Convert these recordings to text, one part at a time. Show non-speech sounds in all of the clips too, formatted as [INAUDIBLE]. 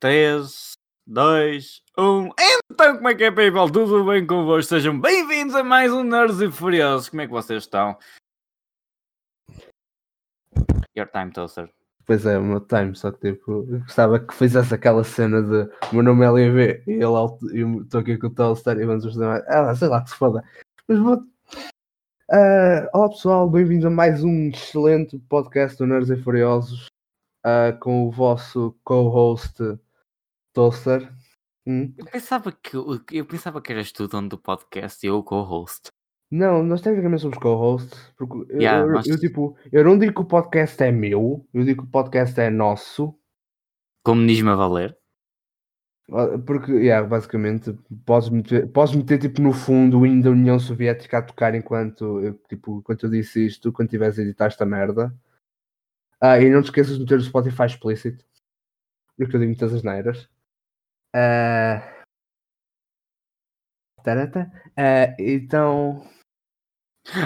3, 2, 1. Então, como é que é, people? Tudo bem convosco? Sejam bem-vindos a mais um Nerds e Furiosos. Como é que vocês estão? Your time, Toaster. Pois é, o meu time, só que tipo, gostava que fizesse aquela cena de meu nome é LV e ele estou aqui com o Toaster e vamos os demais. Ah, sei lá que se foda. Mas vou. Ah, olá pessoal, bem-vindos a mais um excelente podcast do Nerds e Furiosos ah, com o vosso co-host Toaster. Hum? Eu pensava que, eu pensava que eras tu dono do podcast e eu o co-host. Não, nós tecnicamente somos co-hosts, porque eu- Yeah, eu, nós- eu, tipo, eu não digo que o podcast é meu, eu digo que o podcast é nosso. Comunismo a valer. Ah, Porque, yeah, basicamente, podes meter, podes meter tipo no fundo o hino da União Soviética a tocar enquanto eu, tipo, enquanto eu disse isto, quando tiveres a editar esta merda. Ah, e não te esqueças de meter o Spotify explícito, porque eu digo muitas asneiras. Ah, tarata. Ah, então,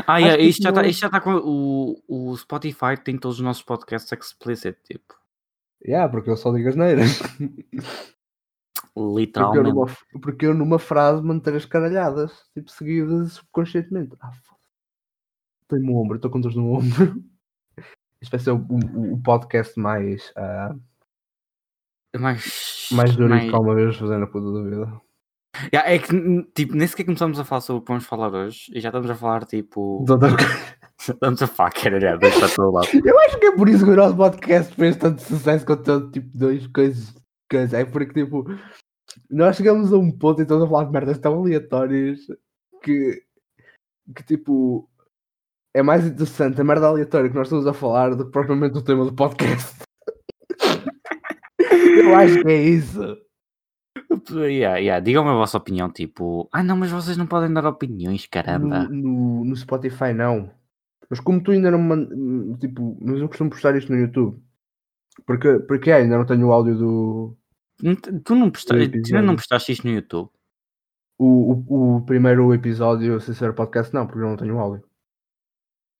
Ah, que isto, já tá, isto já está com. O, o Spotify tem todos os nossos podcasts explicit, tipo. yeah, porque eu só digo asneiras. Porque eu, Literalmente. numa, porque eu numa frase manter as caralhadas, tipo, seguidas subconscientemente. Ah, foda Tenho no ombro, estou com dores no ombro. Este vai ser o, o- o podcast mais, ah, Mais. mais duro mais- que alguma vez fazer na puta da vida. Yeah, é que, n- tipo, nem sequer começamos a falar sobre o que vamos falar hoje e já estamos a falar, tipo. De outra- Estamos a falar, caralho, para todo lado. Eu acho que é por isso que o nosso podcast fez tanto sucesso com tanto tipo dois coisas. coisas. É porque tipo, nós chegamos a um ponto e estamos a falar de merdas tão aleatórias que, que tipo é mais interessante a merda aleatória que nós estamos a falar do que propriamente o tema do podcast. [LAUGHS] Eu acho que é isso. Yeah, yeah. Digam-me a vossa opinião, tipo. Ah, não, mas vocês não podem dar opiniões, caramba. No, no, no Spotify não. Mas como tu ainda não me tipo, mas eu costumo postar isto no YouTube. Porque, porque é, ainda não tenho o áudio do, Tu não postaste, tu ainda não postaste isto no YouTube? O, o, o primeiro episódio, sem ser podcast, não, porque eu não tenho áudio.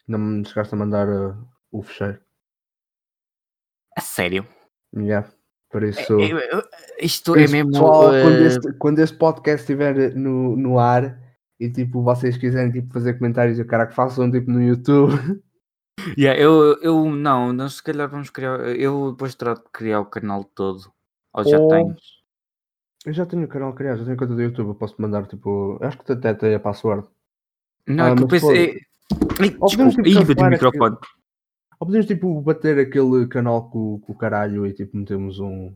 Não me chegaste a mandar uh, o fecheiro. A sério? Yeah. Por isso. Eu- eu- isto é isso, mesmo. pessoal, quando, eh, este, quando este podcast estiver no, no ar e tipo, vocês quiserem tipo, fazer comentários e o cara que façam tipo no YouTube. [LAUGHS] yeah, eu, eu não, nós se calhar vamos criar. Eu depois trato de criar o canal todo. Ou já Ou- tens? Eu já tenho o canal criado, já tenho conta do YouTube, eu posso mandar tipo. Acho que até tenho a password. Não, Ah, é que eu pensei. Desculpa, tipo, Ih, bati o microfone. Ou podemos tipo bater aquele canal com, com o caralho e tipo metemos um.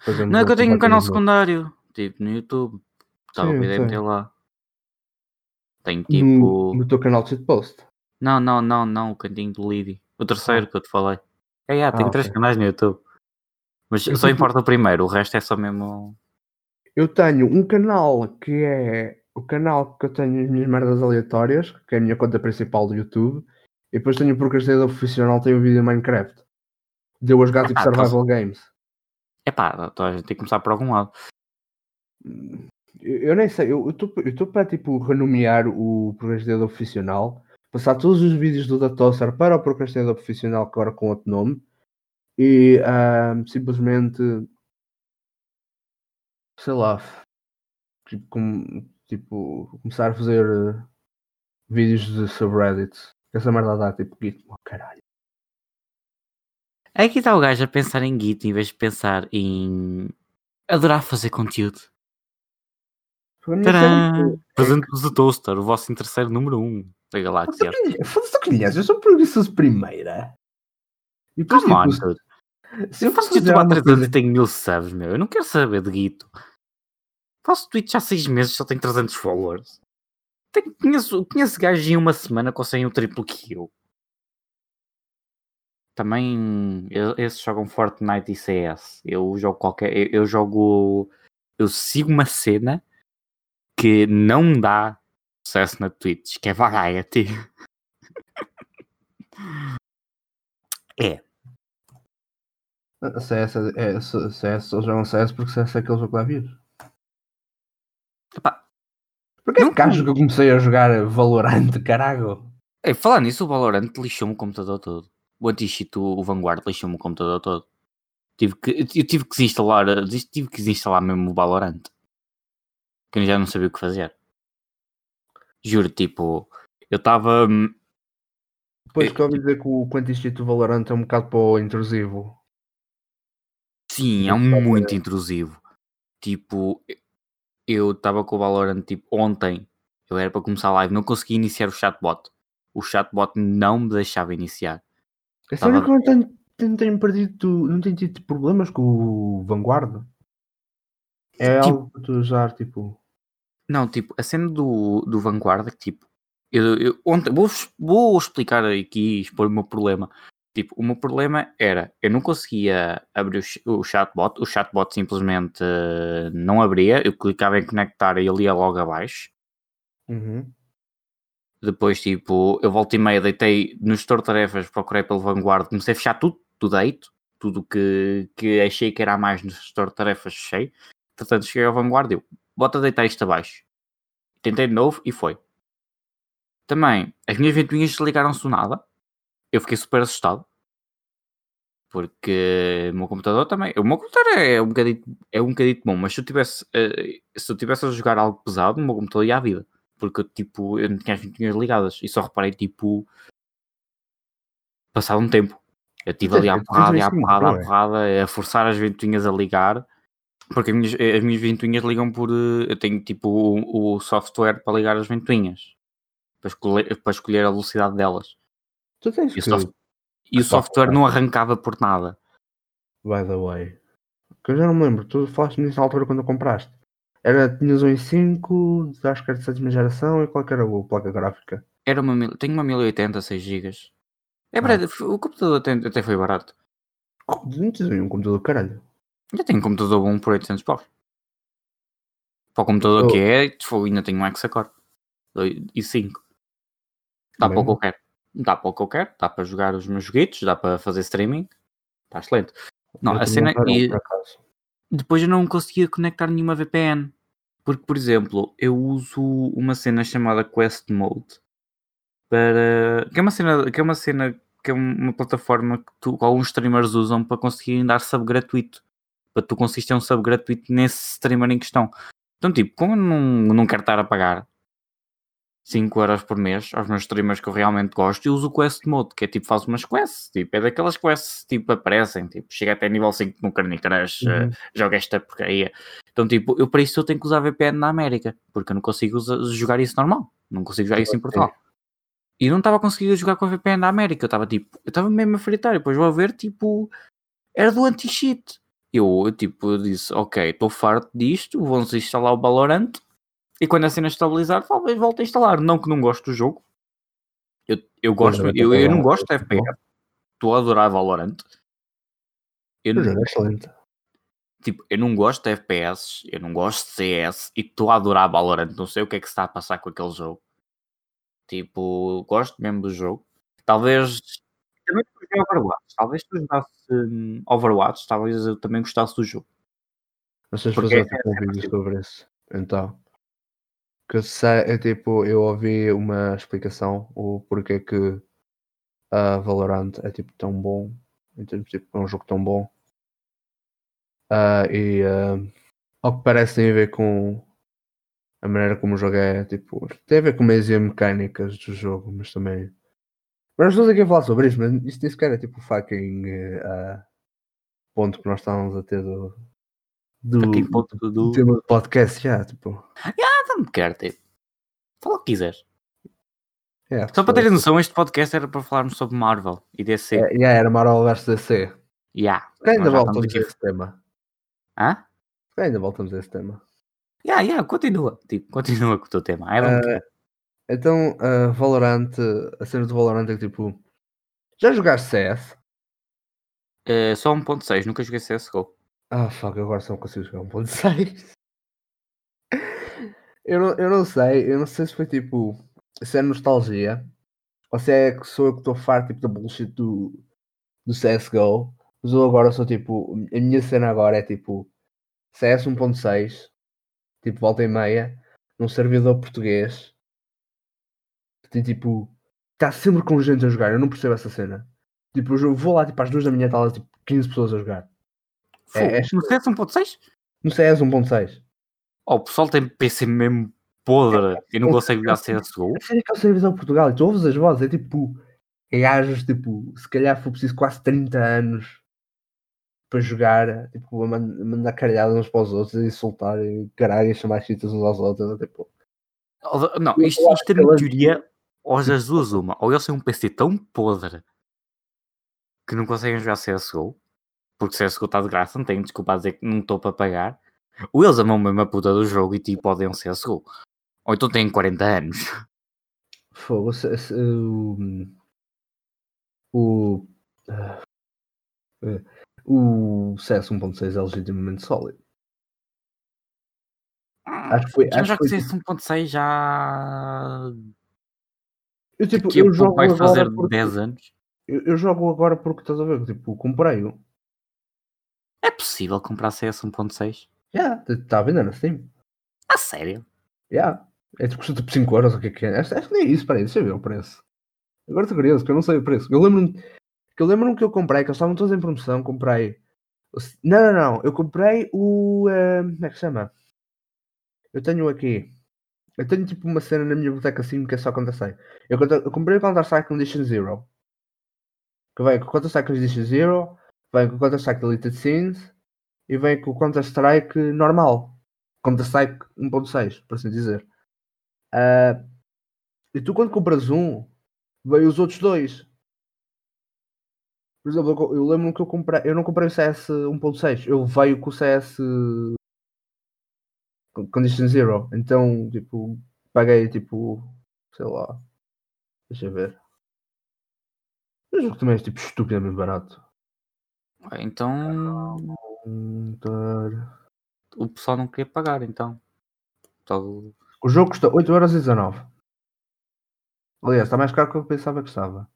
fazemos Não é que eu tenho um canal no- secundário, tipo no YouTube. Estava a meter lá. Tenho no, tipo. no teu canal de shitpost. Não, não, não, não, o cantinho do Lidi. O terceiro que eu te falei. É, yeah, tenho Ah, três ok. canais no YouTube. Mas Eu só tipo- importa o primeiro, o resto é só mesmo. Eu tenho um canal que é o canal que eu tenho as minhas merdas aleatórias, que é a minha conta principal do YouTube, e depois tenho o procrastinador profissional, tem um vídeo em Minecraft. Deu a jogar tipo Ah, posso- survival games. É pá, a gente tem que começar por algum lado. Eu, eu nem sei, eu estou para tipo renomear o procrastinador profissional, passar todos os vídeos do Datosser para o procrastinador profissional, que agora com outro nome, e ah, simplesmente sei lá, tipo, com- tipo, começar a fazer eh, vídeos de subreddits. Essa merda dá tipo git, oh, caralho. É que está o gajo a pensar em Git em vez de pensar em adorar fazer conteúdo. Cena. Presente-vos o Toaster, o vosso interesseiro número 1 um da galáxia. Foda-se tu conheces, eu sou preguiçoso de primeira. E depois, Come on, tipo, dude. se Eu faço YouTube há alguma 3 anos e tenho mil subs, meu. Eu não quero saber de Gito. Faço Twitch há 6 meses só tenho 300 followers. Tenho, conheço, conheço gajos em uma semana conseguem o triplo que eu. Também esses jogam Fortnite e CS. Eu jogo qualquer. Eu, eu jogo. Eu sigo uma cena que não dá sucesso na Twitch, que é Variety. [LAUGHS] é. CS, é, CS, eles jogam CS porque CS é aquele jogo lá vírus. Porque Não- é que achas que eu comecei a jogar Valorant, [LAUGHS] caralho? É, falar nisso, o Valorant lixou-me o computador todo. O Anti-Cheat, o Vanguard, lixou-me o computador todo. Tive que, eu tive que desinstalar, tive que desinstalar mesmo o Valorant. Que eu já não sabia o que fazer. Juro, tipo, eu estava. Depois que eu ouvi dizer que o Quantum do Valorant é um bocado para o intrusivo. Sim, é um muito intrusivo. Tipo, eu estava com o Valorant tipo ontem. Eu era para começar a live, não consegui iniciar o chatbot. O chatbot não me deixava iniciar. É sério que eu não tenho, tenho perdido, não tenho tido problemas com o Vanguard? É tipo, algo que tu usar, tipo. Não, tipo, a cena do, do Vanguard, tipo, eu, eu, ontem, vou, vou explicar aqui e expor o meu problema. Tipo, o meu problema era, eu não conseguia abrir o, chatbot, o chatbot simplesmente uh, não abria, eu clicava em conectar e ele ia logo abaixo. Uhum. Depois, tipo, eu voltei e meia, deitei no gestor de tarefas, procurei pelo Vanguard, comecei a fechar tudo, tudo deito, tudo que, que achei que era mais no gestor de tarefas, fechei. Portanto, cheguei ao Vanguard, eu, bota deitar isto abaixo. Tentei de novo e foi. Também, as minhas ventoinhas desligaram-se do nada. Eu fiquei super assustado. Porque o meu computador também. O meu computador é um bocadinho, é um bocadinho bom, mas se eu tivesse, uh, se eu tivesse a jogar algo pesado, o meu computador ia à vida. Porque tipo, eu não tinha as ventoinhas ligadas. E só reparei, tipo, passado um tempo. Eu estive ali à porrada, à porrada, à porrada, a forçar as ventoinhas a ligar. Porque as minhas, as minhas ventoinhas ligam por. Eh, eu tenho tipo o, o software para ligar as ventoinhas para escolher, para escolher a velocidade delas. Tu tens e, que... o, soft... e o software não arrancava por nada. By the way, que eu já não me lembro, tu falaste nisso na altura quando compraste. Era, tinhas um i5, acho que era de sétima geração, e qual era a placa gráfica? Era uma, tenho uma 1080, 6 GB. É ah. verdade, o computador até, até foi barato. Não tens um computador caralho. Já tenho um computador bom por 800 paus. Para o computador oh. que é, ainda tenho um Hexacore. E 5. Dá para o que eu quero. Dá para o que eu quero. Dá para jogar os meus joguitos, dá para fazer streaming. Está excelente. Não, eu a cena. E... Depois eu não conseguia conectar nenhuma VPN. Porque, por exemplo, eu uso uma cena chamada Quest Mode para. que é uma cena. que é uma cena. que é uma plataforma que, tu, que alguns streamers usam para conseguirem dar sub gratuito. Para tu conseguires ter um sub gratuito nesse streamer em questão. Então, tipo, como eu não, não quero estar a pagar 5 euros por mês aos meus streamers que eu realmente gosto e uso o Quest Mode, que é tipo, faz umas quests, tipo, é daquelas quests, tipo, aparecem, tipo, chega até nível 5 no Candy Crush, uhum. uh, joga esta porcaria. Então, tipo, eu para isso eu tenho que usar VPN na América, porque eu não consigo usar, jogar isso normal, não consigo jogar isso em Portugal. E não estava conseguindo jogar com a VPN na América, eu estava tipo, eu estava mesmo a fritar, e depois vou ver, tipo, era do anti-cheat. Eu, eu, tipo, eu disse, ok, estou farto disto, vamos instalar o Valorant, e quando a cena estabilizar, talvez volte a instalar. Não que não gosto do jogo. Eu, eu gosto, eu, eu não gosto de FPS. Estou a adorar Valorant. Eu não, é excelente. Tipo, eu não gosto de FPS, eu não gosto de CS e estou a adorar Valorant. Não sei o que é que se está a passar com aquele jogo. Tipo, gosto mesmo do jogo. Talvez. Também joguei Overwatch. Talvez tu jogasse um, Overwatch, talvez eu também gostasse do jogo. Vocês fazer tipo um vídeo sobre isso. Então que eu sei, é tipo, eu ouvi uma explicação o porquê que a Valorant é tipo tão bom, em termos tipo, é um jogo tão bom. Uh, e uh, ao que parece tem a ver com a maneira como o jogo é, tipo, tem a ver com meias e mecânicas do jogo, mas também. Mas nós estamos aqui a falar sobre isso, mas isso nem sequer é tipo o fucking uh, ponto que nós estávamos a ter do, do, do, do tema do podcast, já, tipo. Yeah, me quer, tipo. Fala o que quiseres. Yeah, Só para teres noção, este podcast era para falarmos sobre Marvel e DC. É, yeah, era Marvel vs DC. Yeah. ainda voltamos a esse tema. Hã? ainda voltamos a esse tema. Yeah, yeah, continua. Tipo, continua com o teu tema. É uh, então, uh, Valorant, a cena do Valorant é que tipo. Já jogaste CS? Uh, só 1.6, nunca joguei CSGO. Ah, fuck, agora só não consigo jogar 1.6. eu, não, eu não sei, eu não sei se foi tipo. Se é nostalgia ou se é que sou eu que estou farto tipo, da bullshit do, do CSGO. Mas eu agora sou tipo. A minha cena agora é tipo. CS 1.6, tipo volta e meia, num servidor português. Tem tipo. Está sempre com gente a jogar, eu não percebo essa cena. Tipo, eu vou lá tipo às duas da manhã, está lá tipo 15 pessoas a jogar. É, é Fogo, no CS 1.6? No CS 1.6. Oh, o pessoal tem PC mesmo podre e não consegue jogar CSGO. A série que é o servidor Portugal e tu ouves as vozes, é tipo. É gajos, tipo, se calhar foi preciso quase 30 anos para jogar, tipo, a man- a mandar caralhadas uns para os outros e insultar e caralho, e chamar chitas uns aos outros. Tipo, Oh, Não, isto, isto é ela- teoria, ou as duas uma. Ou eles têm um PC tão podre que não conseguem jogar CSGO, porque CSGO está de graça, não tenho desculpa a dizer que não estou para pagar. Ou eles amam mesmo a puta do jogo e tipo odeiam CSGO. Ou então têm 40 anos. fogo, se- se- o. O. ah, eh, O CS 1.6 é legitimamente sólido. Acho que foi. Já Acho já que foi tipo, CS 1.6 já. eu, tipo, Daqui eu jogo vai fazer porque, 10 anos. eu, eu jogo agora porque estás a ver, tipo, comprei-o. É possível comprar CS 1.6? Já, está a vender na Steam. A sério? Já. É tipo, custa tipo 5 euros, o que é que é? Acho, acho que nem é isso, peraí, deixa eu ver o preço. Agora estou curioso, porque eu não sei o preço. Eu lembro-me que eu lembro-me que eu comprei, que eles estavam todos em promoção, comprei. Não, não, não. Eu comprei o. eh, como é que se chama? Eu tenho aqui. Eu tenho tipo uma cena na minha biblioteca assim que é só Counter-Strike. Eu, eu comprei o Counter-Strike Condition Zero. Que vem com o Counter-Strike Condition Zero, vem com o Counter-Strike Deleted Scenes e vem com o Counter-Strike normal. Counter-Strike 1.6, por assim dizer. Ah, e tu quando compras um, veio os outros dois. Por exemplo, eu, lembro que eu comprei, eu não comprei o CS 1.6, eu veio com o CS con- Condition Zero. Então, tipo, paguei tipo, sei lá, deixa eu ver. O jogo também é tipo estupidamente barato. Então Counter- o pessoal não queria pagar, então. Então, O jogo custa 8,19€. Aliás, está mais caro do que eu pensava que estava.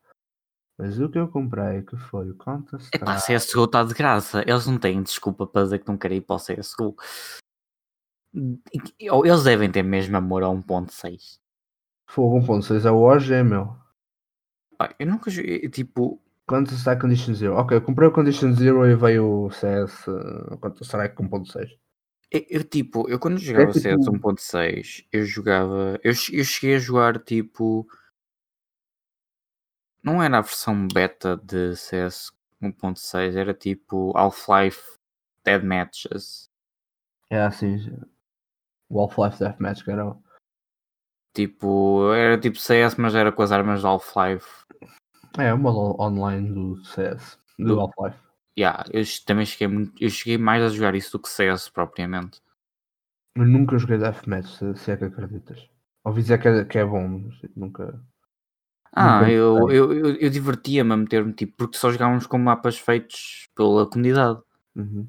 Mas o que eu comprei, que foi o Counter Strike. CSGO está de graça. Eles não têm desculpa para dizer que não querem ir para o CSGO. Ou Eles devem ter mesmo amor a 1.6. Fogo 1.6 é o OG, meu. Pá, Eu nunca joguei, tipo, Counter Strike Condition Zero. Ok, eu comprei o Condition Zero e veio o CS uh, Counter Strike 1.6. eu, eu, tipo, eu quando jogava tipo- CS 1.6, eu jogava, eu, eu cheguei a jogar tipo, não era a versão beta de CS 1.6, era tipo Half-Life Dead Matches. É assim. O Half-Life Deathmatch, que era. o- Tipo, era tipo CS, mas era com as armas do Half-Life. É, o modo online do CS. Do Do- Half-Life. Yeah, eu também cheguei muito, eu cheguei mais a jogar isso do que CS propriamente. Eu nunca joguei Deathmatch, se, se é que acreditas. Ouvi dizer que é, que é bom, mas nunca. Ah, Nunca eu, eu, eu, eu divertia-me a meter-me, tipo, porque só jogávamos com mapas feitos pela comunidade. Uhum.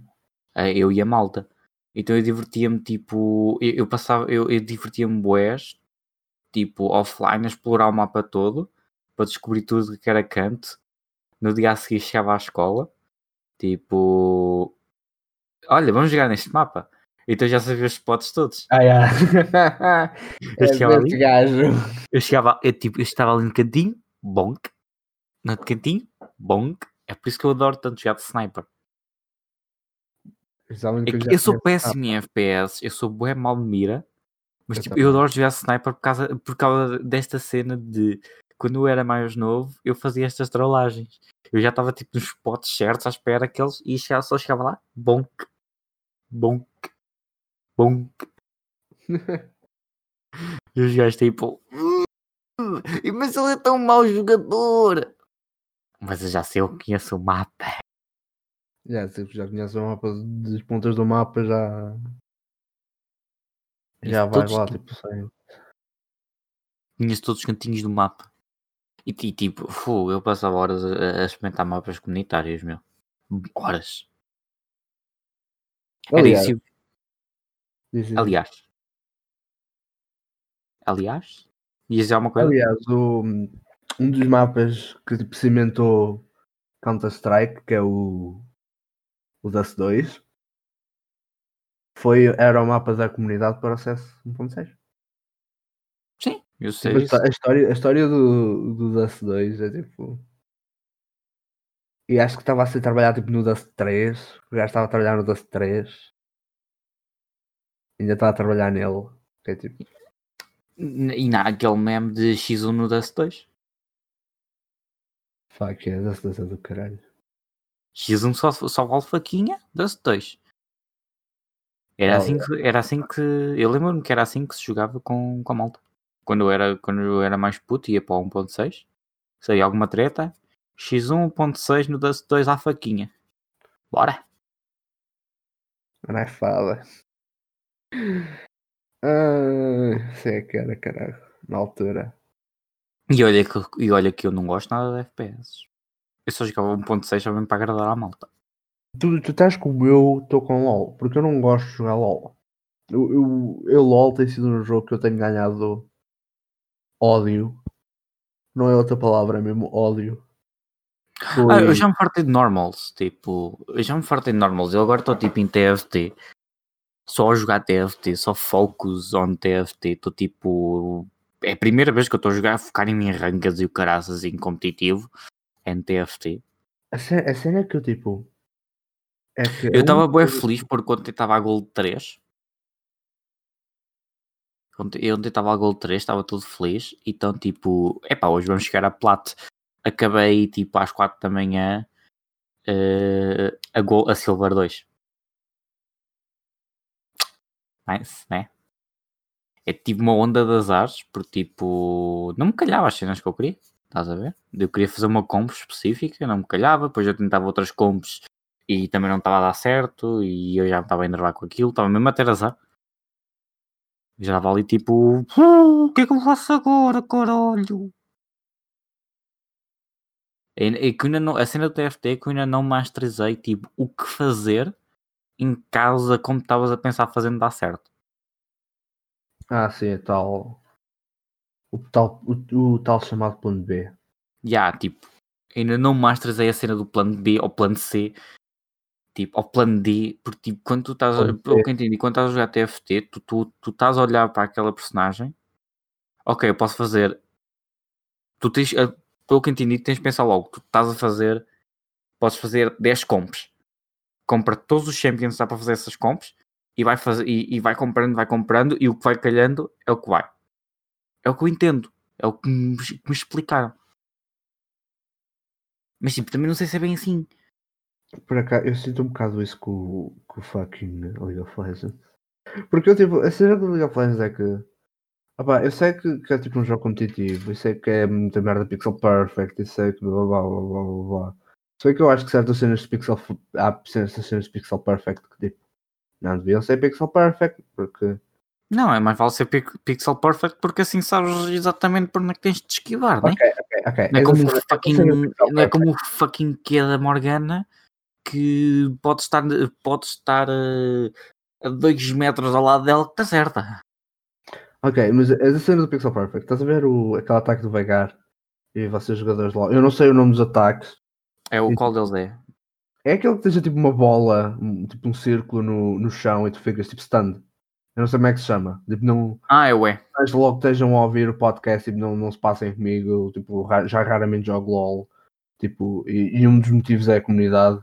eh, eu e a malta. Então eu divertia-me, tipo, eu, eu passava, eu, eu divertia-me boés, tipo, offline, a explorar o mapa todo, para descobrir tudo que era canto. No dia a seguir chegava à escola, tipo, olha, vamos jogar neste mapa. Então já sabia os spots todos. Ah, yeah. [LAUGHS] Eu chegava é ali, esse gajo. eu chegava, eu, tipo, eu estava ali no cantinho, bonk, no cantinho, bonk. É por isso que eu adoro tanto jogar de sniper. É já eu sou conheço- péssimo em FPS, eu sou bué mal de mira, mas Eu tipo, eu adoro jogar sniper por causa, por causa desta cena de quando eu era mais novo, eu fazia estas trollagens. Eu já estava tipo nos spots certos à espera que eles e chegava- só chegava lá, bonk, bonk, bonk. [LAUGHS] e os gajos tipo, "Uh, mas ele é tão mau jogador. Mas eu já sei, eu conheço o mapa. Já, se já conheces o mapa das pontas do mapa, já. Já todos lá, tipo, sem. conheço todos os cantinhos do mapa. E, ti- tipo, fu, eu passava horas a, a experimentar mapas comunitários, meu. Horas. Era Aliás, diz isso. Aliás. Aliás? Dizer alguma coisa? Aliás, o, um dos mapas que tipo, cimentou Counter-Strike, que é o, o Dust 2, foi, era o mapa da comunidade para o CS 1.6. Eu sei Tipo, a, história, a história do, do Dust 2 é tipo. E acho que estava a ser trabalhado tipo no Dust 3. O gajo estava a trabalhar no Dust 3. Ainda está a trabalhar nele. Que é tipo. E não há aquele meme de X1 no Dust 2. Fuck, é Dust 2 é do caralho. X1 só, só vale faquinha, Dust 2. Era, Ah, assim que, era assim que. Eu lembro-me que era assim que se jogava com, com a malta. Quando eu, era, quando eu era mais puto, ia para o 1.6. Saía alguma treta. X1 1.6 no Dust 2 à faquinha. Bora! Não é fala. Ah, sei que era, caralho. Na altura. E olha, que, e olha que eu não gosto nada de FPS. Eu só jogava 1.6 só mesmo para agradar à malta. Tu, tu estás como eu estou com LOL, porque eu não gosto de jogar LOL. Eu, eu, eu LOL tem sido um jogo que eu tenho ganhado ódio. Não é outra palavra, é mesmo ódio. Ah, Foi- eu já me fartei de normals, tipo, eu já me fartei de normals. Eu agora estou tipo em TFT, só a jogar TFT, só focus on TFT. Estou tipo, é a primeira vez que eu estou a jogar, a focar em rankas e o caraças em competitivo, em TFT. A ce- a cena é que eu tipo. É que Eu estava bem feliz porque ontem estava a Gold 3. Ontem, eu ontem estava a Gold 3, estava todo feliz. Então, tipo, epá, hoje vamos chegar a Plat. Acabei, tipo, às 4 da manhã eh, a, Gold, a Silver 2. Nice, né? É tipo uma onda de azares, porque, tipo, não me calhava as cenas que eu queria. Estás a ver? Eu queria fazer uma comp específica, não me calhava. Depois eu tentava outras comps e também não estava a dar certo e eu já me estava a enervar com aquilo, estava mesmo a ter azar. Já estava ali tipo, "Ah, o que é que eu faço agora, caralho? Que ainda não, a cena do TFT é que eu ainda não masterizei tipo, o que fazer em causa como estavas a pensar fazer não dar certo. Ah, sim, é tal. O tal, o, o tal chamado plano B. Já, tipo, ainda não masterizei a cena do plano B ou plano C, tipo, ao plano D, porque tipo, quando tu estás, a- pelo que entendi, quando estás a jogar TFT, tu, tu, tu estás a olhar para aquela personagem, ok, eu posso fazer, tu tens, a- pelo que eu entendi, tens de pensar logo, tu estás a fazer, podes fazer 10 comps, compra todos os champions dá para fazer essas comps, e vai, fazer, e, e vai comprando, vai comprando, e o que vai calhando é o que vai. É o que eu entendo, é o que me, que me explicaram. Mas tipo, também não sei se é bem assim. Por acaso, eu sinto um bocado isso com, o- com o fucking League of Legends. Porque eu, tipo, a cena do League of Legends é que. opá, eu sei que, que é tipo um jogo competitivo, eu sei que é muita merda pixel perfect, eu sei que blá blá blá blá blá blá. Só que eu acho que certas cenas de pixel. Há certas cenas de pixel perfect que tipo. Não deviam ser pixel perfect, porque. Não, é mais vale ser pixel perfect porque assim sabes exatamente por onde é que tens de esquivar, não é? Ok, ok, ok. Não é como fucking, não é como o fucking que da Morgana que pode estar, pode estar eh, a 2 metros ao lado dela que está certa. Ok, mas essa cena do Pixel Perfect, estás a ver o, aquele ataque do Veigar e vocês jogadores lá? Eu não sei o nome dos ataques. É o Sim. qual deles é? É aquele que esteja tipo uma bola, um- tipo um círculo no, no chão e tu ficas tipo stand. Eu não sei como é que se chama. Tipo, não. Ah, é E. Mas logo estejam a ouvir o podcast e não, não se passem comigo. Tipo, já raramente jogo LOL. Tipo, e, e um dos motivos é a comunidade.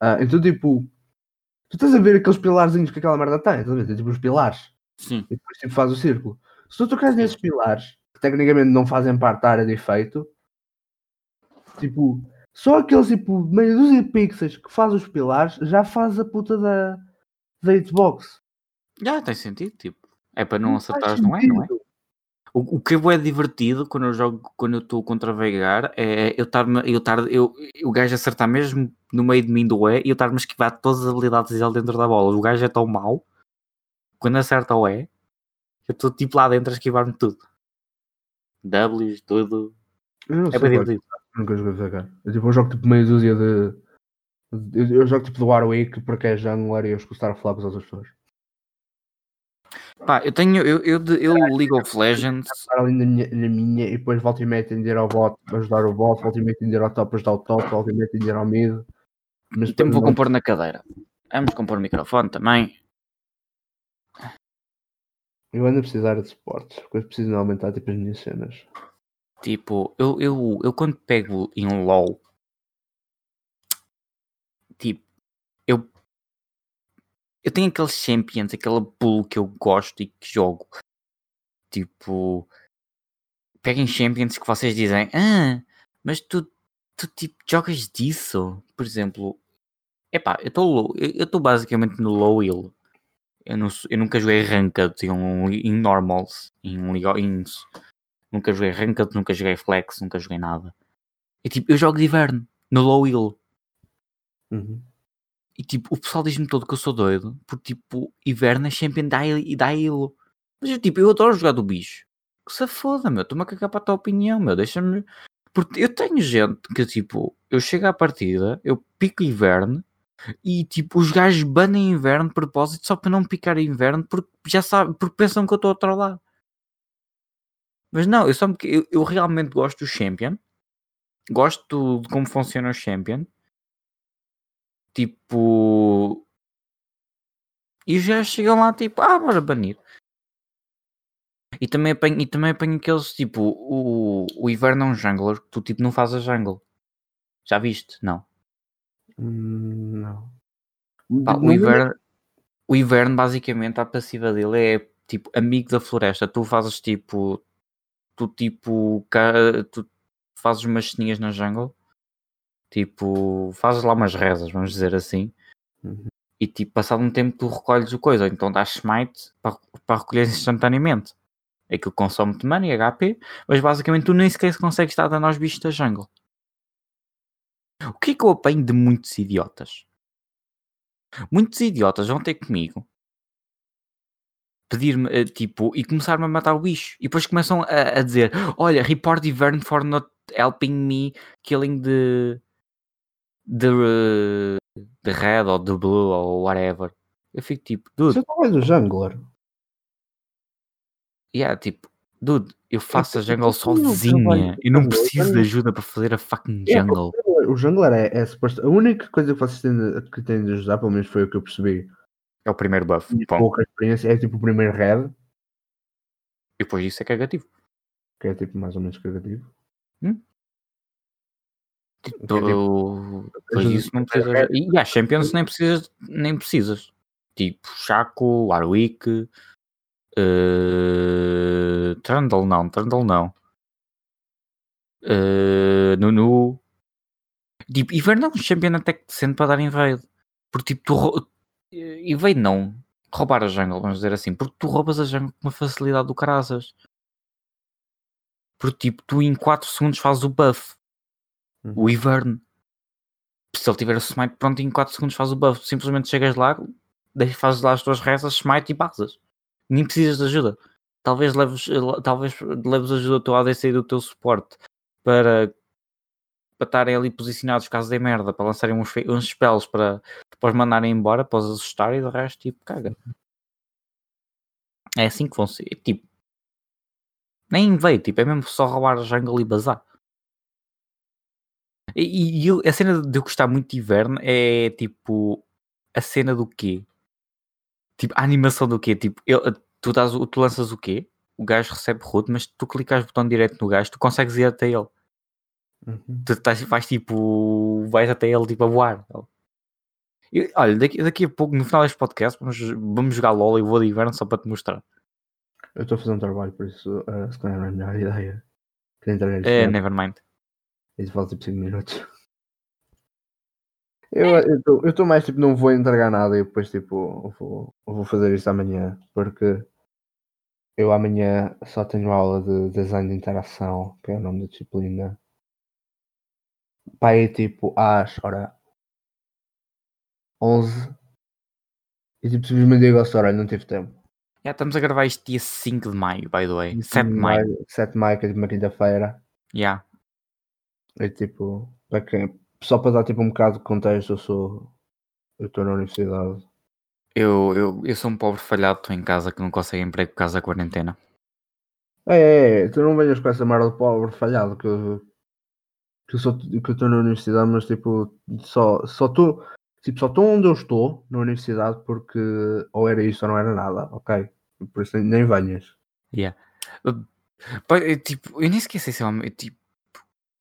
Ah, então, tipo, tu estás a ver aqueles pilarzinhos que aquela merda tem, estás a ver? Tem, tipo os pilares. Sim. e depois tipo, faz o círculo. Se tu tocares nesses pilares, que tecnicamente não fazem parte da área de efeito, tipo, só aqueles tipo meio dúzia de pixels que faz os pilares já faz a puta da, da hitbox. Já tem sentido, tipo. É para não faz acertares, não é? Não é? O, o que é divertido quando eu jogo, quando eu estou contra Veigar, é eu estar eu estar eu, o gajo acertar mesmo no meio de mim do E e eu estar-me a esquivar todas as habilidades dele dentro da bola. O gajo é tão mau, quando acerta o E, eu estou tipo lá dentro a esquivar-me tudo. Ws, tudo. É bem qual- divertido. nunca joguei VH. Eu, tipo, eu jogo tipo meio dúzia de. Eu, eu jogo tipo do Warwick porque é jungler e eu escuto estar a falar com as outras pessoas. Pá, eu tenho, eu, eu, eu League of Legends, ali na minha, na minha e depois volto e meio atender ao bot para ajudar o bot, volto e meio atender ao top para ajudar o top, volto e meio atender ao mid. Mas tempo vou não- compor na cadeira. Vamos compor o microfone também. Eu ando a precisar de suportes, porque eu preciso aumentar tipo, as minhas cenas. Tipo, eu, eu, eu quando pego em LOL, tipo, eu tenho aqueles champions, aquela pool que eu gosto e que jogo. Tipo, peguem champions que vocês dizem, ah, mas tu, tu tipo, jogas disso? Por exemplo, epá, eu estou eu estou basicamente no low hill. Eu, não, eu nunca joguei ranked em, em normals, em, em, nunca joguei ranked, nunca joguei flex, nunca joguei nada. E tipo, eu jogo de inverno, no low hill. Uhum. E tipo, o pessoal diz-me todo que eu sou doido, porque tipo, inverno é champion e dá hilo. Mas eu tipo, eu adoro jogar do bicho. Que se foda, meu, estou-me a cagar para a tua opinião, meu, deixa-me. Porque eu tenho gente que tipo, eu chego à partida, eu pico inverno e tipo, os gajos banem inverno de propósito só para não picar inverno porque já sabem, porque pensam que eu estou a trollar. Mas não, eu só eu, eu realmente gosto do Champion. Gosto de como funciona o Champion. Tipo. E já chegam lá tipo, ah, bora banir. E também apanho, e também apanho aqueles tipo, o, o inverno é um jungler que tu tipo não fazes a jungle. Já viste? Não. Hum, não. Pá, o, inverno, o inverno, basicamente, a passiva dele é tipo amigo da floresta. Tu fazes tipo. Tu tipo. Tu fazes umas ceninhas na jungle. Tipo, fazes lá umas rezas, vamos dizer assim. Uhum. E tipo, passado um tempo tu recolhes o coisa, ou então dás smite para, para recolher instantaneamente. Aquilo consome-te mana e HP, mas basicamente tu nem sequer consegues estar dando aos bichos da jungle. O que é que eu apanho de muitos idiotas? Muitos idiotas vão ter comigo pedir-me, eh, tipo, e começar-me a matar o bicho. E depois começam a, a dizer: Olha, report Ivern for not helping me killing the. The. the red ou the blue ou whatever. Eu fico tipo, dude. Você não é do jungler? Yeah, tipo, dude, eu faço a jungle sozinha e não preciso de ajuda para fazer a fucking jungle. O jungler é, é suposto. A única coisa que vocês têm de, que têm de ajudar, pelo menos foi o que eu percebi. É o primeiro buff. E pouca experiência, é tipo o primeiro red. E depois isso é cagativo. Que é tipo mais ou menos cagativo. Hum? Tipo, tipo, pois isso não precisa. E a Champions nem precisas, nem precisas. Tipo, Chaco, Warwick, Uh, Trundle não, Trundle não. Uh, Nunu. Tipo, Invade não, Champion até que decente para dar invade. Porque tipo, tu invade não. Roubar a jungle, vamos dizer assim. Porque tu roubas a jungle com uma facilidade do caraças. Porque tipo, tu em 4 segundos fazes o buff. Uhum. O Ivern. Se ele tiver o smite pronto, em 4 segundos faz o buff. Simplesmente chegas lá, fazes lá as tuas rezas, smite e basas nem precisas de ajuda. Talvez leves, talvez leves ajuda do teu ADC e do teu suporte para, para estarem ali posicionados caso de merda, para lançarem uns, uns spells para depois mandarem embora, para os assustar e do resto, tipo, caga. É assim que vão ser. Tipo, nem veio, tipo, é mesmo só roubar a jungle e bazar. E, e, a cena de eu gostar muito de inverno é tipo a cena do quê? Tipo, a animação do quê? Tipo, ele, tu, dás, tu lanças o quê? O gajo recebe root, mas tu clicas o botão direto no gajo, tu consegues ir até ele. Uhum. Tu estás, vais tipo, vais até ele tipo a voar. Olha, daqui, daqui a pouco, no final deste podcast, vamos, vamos jogar LOL e vou de inverno só para te mostrar. Eu estou a fazer um trabalho, por isso, uh, se calhar não é a melhor [LAUGHS] ideia. É, nevermind. Isso falta tipo 5 minutos. [LAUGHS] Eu estou mais tipo, não vou entregar nada e depois tipo, vou, vou fazer isso amanhã, porque eu amanhã só tenho aula de design de interação, que é o nome da disciplina. Pai, tipo, às, ora, 11 e tipo, simplesmente digo ao hora, não tive tempo. Já estamos a gravar isto dia 5 de maio, by the way. 7 de maio. 7 de maio, que é tipo uma quinta-feira. Já. Yeah. E tipo, para quem, só para dar tipo um bocado de contexto, eu sou. Eu estou na universidade. Eu, eu, eu sou um pobre falhado, estou em casa que não consegue emprego por causa da quarentena. É, é, é, tu não venhas com essa merda de pobre falhado que eu, que eu sou que eu estou na universidade, mas tipo, só só estou tipo, só estou onde eu estou na universidade porque ou era isso ou não era nada, ok? Por isso nem venhas. Yeah. Tipo, eu nem esqueci se eu, tipo,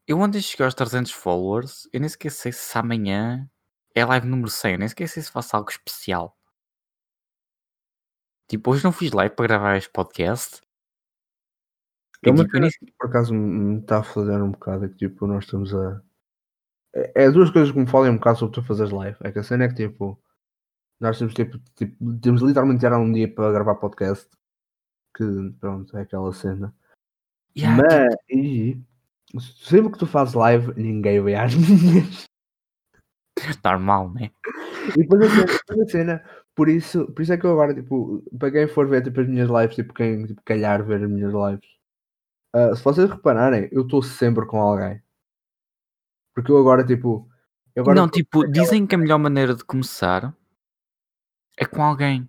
eu ontem cheguei aos 300 followers, eu nem esqueci se amanhã é live número 100. Eu nem sei se faço algo especial. Tipo, hoje não fiz live para gravar este podcast. É tipo, eu nem- por acaso me está a fazer um bocado é que tipo, nós estamos a. É, é duas coisas que me falem um bocado sobre tu fazeres live. É que a cena é que tipo, nós temos tipo, tipo temos literalmente tirar um dia para gravar podcast. Que pronto, é aquela cena. Yeah, Mas e sempre que tu fazes live, ninguém vê as [LAUGHS] minhas. normal, né? E depois a cena, depois a cena, por isso, por isso é que eu agora, tipo, para quem for ver tipo, as minhas lives, tipo, quem tipo, calhar ver as minhas lives, ah, se vocês repararem, eu estou sempre com alguém. Porque eu agora, tipo. eu agora não, tipo, dizem que a melhor maneira de começar é com alguém.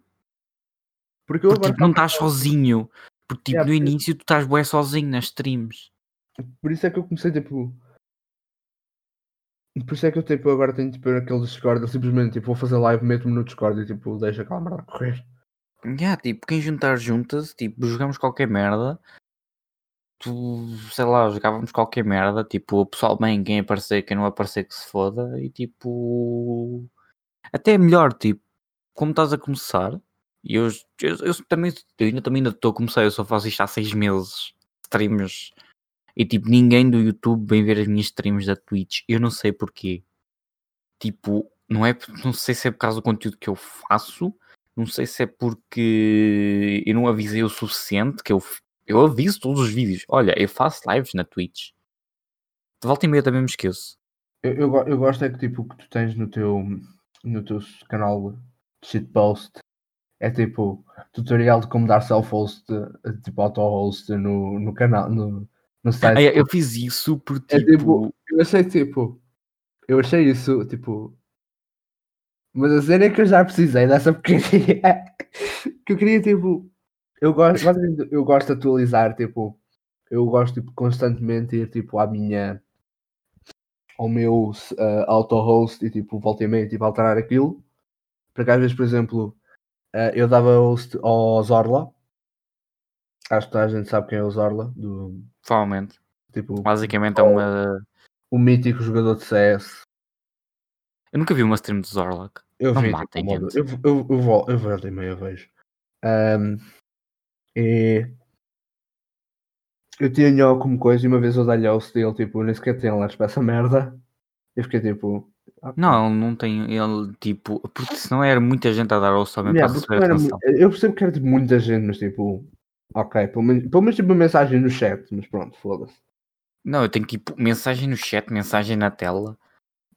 Porque eu Porque tipo, não estás sozinho. Porque tipo, Yeah, no início tu estás bué sozinho nas streams. Por isso é que eu comecei, tipo. Por isso é que eu tipo, agora tenho tipo, aquele Discord, eu simplesmente tipo, vou fazer live, meto-me no Discord e tipo, deixo aquela merda correr. Yeah, tipo, quem juntar junta-se, tipo, jogamos qualquer merda. Tu, sei lá, jogávamos qualquer merda. Tipo, o pessoal bem, quem aparecer, quem não aparecer que se foda. E tipo. Até é melhor, tipo, como estás a começar. E eu, eu, eu também, eu ainda também estou a começar, eu só faço isto há seis meses. Streams. E tipo, ninguém do YouTube vem ver as minhas streams da Twitch. Eu não sei porquê. Tipo, não é, não sei se é por causa do conteúdo que eu faço. Não sei se é porque eu não avisei o suficiente que eu, eu aviso todos os vídeos. Olha, eu faço lives na Twitch. De volta e meia também me esqueço. Eu, eu, eu gosto é que tipo, o que tu tens no teu, no teu canal de shitpost é tipo tutorial de como dar self-host, eh, tipo auto-host no, no canal, no, no site. Ah, eu fiz isso porque É tipo. tipo- Eu achei tipo. Eu achei isso, tipo. Mas a cena é que eu já precisei dessa porcaria. [LAUGHS] que eu queria, tipo. Eu gosto, eu gosto de atualizar, tipo. Eu gosto tipo, constantemente ir tipo à minha. ao meu uh, auto-host e tipo, volta e meia, tipo, alterar aquilo. Porque às vezes, por exemplo, eh, eu dava host ao Zorla. Acho que toda a gente sabe quem é o Zorla. Do, Provavelmente. tipo, Basicamente é uma. o mítico jogador de CS. Eu nunca vi uma stream de Zorlak. Eu Não vi, matem, tipo, eu, eu, eu, vou, eu volto e meia vejo. Ahm, e eu tinha como coisa e uma vez eu dei-lhe ao steel, tipo, nem sequer tinha lá para essa merda. Eu fiquei tipo. ah, Não, ele não tem. Ele tipo. Porque senão era muita gente a dar osso também yeah, para receber era atenção. eu percebo que era tipo muita gente, mas tipo. Ok, pelo menos, pelo menos tipo mensagem no chat, mas pronto, foda-se. Não, eu tenho que ir mensagem no chat, mensagem na tela.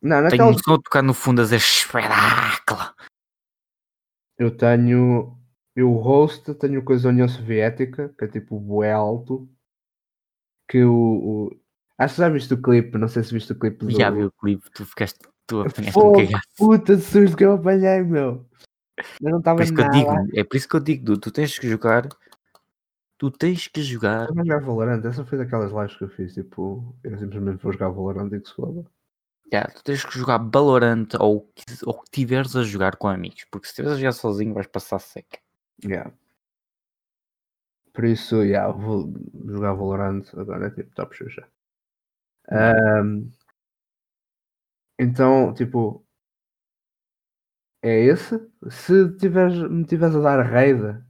Não, Tenho naquelas um som a tocar no fundo a dizer espetáculo. eu tenho. Eu host, tenho coisa da União Soviética, que é tipo bué alto. Que o. o... Acho que já viste o clipe, não sei se viste o clipe do. Já vi o clipe, tu ficaste. Tu apanhaste um Fogo, cagado. puta de susto que eu apanhei, meu. Eu não estava nada. digo, é por isso que eu digo, tu tens que jogar. Tu tens que jogar. Eu vou jogar Valorant, essa foi daquelas lives que eu fiz, tipo, eu simplesmente vou jogar Valorant e que se foda. Já, tu tens que jogar Valorant ou o que ou que tiveres a jogar com amigos, porque se estiveres a jogar sozinho vais passar seca. Yeah. Por isso, yeah, vou jogar Valorant agora, tipo, top Xuxa. Ahm, então, tipo, é esse. Se tiveres, me tiveres a dar raid,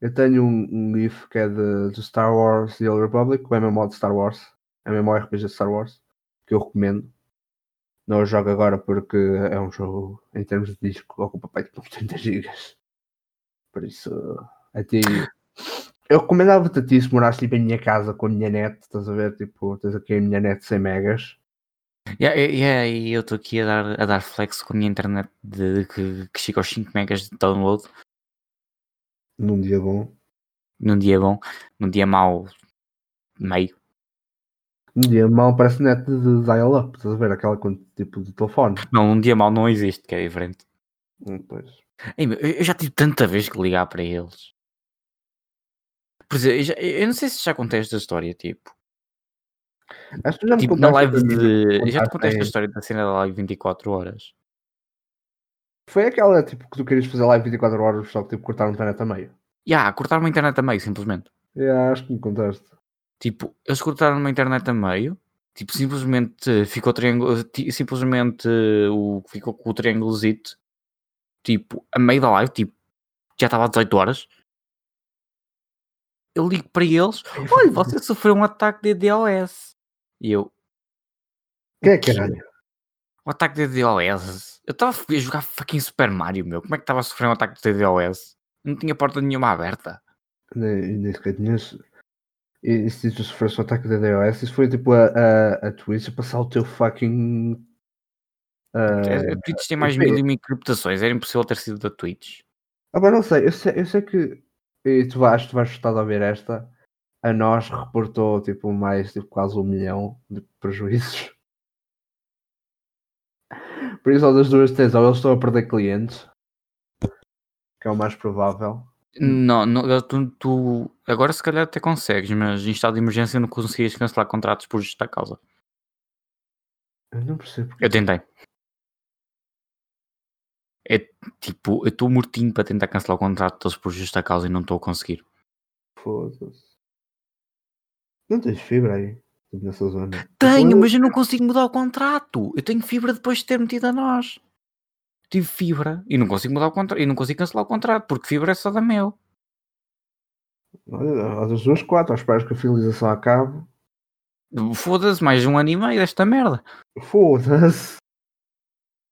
eu tenho um, um GIF que é de, de Star Wars The Old Republic, o MMO de Star Wars, MMORPG de Star Wars, que eu recomendo. Não o jogo agora porque é um jogo, em termos de disco, ocupa pai, tipo 30 gigas. Por isso, a ti. Eu recomendava-te a ti se morasse tipo, em minha casa com a minha net, estás a ver? Tipo, tens aqui a minha net 100 megas. Yeah, yeah, e eu estou aqui a dar, a dar flex com a minha internet de, que, que chega aos 5 megas de download num dia bom. num dia bom, num dia mau, meio. Um dia mal parece net de dial-up, estás a ver? Aquela tipo de telefone. Não, um dia mau não existe, que é diferente. Hum, Pois. Ei, eu já tive tanta vez que ligar para eles. Por exemplo, eu, já- eu não sei se já contei esta história, tipo. Acho que já me Tipo, na live de. Eu já te contei esta história da cena da live 24 horas. Foi aquela tipo que tu querias fazer live 24 horas, só que tipo cortaram a internet a meio. Ya, cortaram a internet a meio, simplesmente. Yeah, acho que me contaste. Tipo, eles cortaram uma internet a meio Tipo, simplesmente ficou triângulo, simplesmente o, ficou com o triângulozito, tipo, a meio da live, tipo, já estava às 18 horas. Eu ligo para eles, [LAUGHS] olha, você sofreu um ataque de DDoS. E eu, Que é caralho? um ataque de DDoS? Eu estava a jogar fucking Super Mario, meu. Como é que estava a sofrer um ataque de DDoS? Não tinha porta nenhuma aberta. Nem sequer tinhas. E se tu sofresse um ataque de DOS, isso foi tipo a, a, a Twitch a passar o teu fucking. ah, A Twitch tem mais mil e mil encriptações. Era impossível ter sido da Twitch. Ah, mas não sei, eu sei, eu sei que. E tu vais, tu vais gostar de ouvir esta. A nós reportou tipo mais tipo quase um milhão de prejuízos. Por isso, das duas tens, ou eles estão a perder clientes, que é o mais provável. Não, não tu, tu- agora se calhar até consegues, mas em estado de emergência não conseguias cancelar contratos por justa causa. Eu não percebo porque Eu tentei. É tipo, eu estou mortinho para tentar cancelar o contrato deles por justa causa e não estou a conseguir. foda-se. Não tens fibra aí, nessa zona. Tenho, Eu- mas eu não consigo mudar o contrato. Eu tenho fibra depois de ter metido a nós. Tive fibra e não consigo mudar o contrato e não consigo cancelar o contrato porque fibra é só da meu. Olha, das duas, quatro, esperas que a finalização acabe. Foda-se, mais um ano e meio desta merda. Foda-se.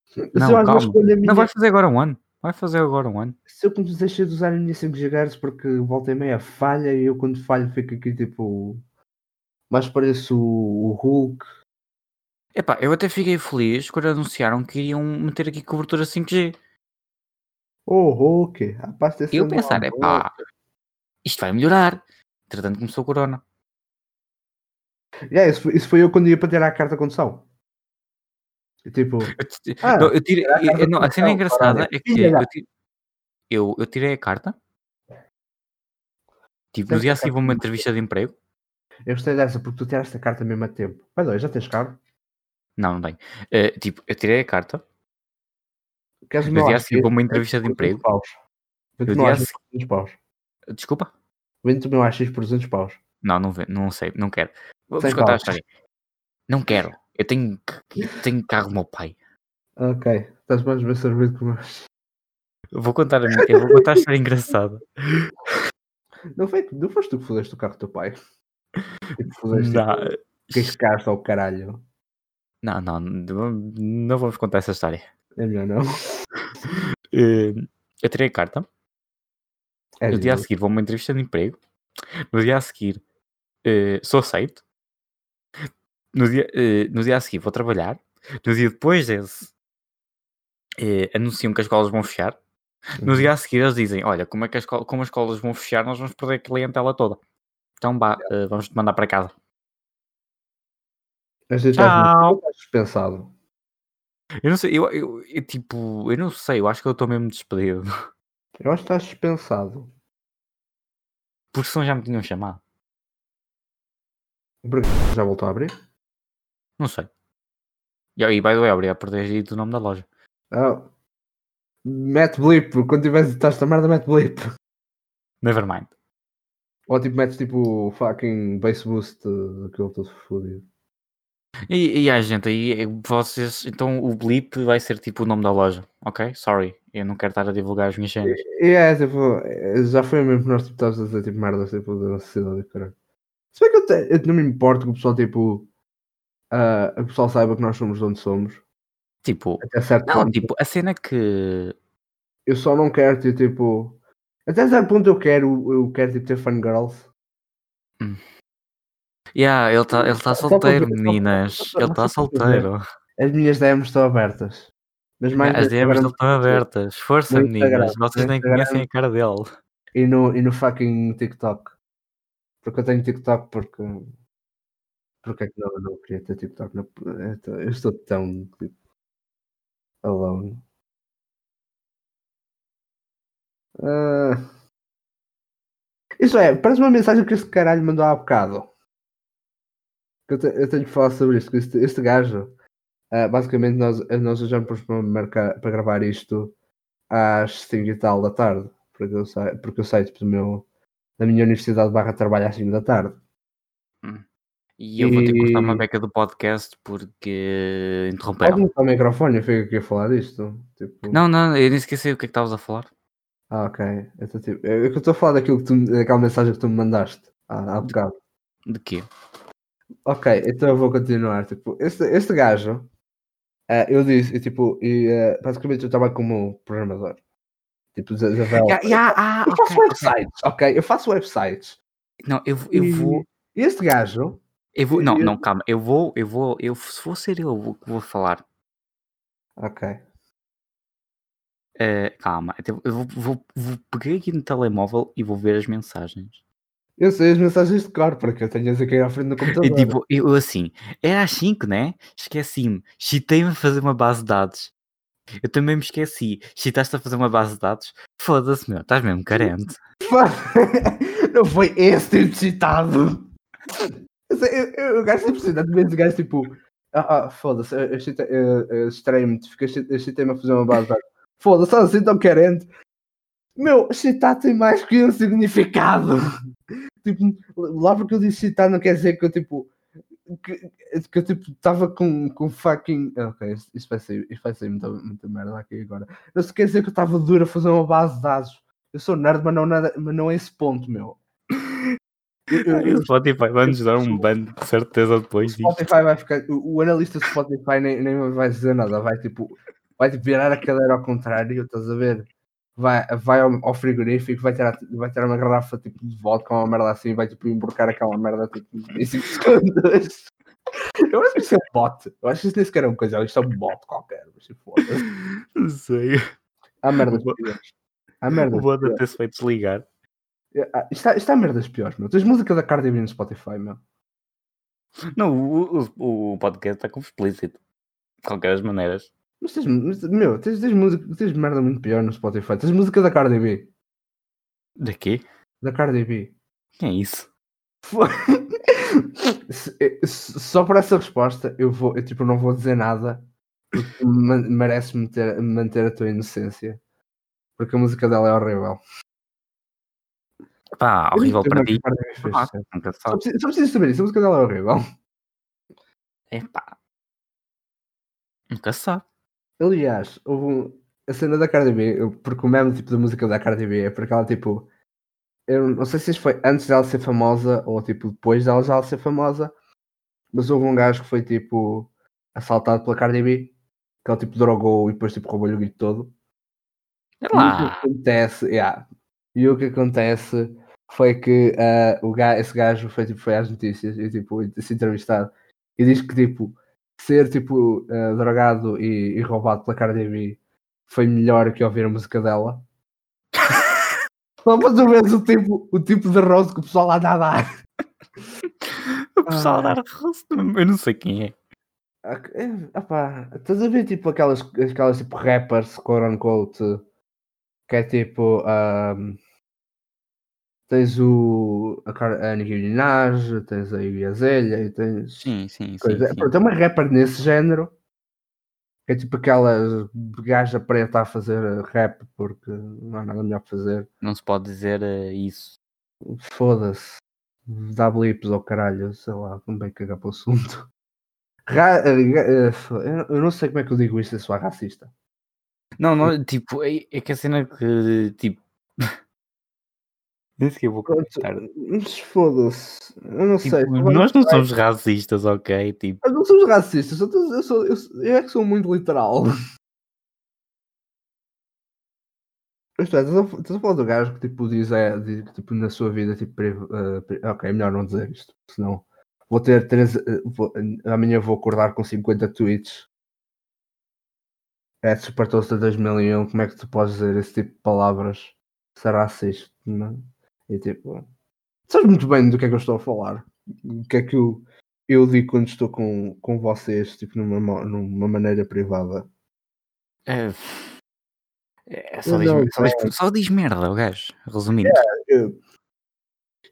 Se Não, às calma. minha- Não vai fazer agora um ano. Vai fazer agora um ano. Se eu deixei de usar a minha 5 GHz porque volta e meia falha e eu quando falho fico aqui tipo. Mais pareço o, o Hulk. Epá, eu até fiquei feliz quando anunciaram que iriam meter aqui cobertura 5G. Oh, Hulk. Pá, este E eu é pensar, mau, epá, isto vai melhorar. Entretanto começou o corona. Yeah, isso, foi, isso foi eu quando ia para tirar a carta de condução. Tipo, Eu, Ah, não, eu tirei- a eu- não, a cena engraçada é que eu, eu, eu tirei a carta. Tipo, no dia a vou uma entrevista de emprego. Eu gostei dessa porque tu tiraste a carta mesmo a tempo. Mas olha, já tens carro. Não, não tenho. Eh, tipo, eu tirei a carta. Queres No dia a seguir vou uma entrevista de 200 emprego. paus. Vende-te No o meu dia a AX por 200 paus. Desculpa? Vende-te o meu AX por 200 paus. Não, não, não sei, não quero. Vou-vos contar a história. Não quero. Eu tenho, eu tenho carro do meu pai. Ok, estás mais bem servido que nós. Eu vou contar a minha, eu vou contar a história [LAUGHS] engraçada. Não, foi, não foste tu que fodeste o carro do teu pai? Tipo, Não, que escaste ao caralho. não, não, não vamos contar essa história. É melhor não. [LAUGHS] Eh, Eu tirei a carta. É No dia a seguir vou a uma entrevista de emprego. No dia a seguir eh, sou aceito. No dia, eh, no dia a seguir vou trabalhar. No dia depois desse eh, anunciam que as escolas vão fechar. No Uhum. dia a seguir eles dizem: Olha, como, é que as, como as escolas vão fechar, nós vamos perder a clientela toda. Então vá, eh, vamos te mandar para casa. Mas estás estás dispensado. Eu não sei, eu, eu, eu, tipo, eu não sei, eu acho que eu estou mesmo despedido. Eu acho que estás dispensado. Porque senão já me tinham chamado. Porque já voltou a abrir? Não sei. E aí, by the way, obrigado por teres dito o nome da loja. Ah, mete blip. Quando tiveres estás esta merda, mete blip. Nevermind. Ou tipo, metes tipo fucking base boost uh, daquele todo fodido. E, e a gente aí, vocês, então o blip vai ser tipo o nome da loja, ok? Sorry, eu não quero estar a divulgar as minhas cenas. E é tipo, é, já foi mesmo que nós tipo, estávamos a dizer tipo merdas tipo da necessidade de caralho. Se bem que eu, te- eu não me importo que o pessoal tipo. ah, o pessoal saiba que nós somos de onde somos. Tipo, Até certo não, ponto. tipo, a cena que. Eu só não quero ter tipo. Até certo ponto eu quero, eu quero tipo ter fangirls. Yeah, ele está ele tá para solteiro, meninas. Ele está solteiro. As minhas DMs estão abertas. Mas mais As DMs dele estão abertas. Força, meninas. Vocês nem conhecem a cara dele. E no, e no fucking TikTok. Porque eu tenho TikTok porque. Porque é que não, eu não queria ter TikTok? Não, eu estou tão tipo, alone. Ah. Isso é, parece uma mensagem que este caralho mandou há bocado. Eu, te- eu tenho que falar sobre isto. Este, este gajo, ah, basicamente, nós, nós já para marcar para gravar isto às 5 e tal da tarde. Porque eu sei, porque eu sei tipo, do meu, da minha universidade barra trabalho às 5 da tarde. E eu vou ter que cortar uma E- beca do podcast porque Pode interromperam. mudar o microfone, eu fico aqui a falar disto. Tipo... Não, não, eu nem esqueci o que é que estavas a falar. Ah, ok. Eu tô, tipo... é que eu estou a falar daquilo que tu, daquela mensagem que tu me mandaste há, há bocado. De quê? Ok, então eu vou continuar. Tipo, este, este gajo, eh, eu disse, e, tipo, e, eh, basicamente eu trabalho como programador. Tipo, de, de Ya, ya, ah, Eu faço ok, ok. websites, ok? Eu faço websites. Não, eu, eu E vou. Este gajo, Eu vou. Não, eu- não, calma. Eu vou. Eu vou. Eu, se for ser eu vou, vou falar. ok. Eh, calma. Eu vou, vou, vou pegar aqui no telemóvel e vou ver as mensagens. Eu sei as mensagens de cor, porque eu tenho as aqui à frente do E computador. tipo, eu assim, era às 5, né? Esqueci-me. Chitei-me a fazer uma base de dados. Eu também me esqueci. Chitaste a fazer uma base de dados? Foda-se, meu. Estás mesmo carente. [LAUGHS] Não foi esse tipo citado. Eu, sei, eu, eu, eu tipo citado, vezes gajo tipo. Ah, ah, foda-se, eu, eu, eu, eu eu chitei-me a fazer uma base de dados. Foda-se, assim tão carente. Meu, citar tem mais que um significado. [LAUGHS] tipo, lá porque eu disse citar não quer dizer que eu tipo. Que, que eu tipo estava com, com fucking. Ok, isto, isto vai ser, isto vai ser muita, muita merda aqui agora. Não se quer dizer que eu estava duro a fazer uma base de dados. Eu sou nerd, mas não, nada, mas não é esse ponto, meu. [LAUGHS] Eu- eu- eu- O Spotify vai-nos dar um ban de certeza o depois disto. Spotify vai ficar. O, o analista do Spotify nem, nem vai dizer nada. Vai tipo. Vai virar a cadeira ao contrário, estás a ver? Vai, vai ao, ao frigorífico, vai tirar, vai tirar uma garrafa tipo, de vodka ou uma merda assim, vai tipo emborcar aquela merda tipo, em 5 segundos. [LAUGHS] Eu acho que isso é um bot. Eu acho que isso nem sequer é uma coisa, isto é um bot qualquer. Mas, tipo, foda-se. Não sei. Há merdas bo- piores. Há merdas O piores. ter-se feito desligar. Ah, Isto há, isto há merdas piores, meu. Tens música da Cardi B no Spotify, meu. Não, o, o, o podcast está com explícito. De qualquer das maneiras. Mas tens, mas, meu, tens, tens, música, tens merda muito pior no Spotify. Tens música da Cardi B. Daqui? Da Cardi B. Quem é isso? [LAUGHS] Eh, Só por essa resposta, eu vou, eu tipo, não vou dizer nada. Porque mereces manter, manter a tua inocência. Porque a música dela é horrível. Pá, horrível para é ti. Ah, Só sabe. preciso, só preciso saber isso. A música dela é horrível. É pá. Nunca sabe. Aliás, houve um- a cena da Cardi B, eu- porque o mesmo tipo de música da Cardi B é porque ela tipo. Eu não sei se isto foi antes dela ser famosa ou tipo depois dela já ser famosa, mas houve um gajo que foi tipo assaltado pela Cardi B, que ela tipo drogou e depois tipo roubou-lhe o guito todo. É E o que lá. acontece, yeah. e o que acontece foi que ah, o ga, esse gajo foi, tipo, foi às notícias e tipo, se entrevistado e diz que tipo ser tipo ah, drogado e, e roubado pela Cardi B foi melhor que ouvir a música dela. [LAUGHS] Só para tu veres o tipo, o tipo de rosto que o pessoal anda a dar. O pessoal Ah. dar rosto. Eu não sei quem é. Ah, é, opá, estás a ver tipo aquelas, aquelas tipo rappers, quote unquote, que é tipo. ahm, tens o. A, a Nicki Minaj, tens a Iggy Azalea e tens. Sim, sim, sim. coisa. sim. Pronto, é uma rapper nesse género. É tipo aquela gaja preta a fazer rap porque não há nada melhor para fazer. Não se pode dizer eh, isso. Foda-se. Dá blips ao caralho, sei lá, como bem cagar para o assunto. Ra- eh, eh, eu eu não sei como é que eu digo isto, eu sou racista. Não, não, tipo, é, é que a cena que, tipo... Nem sequer vou comentar. Mas foda-se. Eu não Tipo, sei. nós não somos racistas, ok? Tipo, Eu não somos racistas, eu, tô- eu, sou, eu, eu é que sou muito literal. [LAUGHS] É, estás a, falar do gajo que tipo diz, é, diz que, tipo, na sua vida, tipo, pri- ok, é melhor não dizer isto, senão vou ter três, eh, vou- amanhã vou acordar com 50 tweets. É Super Toast 2001, como é que tu podes dizer esse tipo de palavras? Será racista, não? É? E tipo, sabes muito bem do que é que eu estou a falar. O que é que eu, eu digo quando estou com, com vocês, tipo, numa, numa maneira privada. é, é, só, diz, não só, diz, só diz merda, o gajo. Resumindo. Eu-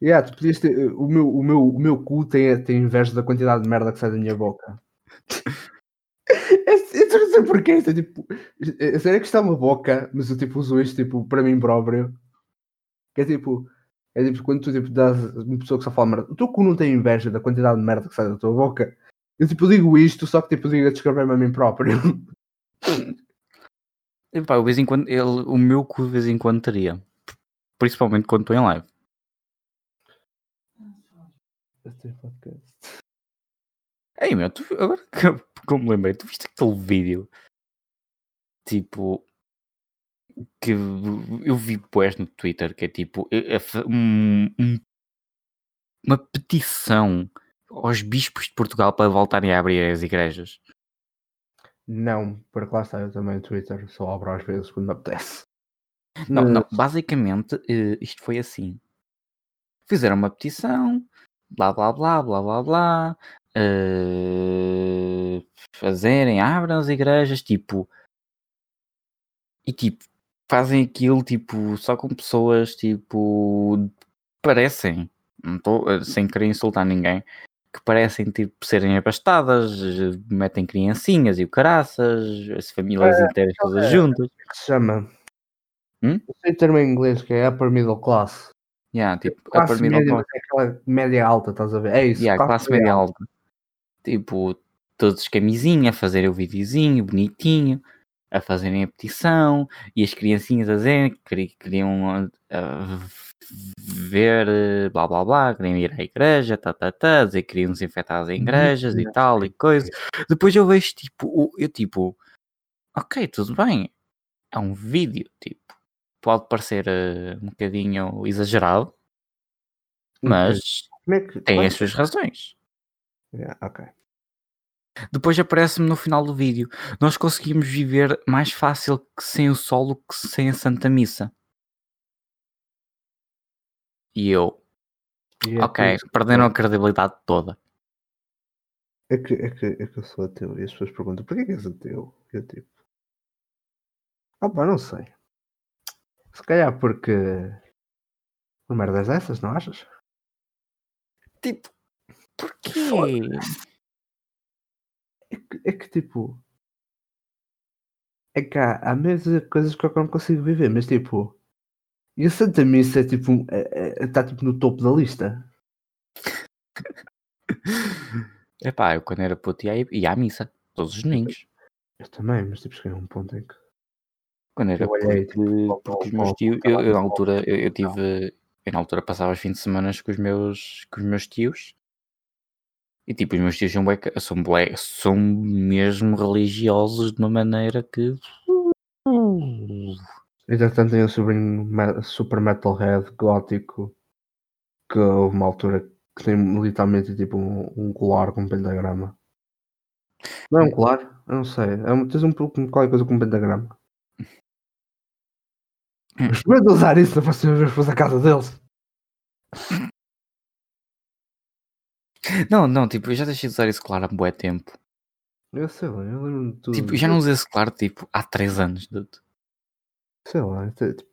Yeah, tu podias ter, o, meu, o, meu, o meu cu tem, tem inveja da quantidade de merda que sai da minha boca. [LAUGHS] Eu não sei porquê, isto é tipo. Sei que está uma boca, mas eu tipo uso isto tipo, para mim próprio. Que é tipo. É tipo quando tu tipo, dás uma pessoa que só fala merda. O teu cu não tem inveja da quantidade de merda que sai da tua boca. Eu tipo digo isto, só que tipo digo a descrever-me a mim próprio. [LAUGHS] Epá, de vez em quando, ele, o meu cu de vez em quando teria. Principalmente quando estou em live. Ei meu, tu, agora que como lembrei, tu viste aquele vídeo tipo que eu vi pois no Twitter que é tipo é fa- um- um- uma petição aos bispos de Portugal para voltarem a abrir as igrejas. Não, porque lá está eu também no Twitter, só abro às vezes quando me apetece. Não, não, Mas- basicamente eh, isto foi assim. Fizeram uma petição, blá blá blá blá blá blá, eh, fazerem, abram as igrejas, tipo, e tipo, fazem aquilo tipo só com pessoas tipo parecem, não estou eh, sem querer insultar ninguém, que parecem tipo serem abastadas, metem criancinhas e o caraças, as famílias inteiras todas é. juntas. que se chama? Hum? Eu sei o termo em inglês que é upper middle class. Yeah, tipo, Classe upper middle média, class. é aquela média alta, estás a ver? É isso. Yeah, classe média alta. Tipo, todos camisinha, a fazerem o videozinho bonitinho, a fazerem a petição, e as criancinhas a dizerem que queri- queriam ah, ver eh, blá blá blá, queriam ir à igreja, tá, tá, tá, dizer que queriam se infectar as igrejas e tal e coisa. Depois eu vejo tipo, eu tipo, ok, tudo bem, é um vídeo, tipo, pode parecer eh, um bocadinho exagerado, mas Como é que. tem é as suas razões. Yeah, ok. Depois aparece-me no final do vídeo. Nós conseguimos viver mais fácil que sem o solo que sem a Santa Missa. E eu, E é ok, que- perderam a credibilidade toda. É que, é, que, é que eu sou ateu e as pessoas perguntam porquê que és ateu? Eu tipo. Ah pá, não sei. Se calhar porque. Uma merda dessas, não achas? Tipo, porquê? É que, é que tipo. É que há, há mesmo coisas que eu não consigo viver, mas tipo. E a Santa Missa é tipo. Está é, é, tá, tipo no topo da lista. [LAUGHS] Epá, eu quando era puto ia, ia à missa, todos os domingos. Eu também, mas tipo, cheguei a um ponto em que. Quando era Eu olhei, tipo, porque os meus tios, eu, eu na altura, eu, eu tive, eu na altura passava os fins de semana com os meus, com os meus tios. E tipo, os meus tios são, ca- são, são mesmo religiosos de uma maneira que. Entretanto, tenho um sobrinho super metalhead gótico que houve uma altura que tem literalmente tipo um, um colar com um pentagrama. Não é um colar? Eu não sei. É um, tens um pouco qualquer coisa com um pentagrama. [LAUGHS] Experimenta usar isso da próxima vez que fores à casa deles. [LAUGHS] Não, não, tipo, eu já deixei de usar esse claro há bué tempo. Eu sei lá, eu lembro de tudo. Tipo, eu já não usei esse claro, tipo, há 3 anos. dude. Sei lá, é tipo.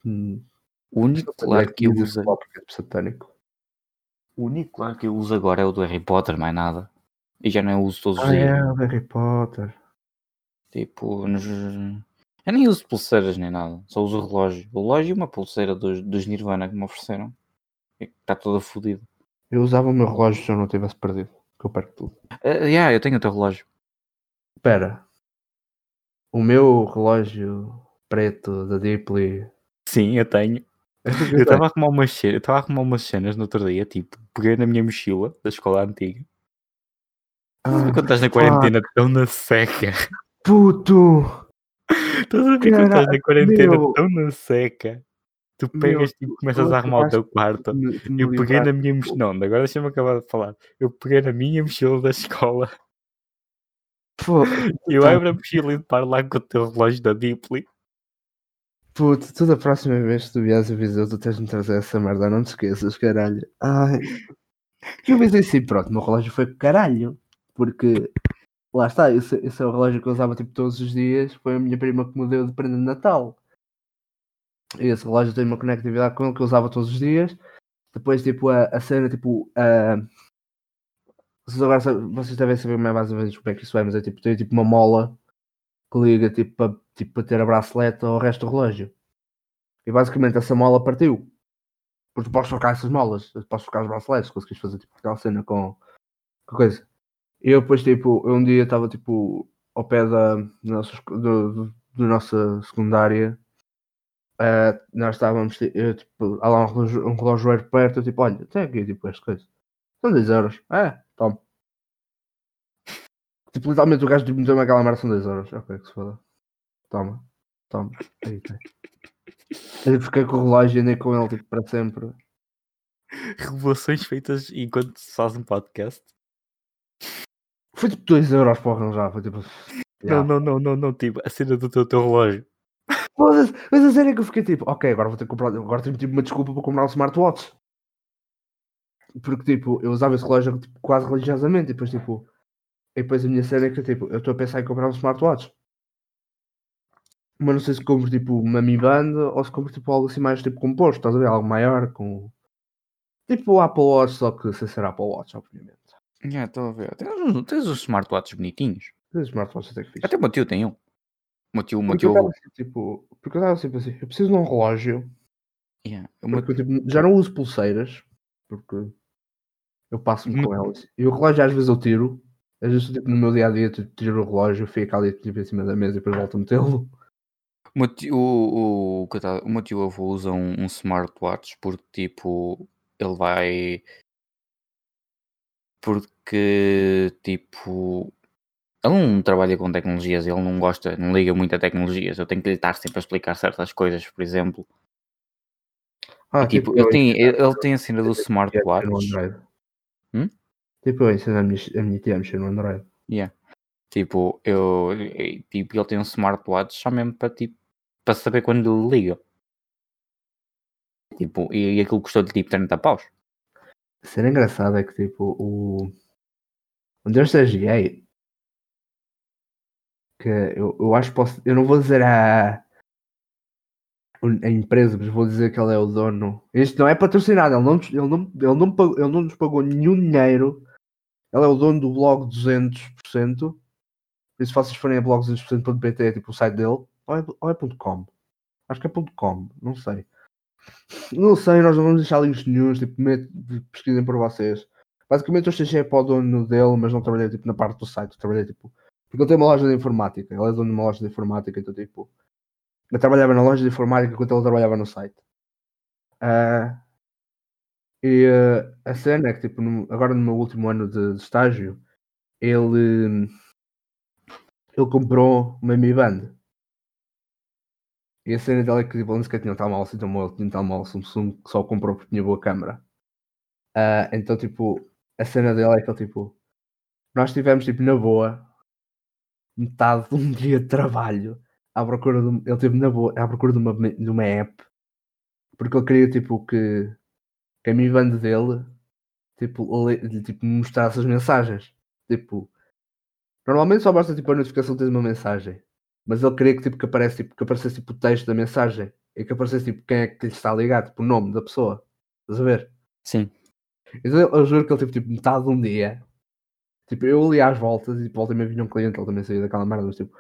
O único claro que eu uso, é tipo satânico. o único claro que eu uso agora é o do Harry Potter, mais nada. E já não uso todos os Ah, dias. é, o Harry Potter. Tipo, nos... eu nem uso pulseiras nem nada, só uso o relógio. O relógio e uma pulseira dos, dos Nirvana que me ofereceram. Está toda fodida. Eu usava o meu relógio se eu não tivesse perdido. Que eu perco tudo. Uh, yeah, eu tenho o teu relógio. Espera. O meu relógio preto da Deeply. Sim, eu tenho. [LAUGHS] Eu estava a arrumar umas cenas, estava a arrumar umas cenas no outro dia, tipo, peguei na minha mochila da escola antiga. Ah, Quando estás na quarentena tão na seca. puto! [LAUGHS] Estás a ver quando estás na quarentena meu. tão na seca. Tu pegas tipo, começas a arrumar o teu quarto. Me- me Eu peguei na minha mochila. Não, agora deixa-me acabar de falar. Eu peguei na minha mochila da escola. Pô, Eu Então. abro a mochila e paro lá com o teu relógio da Deeply. puto, tu da próxima vez que tu vieres a Viseu, tu tens de me trazer essa merda, não te esqueças, caralho. Ai. Eu pensei assim, pronto, o meu relógio foi caralho. Porque lá está, esse, esse é o relógio que eu usava tipo todos os dias. Foi a minha prima que me deu de prenda de Natal. E esse relógio tem uma conectividade com ele que eu usava todos os dias. Depois, tipo, a, a cena, tipo, a. Vocês agora sabem- vocês devem saber mais ou menos como é que isso é, mas é tipo, tem tipo uma mola que liga tipo para tipo, para ter a bracelete ao resto do relógio. E basicamente essa mola partiu. Porque podes trocar essas molas, podes trocar os braceletes, conseguis fazer tipo aquela cena com, com coisa. E eu depois, tipo, eu um dia estava tipo ao pé da nossa, do, do nossa secundária. Eh, nós estávamos, eu, tipo, há lá um relógio, um relógio perto, eu, tipo, olha, tem aqui tipo as coisas. São 10 euros. É, toma. Tipo, literalmente o gajo tipo, meteu-me aquela merda, são 10 euros. Ok, que se foda. Toma, toma. Aí tem. Eu fiquei com o relógio e andei com ele tipo, para sempre. Revelações feitas enquanto se faz um podcast. Foi tipo 2 euros para arranjar. Foi tipo. Não, não, não, não, não, tipo, a cena do teu, teu relógio. Foda-se, Mas a sério é que eu fiquei tipo, ok, agora vou ter que comprar. Agora tenho tipo uma desculpa para comprar um smartwatch. Porque tipo, eu usava esse relógio tipo, quase religiosamente. E depois tipo. E depois a minha cena é que tipo, eu estou a pensar em comprar um smartwatch. Mas não sei se compro tipo uma Mi Band ou se compro tipo algo assim mais tipo composto, estás a ver? Algo maior com. Tipo o Apple Watch, só que sem ser Apple Watch, obviamente. Já, estou a ver. Tens, tens os smartwatches bonitinhos. Esse smartwatch até que fiz. Até o meu tio tem um. O meu tio, o meu Porque eu tio. estava assim, tipo, porque eu estava sempre assim, eu preciso de um relógio Yeah, Porque eu, tipo, já não uso pulseiras, porque eu passo-me Uhum. com elas. E o relógio às vezes eu tiro, às vezes tipo, no meu dia a dia tipo, tiro o relógio, fico ali tipo, em cima da mesa e depois volto a metê-lo. O o, eu o meu tio avô usa um, um smartwatch porque tipo ele vai porque tipo ele não trabalha com tecnologias, ele não gosta, não liga muito a tecnologias, eu tenho que lhe estar sempre a explicar certas coisas, por exemplo. Ah, E, tipo, eu ele tem, ele, ele tem a cena do smartwatch. Hum? Tipo, eu ensino a minha, a minha tia mexer no Android. Yeah. Tipo, eu, tipo, ele tem um smartwatch só mesmo para tipo, para saber quando ele liga. Tipo, e, e aquilo custou-lhe tipo 30 paus. A cena engraçada é que tipo, o. Onde eu estagiei, que eu, eu acho que posso. Eu não vou dizer a. A empresa, mas vou dizer que ele é o dono. Isto não é patrocinado, ele não, ele não, ele não, pagou- ele não nos pagou nenhum dinheiro. Ele é o dono do blog 200%. E se vocês forem a blog 200%.pt, é tipo o site dele, ou é, ou é .com? Acho que é .com, não sei. Não sei, nós não vamos deixar links nenhums, tipo, pesquisem por vocês. Basicamente eu estagiei para o dono dele, mas não trabalhei tipo, na parte do site, trabalhei tipo. Porque ele tem uma loja de informática, ele é dono de uma loja de informática, então tipo. Eu trabalhava na loja de informática enquanto ele trabalhava no site. Ah, e ah, a cena é que tipo, no- agora no meu último ano de, de estágio, ele, ele comprou uma Mi Band. E a cena dele é que tipo, ele sequer tinha um telemóvel assim tão bom, ele tinha um telemóvel Samsung que só comprou porque tinha boa câmera. Ah, então, tipo, a cena dele é que ele, tipo, nós tivemos, tipo, na boa, metade de um [LAUGHS] dia de trabalho à procura de, ele teve na boa, à procura de uma, de uma app, porque ele queria, tipo, que, que a Mi Band dele, tipo, le- tipo, mostrasse as mensagens. Tipo, normalmente só basta, tipo, a notificação ter uma mensagem. Mas ele queria que, tipo, que, aparece, tipo, que aparecesse tipo, o texto da mensagem e que aparecesse tipo, quem é que lhe está ligado, tipo, o nome da pessoa. Estás a ver? Sim. Então eu, eu juro que ele teve tipo, metade de um dia. Tipo, eu ali às voltas e tipo, volta e meia vinha um cliente, ele também saía daquela merda, mas tipo,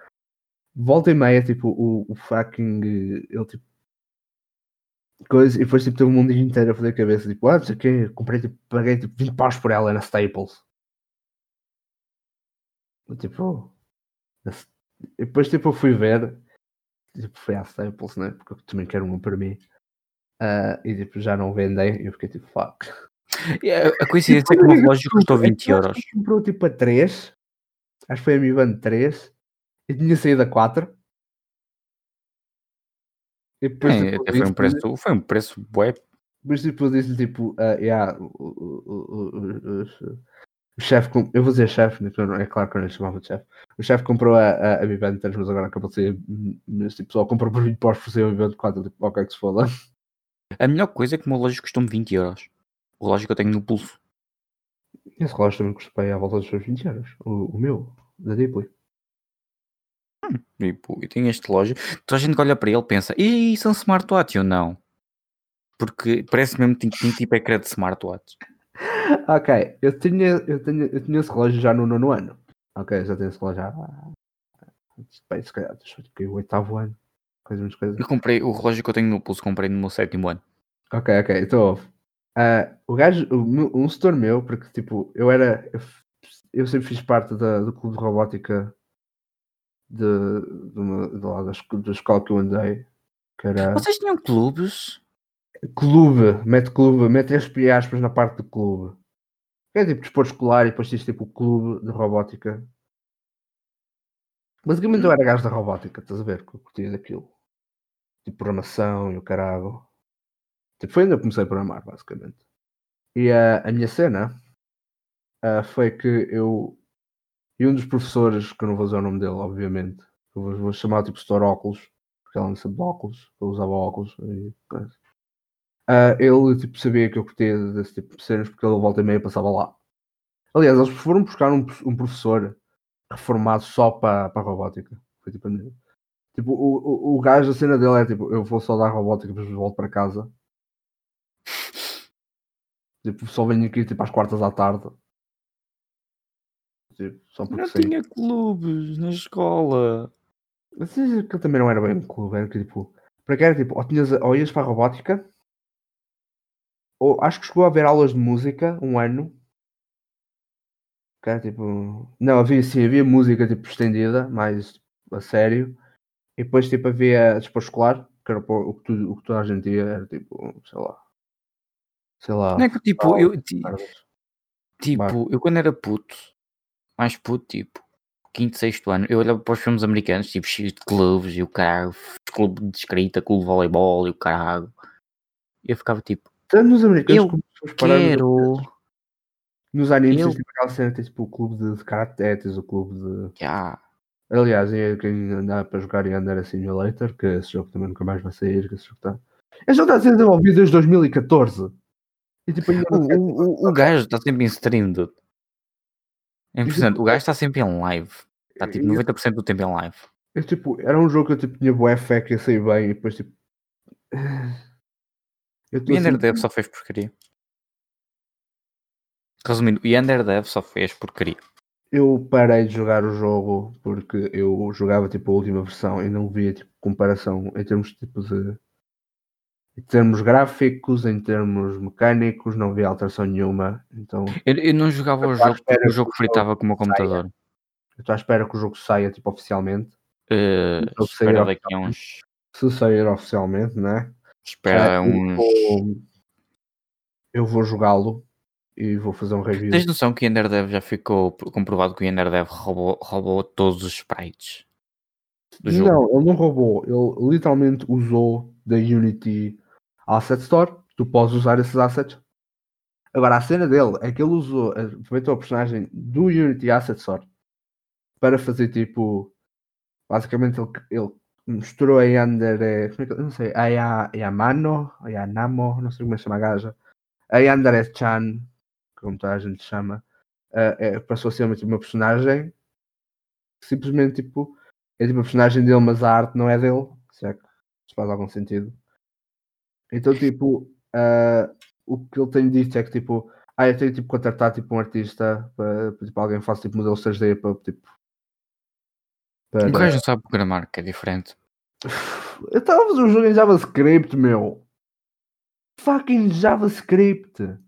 volta e meia, tipo, o, o fucking. eh, Ele tipo. Coisa, e depois tipo, teve um mundo inteiro a fazer cabeça, tipo, ah, não sei o quê, comprei, tipo, paguei tipo 20 paus por ela na Staples. Tipo, e depois tipo, eu fui ver, tipo, fui à Staples, né? Porque eu também quero uma para mim. Ah, e tipo, já não vendem, e eu fiquei tipo, fuck. E a, coincidência é que o relógio custou 20 euros. Comprou tipo a 3, acho que foi a Mi Band 3, e tinha saído a 4. E depois, É, até foi um preço, foi um preço bué. depois tipo, eu disse tipo, ah, yeah, o, o, o, o, o- o chefe, eu vou dizer chefe, né, é claro que eu não chamava de chefe. O chefe comprou a, a, a Mi Band 3, mas agora acabou de sair, mas tipo, só comprou por 20 paus por ser a Mi Band 4, tipo, ok, que se foda. A melhor coisa é que o meu relógio custou-me 20 euros. O relógio que eu tenho no pulso. Esse relógio também custou para aí à volta dos seus 20 euros, o, o meu, da Deeply. Tipo, eu tenho este relógio. Toda a gente que olha para ele pensa, e isso é um smartwatch? Eu não. Porque parece mesmo que tem, tem tipo ecrã de smartwatch. [LAUGHS] Ok, eu tinha, eu, tinha, eu tinha esse relógio já no nono ano. Ok, já tenho esse relógio já. Bem, se calhar, o oitavo ano. Coisa, coisas. Eu comprei, o relógio que eu tenho no pulso comprei no meu sétimo ano. Ok, ok, então ouve. Ah, o gajo, um setor meu, porque tipo, eu era. Eu, eu sempre fiz parte da, do clube de robótica de, de, uma- de lá da, da escola que eu andei. Que era. Vocês tinham clubes? Clube, mete clube, mete entre aspas na parte do clube. Que é tipo desporto escolar e depois tens tipo o clube de robótica. Basicamente eu era gajo da robótica, estás a ver? Que eu curtia daquilo. Tipo programação e o caralho. Tipo, foi onde eu comecei a programar, basicamente. E ah, a minha cena ah, foi que eu e um dos professores, que eu não vou usar o nome dele, obviamente, eu vou, vou chamar tipo Store Óculos, porque ela não sabe de óculos, eu usava óculos. E, coisa. Ah, ele tipo, sabia que eu curtia desse tipo de cenas porque ele volta e meia passava lá. Aliás, eles foram buscar um, um professor reformado só para a robótica. Foi tipo Tipo, o, o, o gajo, a cena dele é tipo, eu vou só dar robótica depois volto para casa. Tipo, só venho aqui tipo às quartas à tarde. Tipo, só porque Não sei. tinha clubes na escola. Mas isso aquilo também não era bem um clube, era que tipo. Para que era tipo, ou, tinhas, ou ias para a robótica, ou acho que chegou a haver aulas de música um ano. Que era tipo. Não, havia sim, havia música tipo estendida, mais a sério. E depois tipo havia desporto escolar, que era o que, tu, o que toda a gente ia, era tipo, sei lá. Sei lá. Não é que tipo, eu, tipo, eu quando era puto, mais puto, tipo, quinto, sexto ano, eu olhava para os filmes americanos, tipo, cheios de clubes e o caralho, clube de escrita, clube de voleibol e o caralho. E eu ficava tipo, Tanto nos americanos Eu como nos quero. Nos animes Eu- tipo aquela cena, tens tipo o clube de, karate, tens o clube de. Já. Aliás, é quem andar para jogar e andar a Simulator, que esse jogo também nunca mais vai sair, que esse jogo está. Esse jogo está a ser desenvolvido desde 2014. E tipo, O, o, o, gajo está sempre em stream, dude. É impressionante. O gajo está sempre em live. Está tipo E- 90% do tempo em live. é, tipo, era um jogo que eu tipo, tinha boa fé que ia sair bem e depois tipo. [SIGHS] Eu O tô assim, Dev só fez porcaria. Resumindo, o Ender Dev só fez porcaria. eu parei de jogar o jogo porque eu jogava tipo a última versão e não via tipo comparação em termos tipo de em termos gráficos, em termos mecânicos, não via alteração nenhuma. Então Eu, eu não jogava o Eu à jogo porque o jogo o fritava com o meu computador. eu estou à espera que o jogo saia tipo oficialmente. Eh, Então, espera daqui a uns. Se sair oficialmente, né? Espera eu uns. vou- Eu vou jogá-lo e vou fazer um review. Tens noção que o Ender Dev já ficou comprovado que o Ender Dev roubou, roubou todos os sprites do jogo? Não, ele não roubou. Ele literalmente usou da Unity Asset Store. Tu podes usar esses assets. Agora, a cena dele é que ele usou, aproveitou a personagem do Unity Asset Store para fazer tipo. Basicamente, ele, ele misturou a Yandere. Como é que, não sei. A Ya- Yamano, a Yanamo, não sei como é que chama a gaja. A Yandere Chan, como toda a gente chama. eh, é, passou a ser uma, tipo, uma personagem simplesmente tipo é tipo a personagem dele, mas a arte não é dele, se é faz algum sentido. Então, tipo, ah, o que ele tem dito é que, tipo, ah, eu tenho tipo contratar tipo um artista para para, tipo, alguém faça tipo modelos 3D para tipo. Para... O gajo não sabe programar, que é diferente. Eu estava a fazer um jogo em JavaScript, meu. Fucking JavaScript.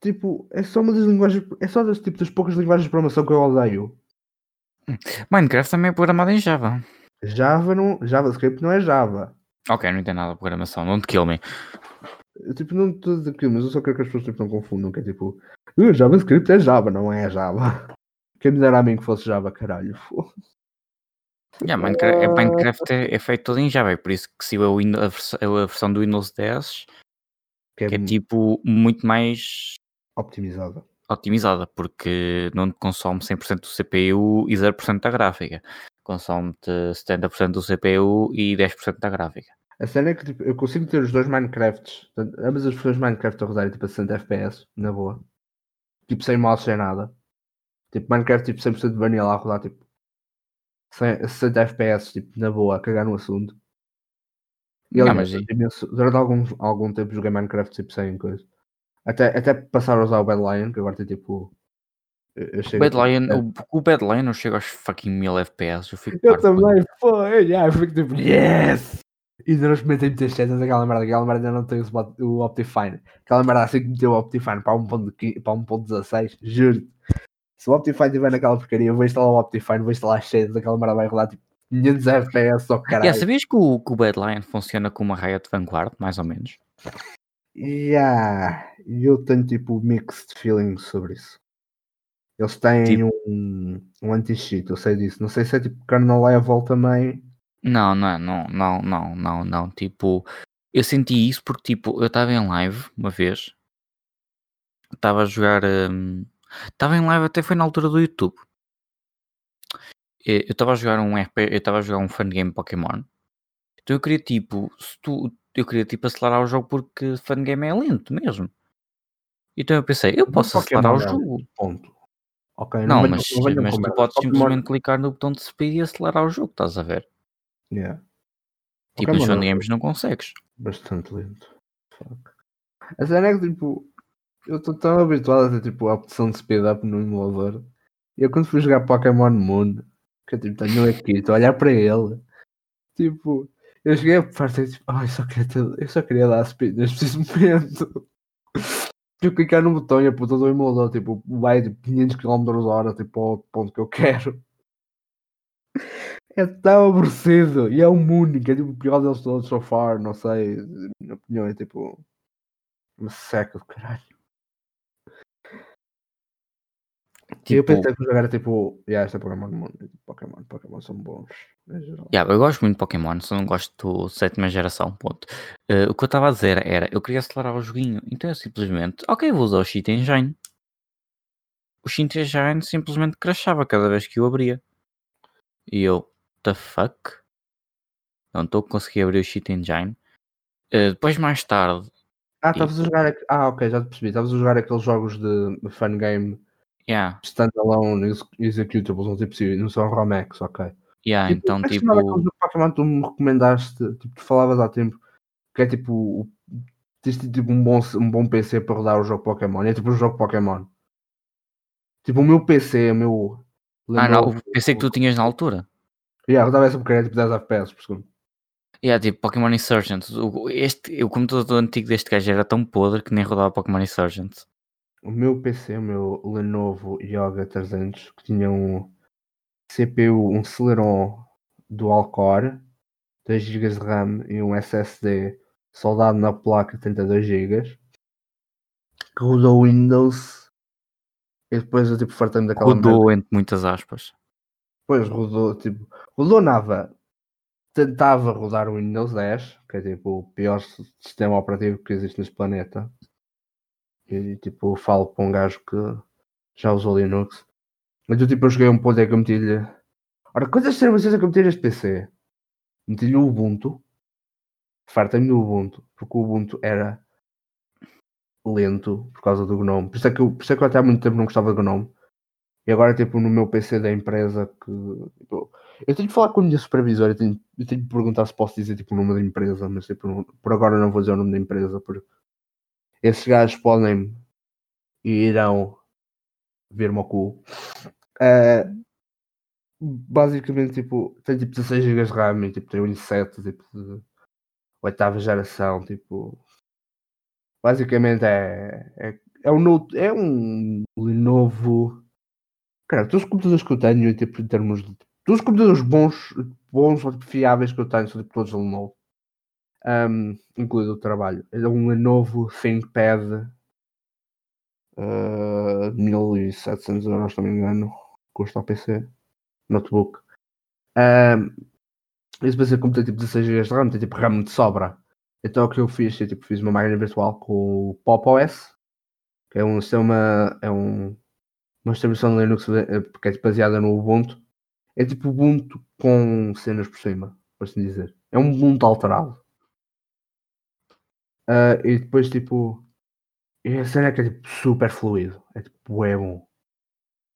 Tipo, é só uma das linguagens. É só das, tipo, das poucas linguagens de programação que eu odeio. Minecraft também é programado em Java. Java não, JavaScript não é Java. Ok, não entendo nada de programação, não te kill me. Eu, tipo, não estou a dizer aquilo, mas eu só quero que as pessoas tipo, não confundam, que é tipo, "Uh, JavaScript é Java, não é Java. [LAUGHS] Quem me dera a mim que fosse Java, caralho. Yeah, Minecraft, é, Minecraft é, é feito todo em Java, é por isso que se Win- a a versão do Windows 10 Que é, que é tipo muito mais optimizada. otimizada, porque não consome 100% do CPU e 0% da gráfica. Consome-te 70% do CPU e 10% da gráfica. A cena é que tipo, eu consigo ter os dois Minecrafts, portanto, ambas as versões de Minecraft a rodarem tipo a 60 FPS, na boa. Tipo, sem mouse, sem nada. Tipo, Minecraft tipo 100% de vanilla a rodar tipo 100 60 FPS, tipo, na boa, a cagar no assunto. E mas imenso- durante algum, algum tempo joguei Minecraft tipo sem coisa. Até, até passar a usar o Bad Lion, que agora tem tipo. O Bad a- Lion, o, o Bad Lion não chega aos fucking 1000 FPS. Eu fico Eu também, yeah, eu fico tipo, yes! E ainda não experimentei meter setas daquela merda, aquela merda ainda não tem o, Optifine. Aquela merda assim que meteu o Optifine para 1.15 para 1.16, juro Se o Optifine estiver naquela porcaria, eu vou instalar o Optifine, vou instalar as setas, aquela merda vai rodar tipo 500 FPS, só caralho. Yeah, sabias que o, que o Badlion funciona como uma Riot Vanguard, mais ou menos? Yeah, eu tenho tipo mixed feelings sobre isso. Eles têm Tipo- um, um anti-cheat, eu sei disso. Não sei se é tipo kernel level também. Não, não, não, não, não, não, não. Tipo, eu senti isso porque, tipo, eu estava em live uma vez, estava a jogar, estava em live até foi na altura do YouTube. Eu estava a jogar um RP, eu estava a jogar um fangame Pokémon. Então eu queria, tipo, se tu, eu queria, tipo, acelerar o jogo porque fangame é lento mesmo. Então eu pensei, eu posso acelerar o Pokémon é jogo. Ponto. Ok, Não, venham- mas, mas com tu podes simplesmente clicar no botão de speed e acelerar o jogo, estás a ver? Yeah. Tipo, nos é fangames não consegues. bastante lento. Fuck. A cena é que tipo, eu estou tão habituado a ter tipo a opção de speed up no emulador. E eu quando fui jogar Pokémon Moon, que eu tipo, tenho aqui, estou a olhar para ele, tipo, eu cheguei a parte e tipo, ai, eu só queria, ter- eu só queria dar speed neste preciso [LAUGHS] momento. Eu clicar no botão e a puta do emulador, tipo, vai tipo 500 km hora, tipo, ao ponto que eu quero. É tão aborrecido. E é um único, é tipo o pior deles todos so far, não sei. Na minha opinião é tipo. Uma seca do caralho. E eu Tipo, pensei que o jogo era tipo. Yeah, este é Pokémon. Tipo, Pokémon, Pokémon são bons. Yeah, eu gosto muito de Pokémon, só não gosto do sétima geração, ponto. Eh, o que eu estava a dizer era, eu queria acelerar o joguinho, então eu simplesmente, ok, vou usar o Cheat Engine. O Cheat Engine simplesmente crashava cada vez que eu abria. E eu, the fuck? Não estou a conseguir abrir o Cheat Engine. Eh, depois mais tarde, Ah, estavas a jogar. aqu- Ah, ok, já te percebi. Estavas a jogar aqueles jogos de fan game yeah, standalone ex- executables, não, tipo, não são Romex, ok. yeah, Tipo, então tipo, aquele jogo de Pokémon tu me recomendaste, tipo, tu falavas há tempo, que é tipo, o- tens tipo um bom, um bom PC para rodar o jogo Pokémon, é tipo um jogo Pokémon. Tipo, o meu PC, o meu ah não, Lenovo, pensei que tu tinhas na altura. Yeah, rodava porcaria, tipo 10 FPS por segundo. Yeah, tipo Pokémon Insurgent. O- Este, o computador antigo deste gajo era tão podre que nem rodava Pokémon Insurgent. O meu PC, o meu Lenovo Yoga 300, que tinha um CPU, um Celeron Dual Core, 2 GB de RAM e um SSD soldado na placa 32 GB, que rodou Windows e depois eu tipo fartei-me daquela merda. Rodou entre muitas aspas. Depois rodou, tipo, rodou nada. Tentava rodar o Windows 10, que é tipo o pior sistema operativo que existe neste planeta. E tipo, falo para um gajo que já usou Linux. Mas eu tipo, eu cheguei a um ponto em que eu meti-lhe. Ora, quantas serviços é que eu meti neste PC? Meti-lhe o Ubuntu. Fartei-me do Ubuntu, porque o Ubuntu era lento por causa do GNOME. Por isso é que eu, por isso é que eu até há muito tempo não gostava do GNOME. E agora, tipo, no meu PC da empresa que. tipo, eu tenho de falar com a minha supervisora, eu tenho, eu tenho de perguntar se posso dizer tipo o nome da empresa, mas tipo, por agora não vou dizer o nome da empresa, porque esses gajos podem e irão ver-me ao cu. Eh, basicamente, tipo, tem tipo 16 GB de RAM e tipo, tem um i7 tipo, de oitava geração, tipo. Basicamente é, é, é um é um Lenovo. Cara, todos os computadores que eu tenho, tipo, em termos de. Todos os computadores bons, bons ou tipo, fiáveis que eu tenho, são tipo, todos Lenovo. Um, incluído o trabalho. É um Lenovo ThinkPad uh, 1700 euros, se não me engano. Custa ao PC. Notebook. Um, esse PC como tem tipo 16 GB de RAM, tem tipo RAM de sobra. Então o que eu fiz, eu tipo, fiz uma máquina virtual com o Pop OS, que é um sistema, é um, uma distribuição de Linux eh, que é tipo, baseada no Ubuntu. É tipo Ubuntu com cenas por cima, por assim dizer. É um Ubuntu alterado. Ah, e depois tipo. E a cena é que é tipo super fluido. É tipo é bom.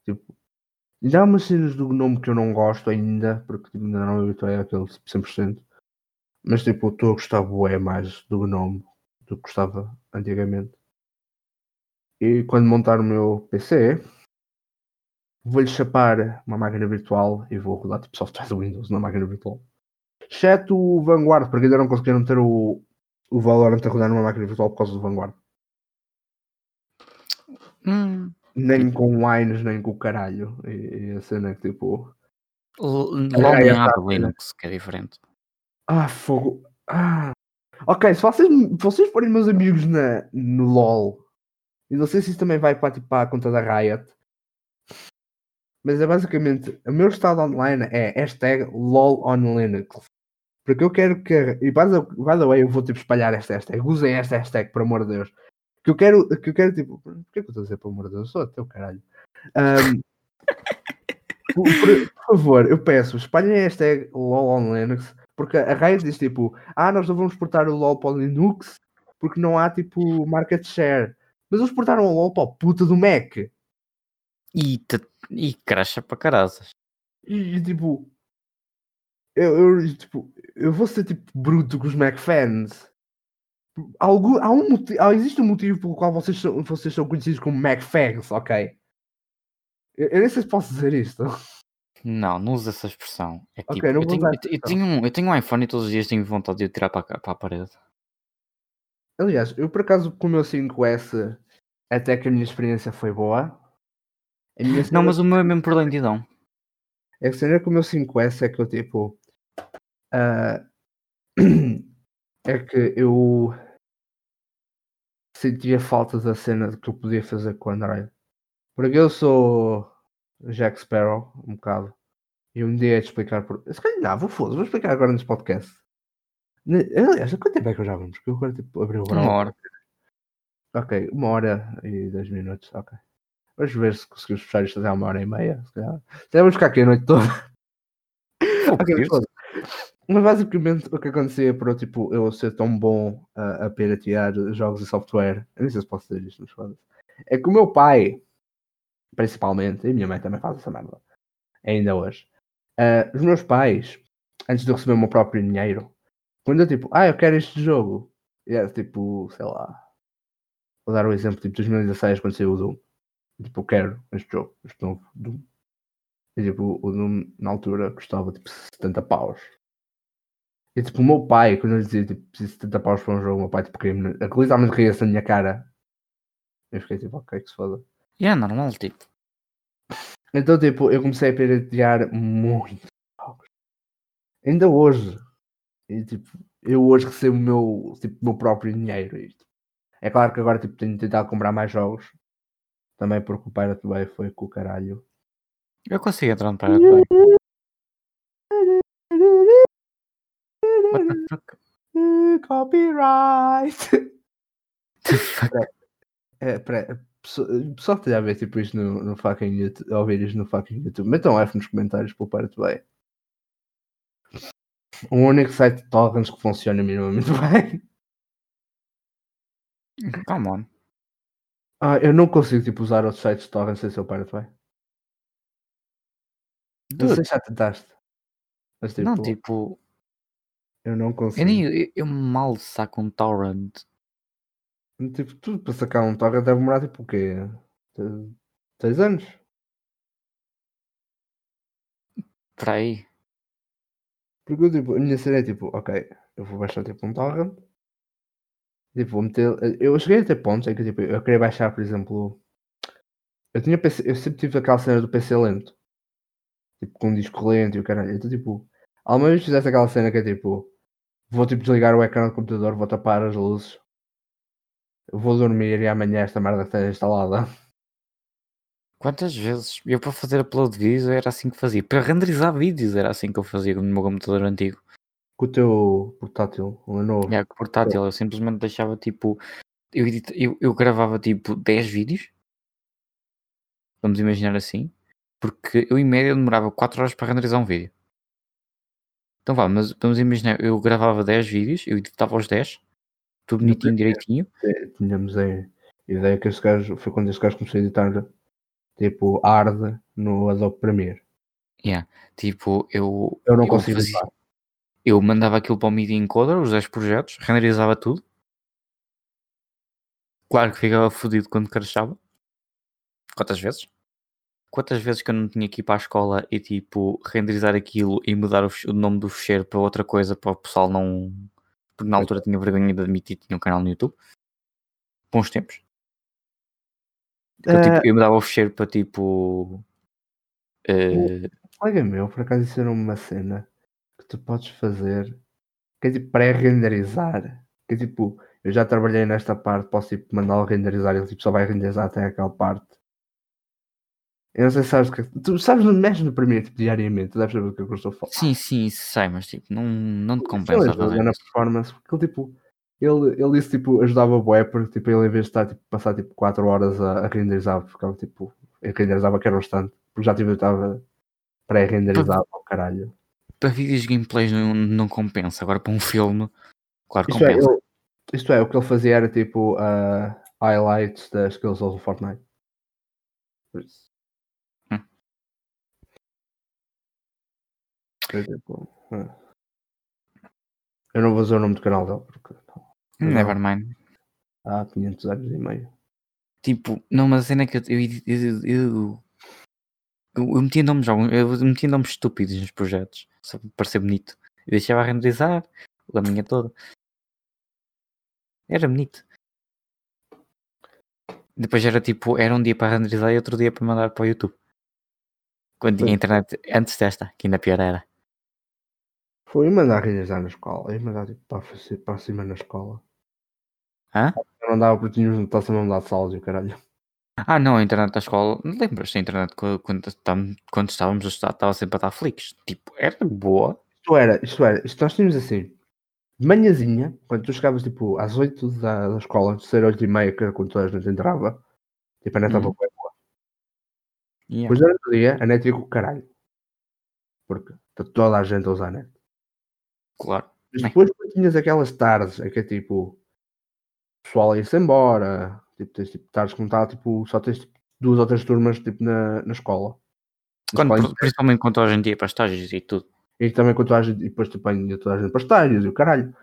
Tipo, e há umas cenas do Gnome que eu não gosto ainda, porque tipo, ainda não me habituei àquele tipo, 100%. Mas tipo, estou a gostar bué mais do Gnome do que gostava antigamente. E quando montar o meu PC, vou-lhe chapar uma máquina virtual e vou rodar tipo software do Windows na máquina virtual. Exceto o Vanguard, porque ainda não conseguiram ter o, o Valorant a rodar numa máquina virtual por causa do Vanguard. Hum, Nem com Wines, nem com o caralho. E, e a cena é que tipo. Exato, né? Linux, que é diferente. Ah, fogo. Ah. Ok, se vocês, vocês forem meus amigos na, no LOL, e não sei se isso também vai para, tipo, para a conta da Riot, mas é basicamente, o meu estado online é hashtag LOL on Linux. Porque eu quero que. E by the, by the way, eu vou tipo espalhar esta hashtag. Usem esta hashtag, por amor de Deus. Que eu quero, que eu quero tipo. Por que é que eu estou a dizer, por amor de Deus? Eu sou teu caralho. Ahm, [LAUGHS] por, por- por favor, eu peço, espalhem a hashtag LOL on Linux. Porque a Riot diz tipo, ah, nós não vamos portar o LOL para o Linux porque não há tipo market share. Mas eles portaram o LOL para o puta do Mac. E, te, e cracha para caraças. E, e, tipo, eu, eu, tipo, eu vou ser tipo bruto com os Mac fans. Algum, há um motivo, há, existe um motivo pelo qual vocês são, vocês são conhecidos como Mac fans, ok? Eu, eu nem sei se posso dizer isto. Não, não usa essa expressão. É tipo, eu, tenho, eu, eu tenho um, eu tenho um iPhone e todos os dias tenho vontade de o tirar para, para a parede. Aliás, eu por acaso com o meu 5S até que a minha experiência foi boa. Não, mas o meu é mesmo por lentidão. É que cena com o meu 5S é que eu tipo. ah, [CLEARS THROAT] é que eu sentia falta da cena que eu podia fazer com o Android. Porque eu sou Jack Sparrow, um bocado. E um dia é de explicar por. Se calhar não, vou foda vou explicar agora neste podcast. Aliás, quanto tempo é que eu já vamos? Porque eu agora tipo, abri o Uma hora. Ok, uma hora e dois minutos, ok. Vamos ver se conseguimos fechar isto até uma hora e meia. Se calhar. Se calhar vamos ficar aqui a noite toda. Vou Ok, pedir. foda. Mas basicamente o que acontecia por tipo, eu ser tão bom a, a piratear jogos e software, eu nem sei se posso dizer isto, mas foda é que o meu pai, principalmente, e a minha mãe também faz essa merda, ainda hoje, ah, os meus pais, antes de eu receber o meu próprio dinheiro, quando eu tipo, ah, eu quero este jogo, e era tipo, sei lá, vou dar o exemplo, tipo 2016, quando saiu o Doom, tipo, eu quero este jogo, este novo Doom. E tipo, o Doom na altura custava tipo 70 paus. E tipo, o meu pai, quando eu dizia tipo, preciso de 70 paus para um jogo, o meu pai tipo, ria-me, literalmente ria-se na minha cara. Eu fiquei tipo, ok, que se foda. E é normal, tipo. Então, tipo, eu comecei a piratear muito jogos. Ainda hoje. E, tipo, eu hoje recebo o meu, tipo, meu próprio dinheiro. e, tipo, É claro que agora tipo, tenho tentado comprar mais jogos. Também porque o Pirate Bay foi com o caralho. Eu consigo entrar no Pirate Bay. What the fuck? Copyright! [LAUGHS] É, pera, pessoal que esteja a ver tipo isto no, no fucking YouTube, ouvir isto no fucking YouTube, metam F nos comentários para o Pirate Bay. O único site de torrents que funciona minimamente [LAUGHS] bem. Come on. Ah, eu não consigo tipo, usar outros sites de torrents sem ser o Pirate Bay. Não sei se já tentaste. Mas tipo, não, tipo, eu não eu, consigo. nem, eu, eu mal saco um torrent. Tipo, tudo para sacar um torrent deve demorar tipo o quê? 6 anos? Para aí. Porque eu, tipo, a minha cena é tipo, ok, eu vou baixar tipo um torrent. Tipo, vou meter. Eu cheguei a ter pontos em que tipo, eu queria baixar, por exemplo. Eu tinha PC, eu sempre tive aquela cena do PC lento. Tipo, com um disco lento e o caralho. Então, tipo, alguma vez fizesse aquela cena que é tipo, vou tipo desligar o ecrã do computador, vou tapar as luzes, vou dormir e amanhã esta merda esteja instalada. Quantas vezes? Eu para fazer upload de vídeos era assim que fazia. Para renderizar vídeos era assim que eu fazia no meu computador antigo. Com o teu portátil, o Lenovo. É, com portátil, eu simplesmente deixava tipo. Eu, eu, eu gravava tipo 10 vídeos. Vamos imaginar assim. Porque eu em média demorava 4 horas para renderizar um vídeo. Então vá, mas vamos imaginar, eu gravava 10 vídeos, eu editava os 10, tudo bonitinho, direitinho. Eh, Tínhamos a ideia que este gajo, foi quando este gajo começou a editar tipo hard no Adobe Premiere. Yeah. Tipo, eu, Eu não eu, consigo fazia- editar. Eu mandava aquilo para o Media Encoder, os 10 projetos, renderizava tudo. Claro que ficava fodido quando crashava. Quantas vezes? quantas vezes que eu não tinha que ir para a escola e tipo renderizar aquilo e mudar o, o nome do fecheiro para outra coisa para o pessoal não. Porque na altura tinha vergonha de admitir que tinha um canal no YouTube. Bons tempos. Eu, tipo, eu mudava o fecheiro para tipo. eh, Um colega meu, por acaso, disseram uma cena tu podes fazer que é tipo pré-renderizar. Que é tipo, eu já trabalhei nesta parte, posso tipo mandá-lo renderizar, ele tipo, só vai renderizar até aquela parte. Eu não sei se sabes o que é- Tu sabes, mexes no primeiro tipo, diariamente, tu deves saber o que é que eu estou a falar. sim, sim, isso sei, mas tipo, não, não te Ele compensa fazer na isso. performance, porque ele tipo, ele, ele disse tipo, ajudava o bué, porque tipo, ele em vez de estar tipo, passar tipo 4 horas a, a renderizar, ficava tipo, ele renderizava que era bastante, porque já tipo, eu estava pré-renderizado ao caralho. Para vídeos gameplays não, não compensa. Agora para um filme, claro que é, compensa. ele- isto é, o que ele fazia era tipo uh, highlights das skills do Fortnite. Por isso. Hum. Ah. Eu não vou dizer o nome do canal dele porque não. Nevermind. há 500 anos e meio. Tipo, não, mas a cena é que eu, eu, eu, eu, eu, eu metia nomes, alguns- eu metia nomes estúpidos nos projetos, só para parecer bonito. Eu deixava renderizar a minha toda. Era bonito. Depois era tipo, era um dia para renderizar e outro dia para mandar para o YouTube. Quando tinha internet, antes desta, que ainda pior era. Foi mandar renderizar na escola. Eu mandar tipo para, fazer- para cima na escola. Hã? Eu não dava porque tínhamos notação a mudar de salas e o caralho. Ah, não, a internet da escola, não lembras? A internet quando, quando, estávamos- quando estávamos a estudar estava sempre a dar flicks. Tipo, era boa. Isto era, isto era, isto nós tínhamos assim. De manhãzinha, quando tu chegavas tipo às 8 da, da escola, antes de ser 8 e meia, que era quando toda a gente entrava, tipo a net estava Uhum. bué boa. Yeah. Depois durante o dia, a net ia com o caralho. Porque está toda a gente a usar a net. Claro. Mas Bem. depois tinhas aquelas tardes, é que é tipo, o pessoal ia-se embora, tipo, tens tipo tardes como está, tipo, só tens tipo, duas ou três turmas tipo, na, na escola. Quando, escola principalmente quando toda a gente ia para estágios e tudo. E também quando gente, e depois tipo, ainda toda a gente para estádios e o caralho.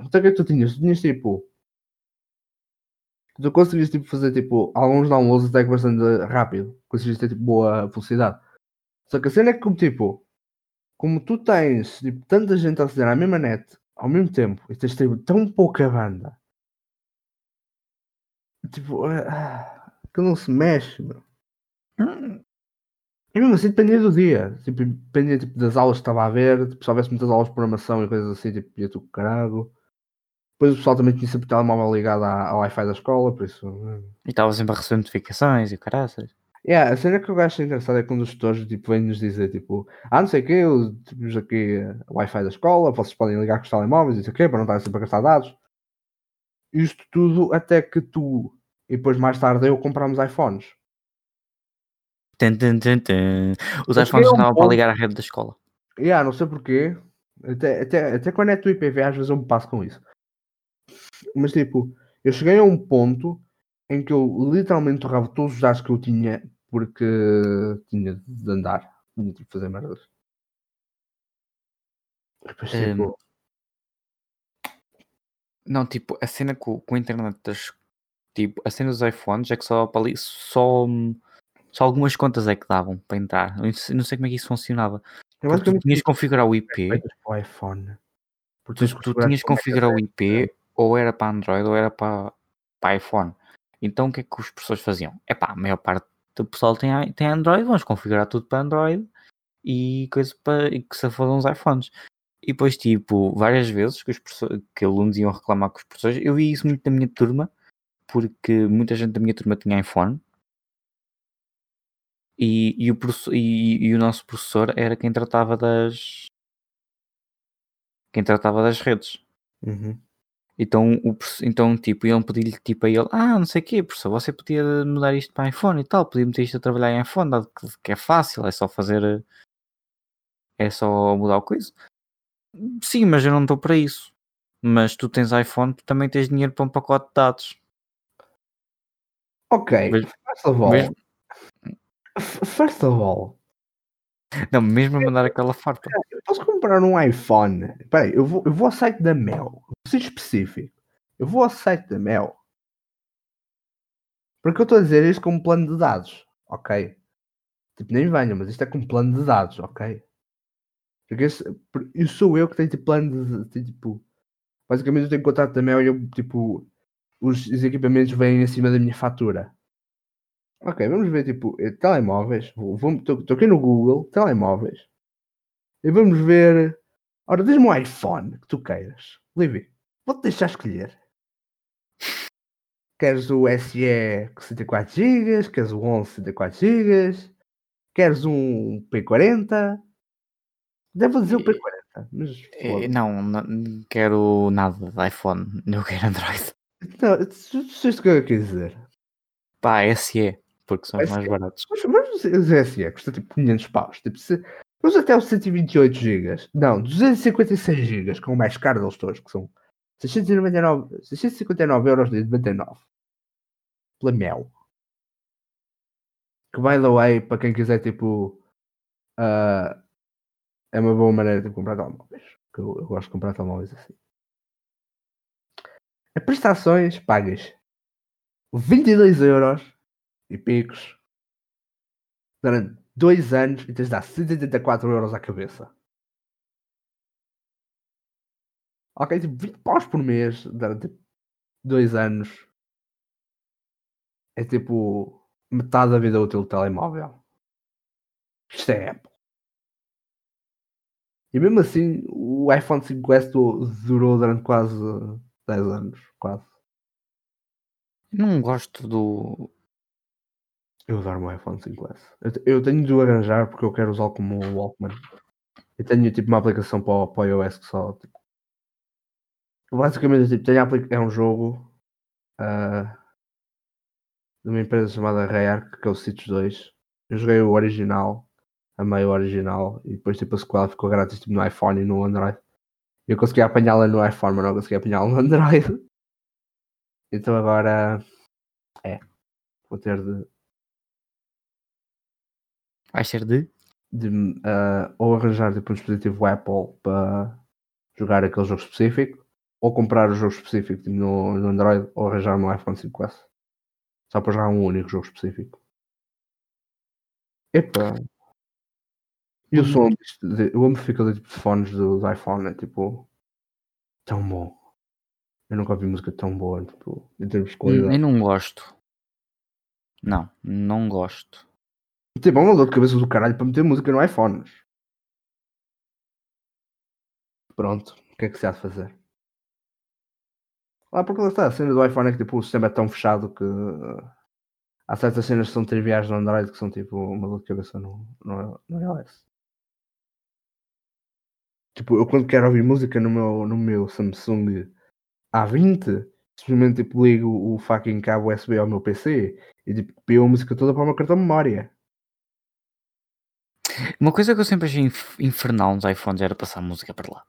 Então o que é que tu tinhas? Tu tinhas tipo. Tu conseguias tipo, fazer tipo alguns downloads até que bastante rápido. Conseguias ter tipo boa velocidade. Só que a cena é que como tipo. Como tu tens tipo, tanta gente a aceder à mesma net ao mesmo tempo e tens tipo, tão pouca banda. Tipo, ah, que não se mexe, meu. E mesmo assim dependia do dia. Tipo, dependia tipo, das aulas que estava a ver. Tipo, se houvesse muitas aulas de programação e coisas assim, tipo, ia tu com caralho. Depois o pessoal também tinha sempre o telemóvel ligado à- ao Wi-Fi da escola, por isso. hum. E estava sempre a receber notificações e o caraças. Yeah, a cena que eu acho engraçada é quando os tutores tipo, vêm nos dizer tipo, ah, não sei o quê, temos aqui eh, o Wi-Fi da escola, vocês podem ligar com os telemóveis, não sei o quê, para não estar sempre a gastar dados. Isto tudo até que tu e depois mais tarde eu compramos iPhones. Tum, tum, tum. Os iPhones a um andavam para ligar à rede da escola. Yeah, não sei porquê. Até, até, até quando é tu IPv, às vezes eu me passo com isso. Mas tipo, eu cheguei a um ponto em que eu literalmente torrava todos os dados que eu tinha porque tinha de andar. Tinha de fazer merdas. Depois, Hum, tipo, Não, tipo, a cena com, com a internet das. Tipo, a cena dos iPhones é que só para ali. Só, só algumas contas é que davam para entrar. Eu não sei, como é que isso funcionava. eu Porque tu tinhas que configurar o IP. para o iPhone. Porque Tu, tu tinhas que é configurar o é. IP ou era para Android ou era para, para iPhone. Então o que é que os professores faziam? É pá, a maior parte do pessoal tem, tem Android, vamos configurar tudo para Android e coisa para e que se fodam os iPhones. E depois, tipo, várias vezes que, os que alunos iam reclamar com os professores, eu vi isso muito na minha turma, porque muita gente da minha turma tinha iPhone. E, e, o, e, e o nosso professor era quem tratava das quem tratava das redes. Uhum. Então, o, então tipo, iam pedir-lhe tipo a ele, ah, não sei o quê, professor, você podia mudar isto para iPhone e tal, podia meter isto a trabalhar em iPhone, dado que, que é fácil, é só fazer, é só mudar o coisa. Sim, mas eu não estou para isso. Mas tu tens iPhone, tu também tens dinheiro para um pacote de dados. Ok, Mas- first of all, mesmo- first of all, Não, mesmo a mandar aquela farpa. eu posso comprar um iPhone. Espera aí, eu vou, eu vou ao site da Mel. Vou ser específico. Eu vou ao site da Mel. Porque eu estou a dizer isto como plano de dados. Ok? Tipo, nem venham, mas isto é com plano de dados, ok? Porque esse, eu sou eu que tenho tipo plano de, tipo. Basicamente eu tenho contato Mel e eu tipo. Os, os equipamentos vêm acima da minha fatura. Ok, vamos ver tipo eh, telemóveis. Estou aqui no Google, telemóveis. E vamos ver. Ora, diz-me um iPhone que tu queiras. Livy, vou-te deixar escolher. Queres o SE com 64 GB? Queres o 11 64 GB? Queres um P40? Devo dizer o P40, mas Eh. Não, não quero nada de iPhone, [LAUGHS] eu quero Android. Não, tu o que eu quis dizer. Pá, SE, porque são os mais SE. baratos. Mas, mas o SE custa tipo 500 paus. Tipo, se, vamos até os 128 GB. Não, 256 GB, com o mais caro deles todos, que são 699, 659 euros de 99. Pela Mel. Que, by the way, para quem quiser, tipo, ah, é uma boa maneira de comprar telemóveis. Eu, eu gosto de comprar telemóveis assim. Prestações pagas 22 euros e picos durante dois anos e tens de dar 184 euros à cabeça. Ok, tipo 20 paus por mês durante dois anos. É tipo metade da vida útil do telemóvel. Isto é Apple. E mesmo assim, o iPhone 5S du- durou durante quase 10 anos. Quase. Não gosto do. Eu adoro o meu iPhone 5S. Eu, te- eu tenho de o arranjar porque eu quero usá-lo como Walkman. Eu tenho tipo uma aplicação para o, para o iOS que só. Tipo, basicamente tipo, tenho a apli- é um jogo ah, de uma empresa chamada Rayark, que é o Cities 2. Eu joguei o original, amei o original, e depois tipo a sequela ficou grátis tipo, no iPhone e no Android. Eu consegui apanhá-la no iPhone, mas não consegui apanhá-la no [LAUGHS] Android. Então agora é. Vou ter de Vai ser de. de ah, ou arranjar tipo, um dispositivo Apple para jogar aquele jogo específico, ou comprar o jogo específico tipo, no, no Android, ou arranjar no iPhone 5S. Só para jogar um único jogo específico. Epa! E o som, disto de- o amplificador tipo, de fones do, do iPhone é tipo tão bom. Eu nunca ouvi música tão boa, tipo, em termos de Eu qualidade. não gosto. Não, não gosto. Tipo, é uma dor de cabeça do caralho para meter música no iPhone. Pronto, o que é que se há de fazer? Lá porque lá está, a cena do iPhone é que tipo, o sistema é tão fechado que uh, há certas cenas que são triviais no Android que são tipo uma dor de cabeça no, no, no iOS. Tipo, eu quando quero ouvir música no meu, no meu Samsung A20, simplesmente tipo, ligo o fucking cabo USB ao meu PC e tipo, pio a música toda para o meu cartão de memória. Uma coisa que eu sempre achei inf- infernal nos iPhones era passar música para lá.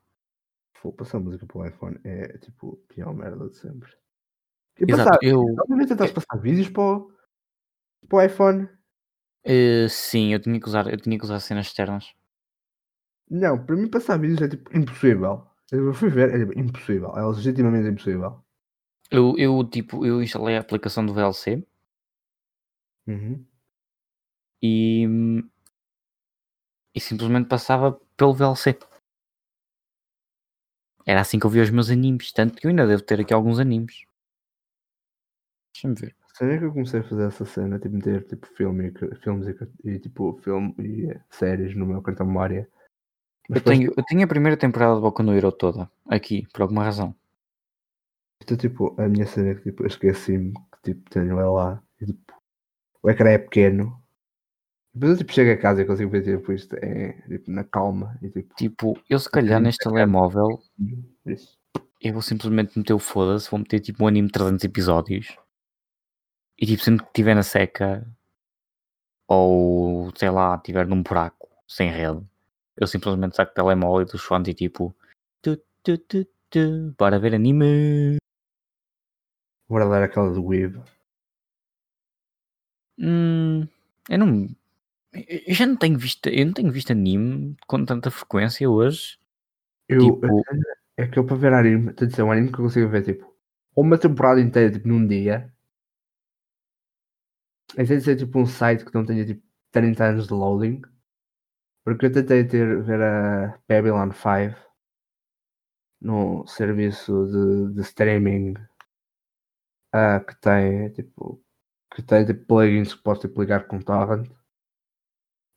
Vou passar música para o iPhone é tipo a pior merda de sempre. E Exato, passar, eu. obviamente tentaste passar vídeos para o, para o iPhone. eh, sim, eu tinha que usar, eu tinha que usar cenas externas. Não, para mim passar vídeos é tipo impossível. Eu fui ver, é tipo, impossível. É legitimamente impossível. Eu, eu, tipo, eu instalei a aplicação do VLC Uhum. e, e simplesmente passava pelo VLC. Era assim que eu via os meus animes, tanto que eu ainda devo ter aqui alguns animes. Deixa-me ver. Sabia que eu comecei a fazer essa cena, tipo, meter tipo, filme, filmes e, e, tipo, filme e eh, séries no meu cartão de memória. Mas Eu depois, tenho, eu tenho a primeira temporada de Boku no Hero toda, aqui, por alguma razão. então, tipo, a minha cena é que tipo, eu esqueci-me que tipo, tenho ela lá. E, tipo, o ecrã é pequeno. Depois eu tipo, chego a casa e consigo ver tipo, isto é, tipo, na calma. E, tipo, Tipo, eu se calhar Ok, neste telemóvel, isso. eu vou simplesmente meter o foda-se, vou meter tipo um anime de 300 episódios. E tipo, sempre que estiver na seca, ou sei lá, estiver num buraco, sem rede, eu simplesmente saco o telemóvel dos fones e tipo, tu, tu, tu, tu, bora ver anime. Vou guardar aquela do Weave. Hum, eu não. Eu já não tenho visto, eu não tenho visto anime com tanta frequência hoje. Eu, Tipo- é que eu para ver anime, tenho de ser um anime que eu consigo ver tipo uma temporada inteira tipo num dia. Tem de ser tipo um site que não tenha tipo 30 anos de loading. Porque eu tentei ter, ver a Babylon 5 no serviço de, de streaming uh, que tem tipo que tem tipo plugins que podes tipo, ligar com torrent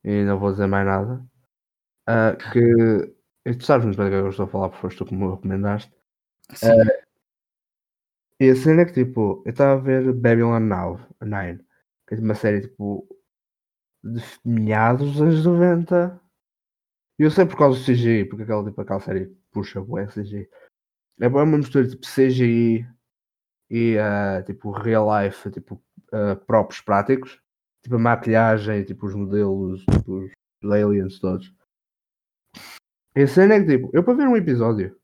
e não vou dizer mais nada. Uh, que e tu sabes muito bem do que eu estou a falar, porque foste tu que me recomendaste. Uh, e a cena é que tipo, eu estava a ver Babylon 9, que é uma série tipo de meados dos anos 90. E eu sei por causa do CGI, porque aquela, tipo, aquela série puxa o CGI. É uma mistura tipo CGI e uh, tipo real life, tipo uh, próprios práticos, tipo a maquilhagem, tipo os modelos, tipo, os aliens todos. E a cena é que tipo, eu para ver um episódio,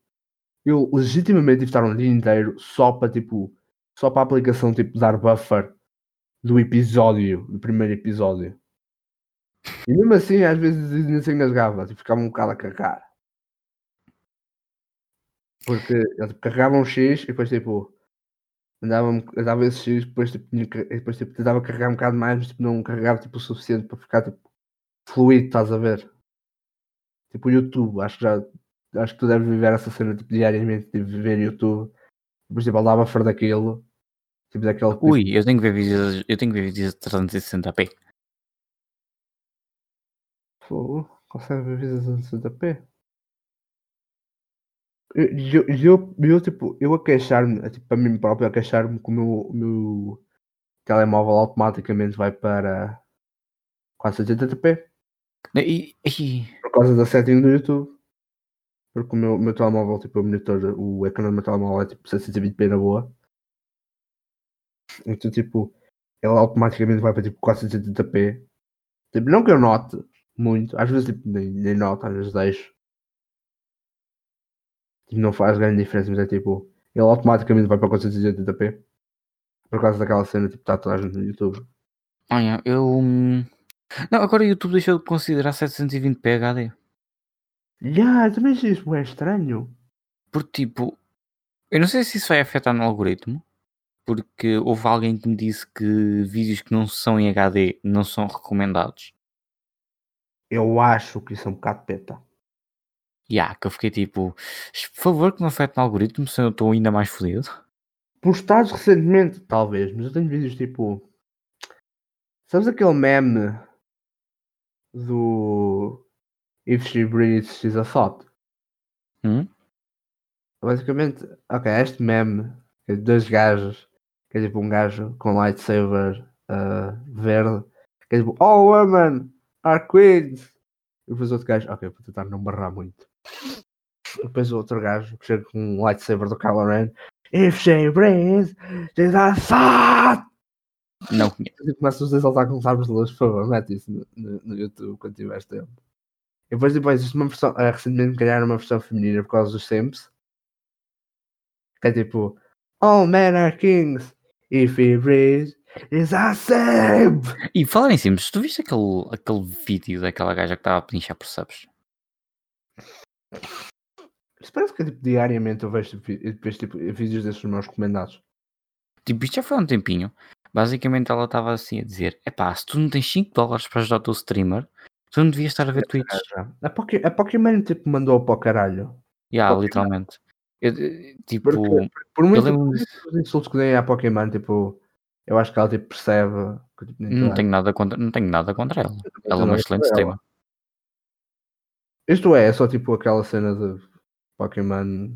eu legitimamente tive estar um dia inteiro só para tipo, só para a aplicação tipo dar buffer do episódio, do primeiro episódio. E mesmo assim, às vezes nem sei nasgava, tipo, ficava um bocado a carregar. Porque eles tipo, carregavam um X e depois tipo andava, andava esse X, depois, tipo, tinha, depois tipo, tentava carregar um bocado mais, mas tipo, não carregava tipo, o suficiente para ficar tipo, fluido, estás a ver? Tipo o YouTube, acho que já acho que tu deves viver essa cena tipo, diariamente de viver YouTube. Depois tipo, dava fora daquilo. Tipo daquele. Tipo... Ui, eu tenho que ver vídeos, eu tenho que ver vídeos de 360p. Pô, consegue 360p? Eu, eu, eu, tipo, eu a queixar-me, tipo, para mim próprio, a queixar-me que o meu, o meu telemóvel automaticamente vai para 480p. E, e... Por causa da setting do YouTube. Porque o meu, meu telemóvel, tipo, o monitor, o ecrã do meu telemóvel é tipo 720p na boa. Então, tipo, ele automaticamente vai para tipo 480p. Tipo, não que eu note muito, às vezes tipo, nem, nem noto, às vezes deixo. Tipo, não faz grande diferença, mas é tipo, ele automaticamente vai para 480p. Por causa daquela cena, tipo, está toda a gente no YouTube. Olha, eu. Hum, não, agora o YouTube deixou de considerar 720p HD. Já, yeah, também isso é estranho. Porque, tipo, eu não sei se isso vai afetar no algoritmo. Porque houve alguém que me disse que vídeos que não são em HD não são recomendados. Eu acho que isso é um bocado peta. Yeah, que eu fiquei tipo, por favor, que não afete no algoritmo, senão eu estou ainda mais fodido. Postados recentemente, talvez, mas eu tenho vídeos tipo. Sabes aquele meme do If She Breathes, She's a Thought? Hum? Basicamente, ok, este meme é de dois gajos, que é tipo um gajo com lightsaber uh, verde, que é tipo All women are queens. E depois outro gajo, ok, vou tentar não barrar muito. Depois o outro gajo que chega com um lightsaber do Kylo Ren. If she breathes, she's a! Não conheço. E começas a saltar com sabres de luz, por favor, mete isso no, no, no YouTube quando tiveres tempo. E depois, depois existe uma versão, uh, recentemente criaram uma versão feminina por causa dos Sims. Que é tipo, All men are kings. If he breathes, simp! E falar em Sims, tu viste aquele, aquele vídeo daquela gaja que estava a pinchar por subs? Isso parece que tipo, diariamente eu vejo, vejo tipo, vídeos desses meus recomendados. Tipo, isto já foi há um tempinho. Basicamente ela estava assim a dizer: Epá, se tu não tens 5 dólares para ajudar o teu streamer, tu não devias estar a ver tweets. A, Poké, a Pokémon tipo mandou para o caralho. Já, yeah, literalmente. Eu, tipo, Porque, por muito eu insultos que dei à Pokémon, tipo, eu acho que ela tipo, percebe que, tipo, não, tenho nada contra, não tenho nada contra ela. Ela é uma excelente streamer. Isto é, é só tipo aquela cena de Pokémon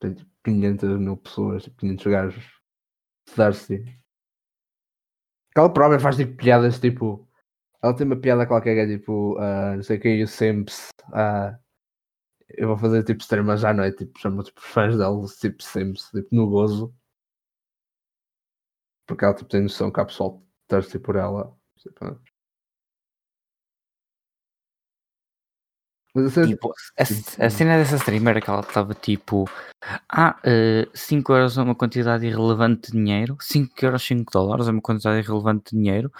tem tipo 500 mil pessoas, tipo 500 gajos. Thirsty. Aquela própria faz tipo piadas tipo. Ela tem uma piada qualquer que é tipo, uh, não sei quem, o Simps. Uh, eu vou fazer tipo streamers à noite, tipo, chamo tipo fãs dela, tipo Sims, tipo no gozo. Porque ela tipo, tem noção que há pessoal thirsty por ela. Mas a, tipo, a, a, cena dessa streamer era que ela estava tipo Ah, uh, 5 euros é uma quantidade irrelevante de dinheiro 5 euros, 5 dólares é uma quantidade irrelevante de dinheiro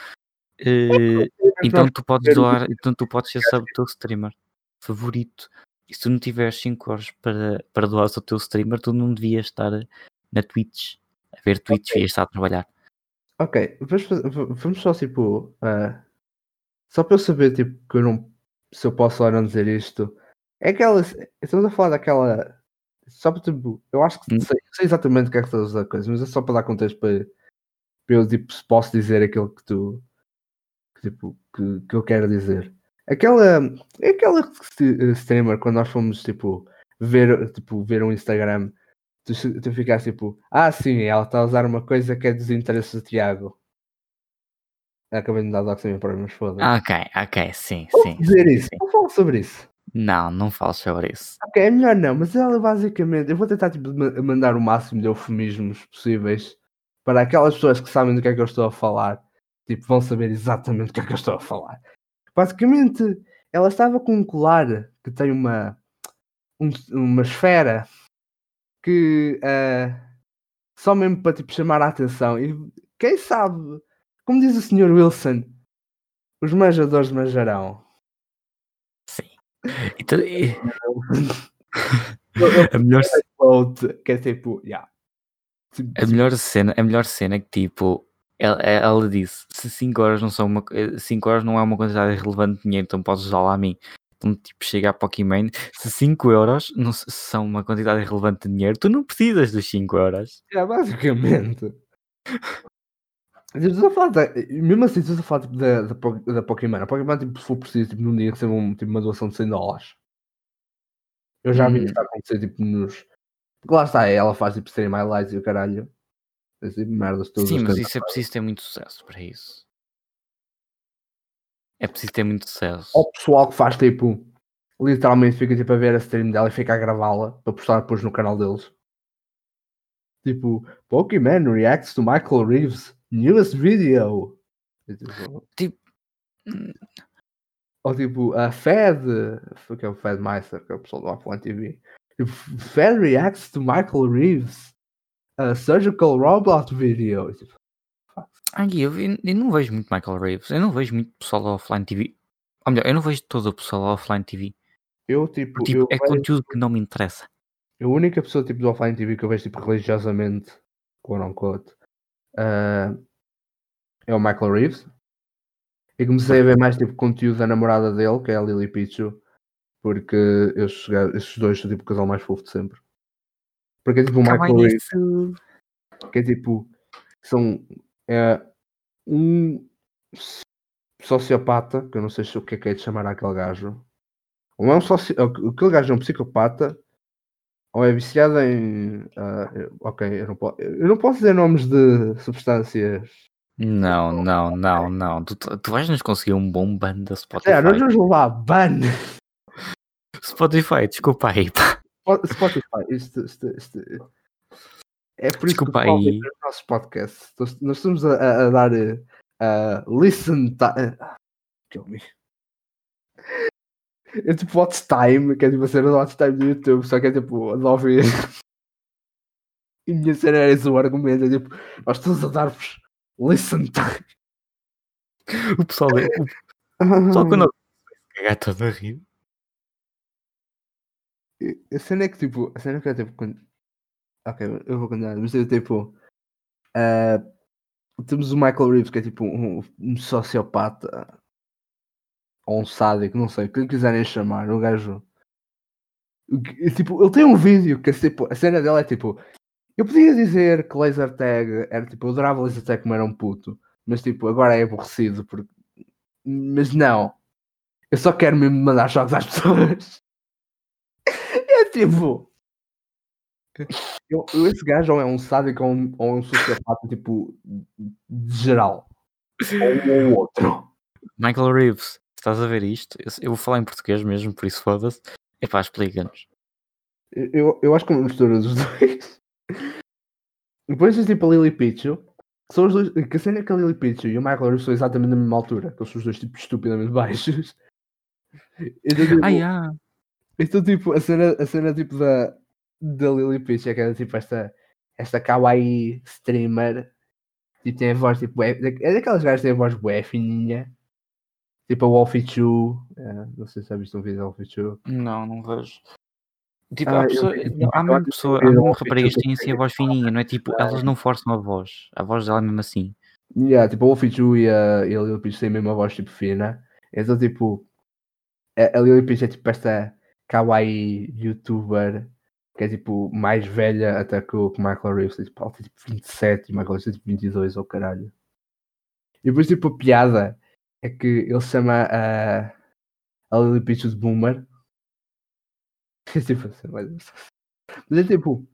uh, Então tu podes doar Então tu podes ser sub o teu streamer favorito E se tu não tiveres 5 euros para, para doar ao teu streamer Tu não devias estar na Twitch A ver Twitch, okay. devias estar a trabalhar Ok, vamos, só tipo uh, Só para eu saber, tipo, que eu não. Se eu posso ou não dizer isto. É aquela. Estamos a falar daquela. Só para tipo. Eu acho que Hum. sei, sei exatamente o que é que estás a coisa, mas é só para dar contexto para, para eu, tipo, se posso dizer aquilo que tu. Que, tipo, que, que eu quero dizer. Aquela. É aquela st- streamer quando nós fomos, tipo, ver, tipo, ver um Instagram. Tu, tu ficas tipo, ah, sim, ela está a usar uma coisa que é dos interesses do Tiago. Acabei de me dar dox também para mas foda-se. Ah, Ok, ok, sim, Posso sim. dizer sim, isso? sim. Vou falar sobre isso. Não, não falo sobre isso. Ok, é melhor não, mas ela basicamente. Eu vou tentar tipo, ma- mandar o máximo de eufemismos possíveis para aquelas pessoas que sabem do que é que eu estou a falar. Tipo, vão saber exatamente do que é que eu estou a falar. Basicamente, ela estava com um colar que tem uma. um- uma esfera que. ah, só mesmo para tipo, chamar a atenção. E quem sabe, como diz o Sr. Wilson, os manjadores manjarão. Sim. Então, e- [LAUGHS] a, melhor, que é tipo, yeah. Tipo, a, melhor cena, a melhor cena é que tipo, ela, ela disse: se 5 horas não são uma 5 horas não é uma quantidade relevante de dinheiro, então podes usá-la a mim. Então, tipo, chega a Pokémon, se 5 euros não são uma quantidade relevante de dinheiro, tu não precisas dos 5 euros. É, basicamente. Tipo, falar mesmo assim, estás a falar tipo, da, da, da Pokémon. A Pokémon, tipo, se for preciso, tipo, num dia recebe um, tipo, uma doação de 100 dólares. Eu já vi Hum. isso acontecer, tipo, nos. Porque lá está, ela faz tipo stream highlights e o caralho. Merdas todas. Sim, mas isso é preciso ter muito sucesso para isso. É preciso ter muito sucesso. Ou o pessoal que faz tipo. Literalmente fica tipo a ver a stream dela e fica a gravá-la para postar depois no canal deles. Tipo, Pokémon reacts to Michael Reeves newest video. Tipo, Tipo, Ou tipo, a Fed, que é o Fed Meister, que é o pessoal do Offline TV. Tipo, Fed reacts to Michael Reeves a surgical robot video. Tipo, ai, eu, eu não vejo muito Michael Reeves, eu não vejo muito pessoal offline TV. Ou melhor, eu não vejo todo o pessoal offline TV. eu, tipo, Porque, tipo, eu é vejo- conteúdo que não me interessa. a única pessoa tipo, do Offline TV que eu vejo tipo, religiosamente, quote unquote, ah, é o Michael Reeves. E comecei a ver mais tipo, conteúdo da namorada dele, que é a Lily Pichu, porque esses, esses dois são tipo o casal mais fofo de sempre. Porque é tipo o Michael Reeves. que é tipo são é, um sociopata que eu não sei se o que é que é de chamar aquele gajo ou é um soci... aquele gajo é um psicopata ou é viciado em eu- ok eu não, posso, eu não posso dizer nomes de substâncias Não, não, não, não. Tu, tu vais nos conseguir um bom ban da Spotify. é, nós vamos levar ban Spotify, desculpa aí. Spotify isto, isto, isto- é por isso Desculpa que o pessoal aí. nossos podcasts nós, estamos a, a- dar eh, a listen time kill me [LAUGHS] é tipo watch time que é tipo a cena do watch time do YouTube só que é tipo [LAUGHS] a de ouvir e minha cena era esse o argumento é tipo nós estamos a dar-vos listen time O pessoal, o pessoal quando eu cagar todo a rir. a cena é que tipo, a cena que é tipo quando... Ok, eu vou continuar, mas é tipo ah, temos o Michael Reeves que é tipo um, um sociopata ou um sádico, não sei, o que quiserem chamar, o gajo. Tipo, ele tem um vídeo que tipo, a cena dele é tipo eu podia dizer que laser tag era tipo, eu adorava laser tag como era um puto, mas tipo, agora é aborrecido porque mas não. Eu só quero mesmo mandar jogos às [LAUGHS] pessoas. É tipo eu, eu- esse gajo ou é um sádico ou um, ou é um sociopata tipo de geral ou, ou outro Michael Reeves, estás a ver isto? Eu, eu vou falar em português mesmo, por isso foda-se. Epá, explica-nos. eu, eu acho que é uma mistura dos [LAUGHS] dois depois tens tipo a Lily Pichu que são os dois que a cena é que a Lily Pichu e o Michael Reeves são exatamente na mesma altura que eles são os dois tipo estupidamente [LAUGHS] baixos então, tipo, Ah, yeah. Então, tipo, a cena, a cena tipo da, da Lily é que era tipo esta, esta kawaii streamer e tem a voz tipo, bué- é daquelas gajas que têm a voz bué fininha, tipo a Wolfie Chu, é, não sei se já viste um vídeo da Wolfie Chu. Não, não vejo. Tipo, Ah, há, eu pessoa, há eu mesmo acho que pessoa, há eu vi mesmo um raparigas que têm assim a voz fininha, não é tipo, Ah. elas não forçam a voz. A voz dela é mesmo assim. Yeah, tipo a Wolfie Chu e a, e a Lily Pitch têm mesmo a voz tipo fina. Então, tipo, a a Lily Peach é tipo esta kawaii youtuber que é tipo mais velha até que o Michael Reeves. Tipo, ela tem tipo 27 e o Michael Reeves tem tipo 22 ou caralho. E depois, tipo, a piada é que ele chama a, a Lily Peach de Boomer. [LAUGHS] É tipo assim, mas, mas é tipo,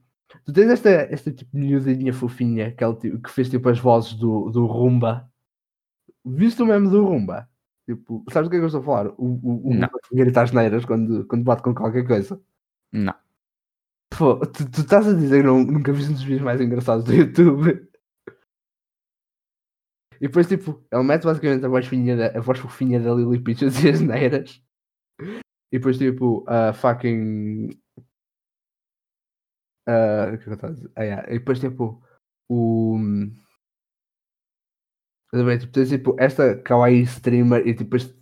tu tens esta, esta tipo miudinha fofinha que, ela, tipo, que fez tipo as vozes do, do Rumba. Viste o meme do Rumba? Tipo, sabes o que é que eu estou a falar? O, o, o Não. Rumba que grita às neiras quando, quando bate com qualquer coisa. Não. Pô, tu, tu estás a dizer que não, nunca viste um dos vídeos mais engraçados do YouTube? E depois, tipo, ele mete basicamente a voz, fininha da, a voz fofinha da Lily Peach a dizer as neiras. E depois, tipo, a fucking. ah, o que é eu a dizer? Ah, yeah. E depois, tipo, o. Ver? Tipo, tens, tipo, esta kawaii streamer e tipo este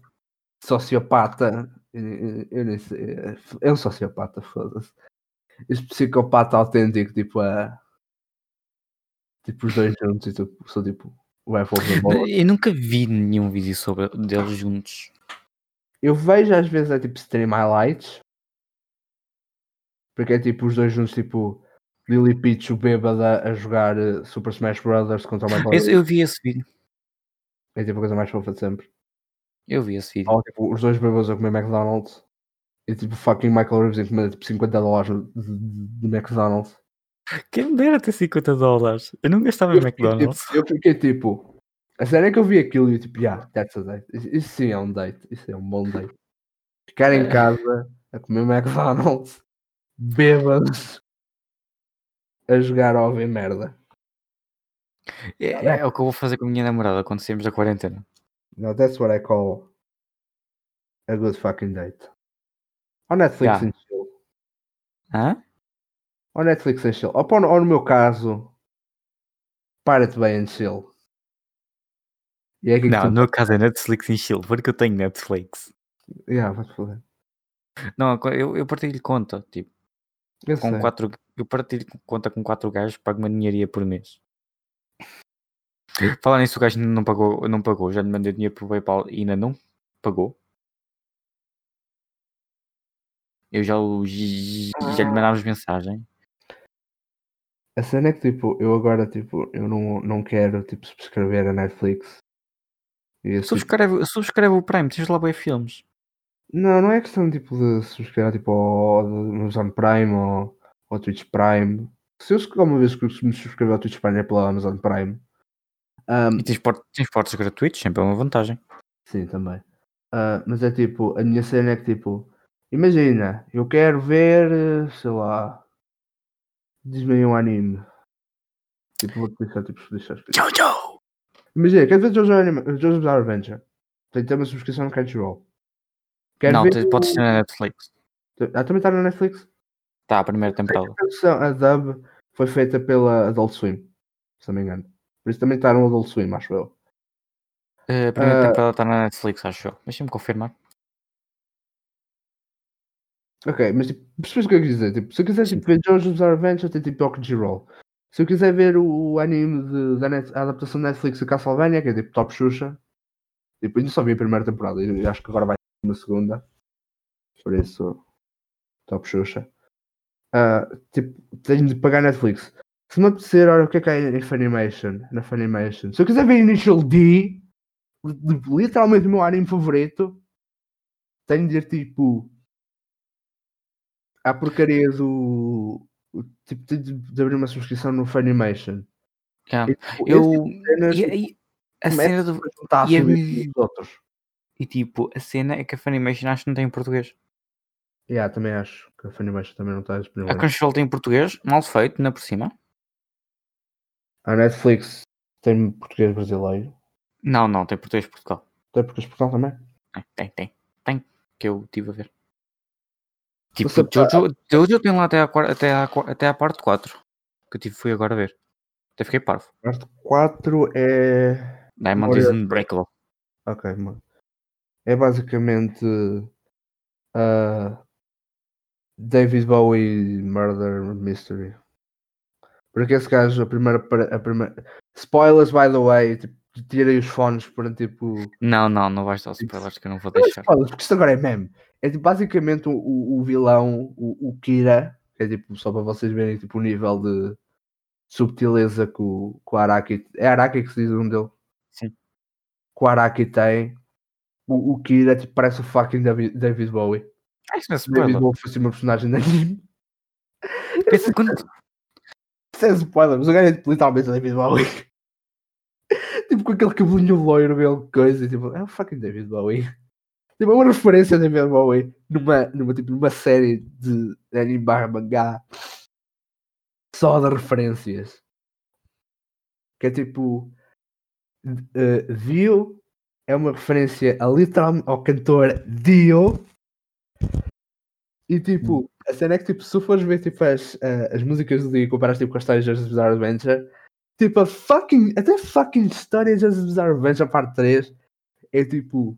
sociopata. Eu, eu- eu nem sei. é- É um sociopata, foda-se. Este psicopata autêntico, tipo, a. Tipo, os dois juntos e tipo, são tipo. O. Eu nunca vi nenhum vídeo sobre deles juntos. Eu vejo às vezes é tipo stream highlights. Porque é tipo os dois juntos, tipo Lily Peach, o bêbada a jogar eh, Super Smash Brothers contra o Michael Esse- eu vi esse vídeo. É tipo a coisa mais fofa de sempre. Eu vi esse vídeo. Ou tipo os dois bêbados a comer McDonald's. E tipo fucking Michael Reeves a comer tipo 50 dólares de, de- McDonald's. Quem me dera ter 50 dólares? Eu não gastava em fiquei, McDonald's. tipo, eu fiquei tipo. A sério é que eu vi aquilo e eu tipo, yeah, that's a date. Isso, isso sim é um date. Isso é um bom date. Ficar em É. casa a comer McDonald's, bêbados, a jogar ou a ver merda. É, é o que eu vou fazer com a minha namorada quando saímos da quarentena. Now that's what I call a good fucking date. On Netflix Yeah. and chill. Hã? Netflix and chill. Ou, ou no meu caso, para-te bem and chill. E é Não, tu... no meu caso é Netflix em chill, porque eu tenho Netflix. Yeah, vai-te foder. Não, eu, eu partilho conta, tipo, Eu com sei. quatro, eu partilho conta com quatro gajos, pago uma ninharia por mês. Falar nisso, o gajo não pagou, não pagou, já lhe mandei dinheiro pro PayPal e ainda não pagou. Eu já, o- já lhe mandámos mensagem. A cena é que tipo, eu agora tipo, eu não, não quero tipo subscrever a Netflix. E tipo, Subscreve, subscreve o Prime, tens lá bem filmes. Não, não é questão tipo de subscrever tipo ao Amazon Prime ou ao Twitch Prime. Se eu alguma vez que me subscrever ao Twitch Prime é pela Amazon Prime. Ahm, E tens, port- tens portas gratuitos, sempre é uma vantagem. sim, também. Ah, mas é tipo, a minha cena é que tipo, imagina, eu quero ver, sei lá, diz-me um anime. Tipo, vou-te deixar tipo, deixar. Jojo! Imagina, quero ver Jojo Anima- Jojo's Bizarre Adventure. Tem uma subscrição no Crunchyroll. Quero Não, ver ter o- na Netflix. Ah, também está na Netflix? Está a primeira temporada. A dub foi feita pela Adult Swim, se não me engano. Por isso também está no Adult Swim, acho eu. A primeira Ah. temporada está na Netflix, acho eu. Deixa-me confirmar. Ok, mas tipo, percebes o que eu quis dizer? Tipo, se eu quiser tipo, ver Jojo's Bizarre Adventure, tem tipo o Crunchyroll. Se eu quiser ver o, anime de, da net, a adaptação da Netflix de Castlevania, que é tipo Top Xuxa, tipo, ainda só vi a primeira temporada, eu acho que agora vai ter uma segunda. Por isso, Top Xuxa. Ah, tipo, tenho de pagar Netflix. Se me apetecer, olha, o que é que é em Funimation? Na Funimation. Se eu quiser ver Initial D, li- literalmente o meu anime favorito, tenho de ir tipo à porcaria do. Tipo, de, de abrir uma subscrição no Funimation. Yeah. E, tipo, Eu. tipo de cenas, E, tipo, e- a começa cena do. a e a outros. E tipo, a cena é que a Funimation acho que não tem em português. Yeah, também acho que a Funimation também não está disponível. A Crunchyroll tem em português, mal feito, na por cima. A Netflix tem português brasileiro. Não, não, tem português de Portugal. Tem português Portugal também. Tem, tem, tem. Tem. Que eu estive a ver. Tipo, Você Jojo, Jojo tem lá até a, até, a, até a parte 4. Que eu tive, fui agora ver. Até fiquei parvo. Parte 4 é. Diamond is Memória- Unbreakable. Ok, mano. É basicamente. ah, David Bowie Murder Mystery. Porque esse gajo, a primeira. A primeira... Spoilers, by the way. Tipo, tirei os fones para tipo. Não, não, não vais dar spoilers que eu não vou é deixar. spoilers, porque isto agora é meme. É tipo, basicamente o, o, vilão, o, o Kira, que é tipo, só para vocês verem tipo, o nível de subtileza que o, que o Araki. É Araki que se diz o nome dele? Sim. Que o Araki tem. O, o Kira tipo, parece o fucking David, David Bowie. Ah, isso não é Se David spoiler. Bowie fosse uma personagem de anime. Pensa quando. Isso é spoiler, mas o gajo é tipo, literalmente David Bowie. [LAUGHS] tipo com aquele cabelinho loiro, aquele coisa, e, tipo, é o fucking David Bowie. Tipo, é uma referência a David Bowie numa, numa, tipo, numa série de anime barra mangá só de referências. Que é tipo uh, Dio é uma referência a literalmente ao cantor Dio. E tipo, a cena é que tipo, se fores ver tipo, as, eh, as músicas do Dio comparas tipo, com as histórias de Bizarre Adventure, tipo, a fucking, até fucking história de Bizarre Adventure parte 3 é tipo,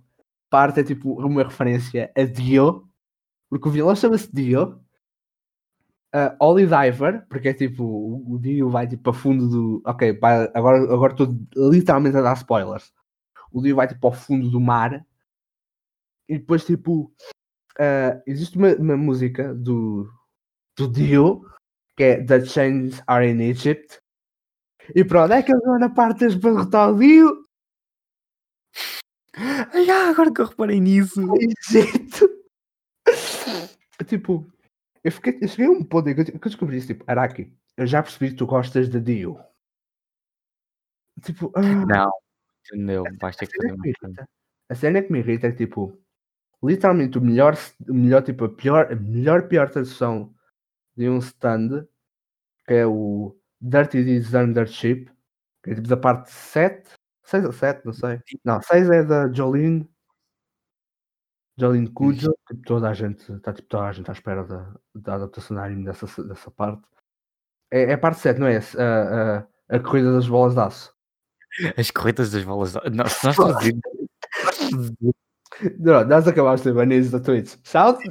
parte é tipo uma referência a Dio, porque o vilão chama-se Dio. Uh, Ollie Diver, porque é tipo, o, Dio vai tipo a fundo do. Ok, pá, agora estou literalmente a dar spoilers. O Dio vai tipo ao fundo do mar e depois tipo uh, existe uma, uma música do, do Dio que é The Chains Are in Egypt e pronto, é que eles vão na parte deles para derrotar o Dio Ai, ah, agora que eu reparei nisso. Egito [LAUGHS] tipo eu, fiquei, eu cheguei a um ponto em que eu, descobri isso, tipo, Araki, eu já percebi que tu gostas de Dio tipo, ah, Não, entendeu? Vais ter que cena fazer uma coisa. A cena que me irrita é que, tipo, literalmente o melhor, o melhor, tipo, a pior, a melhor pior tradução de um stand, que é o Dirty Deeds Undership, que é tipo da parte 7, 6 ou 7, não sei. Não, 6 é da Jolene. Jolene Cujo, tipo, toda a gente, está tipo, toda a gente à espera da, da adaptação da anime dessa, dessa parte. É, é a parte 7, não é? A, a, a corrida das bolas de aço. As corretas das bolas. Não, se nós traduzirmos. Não, nós acabamos de banir isso da Twitch. Shout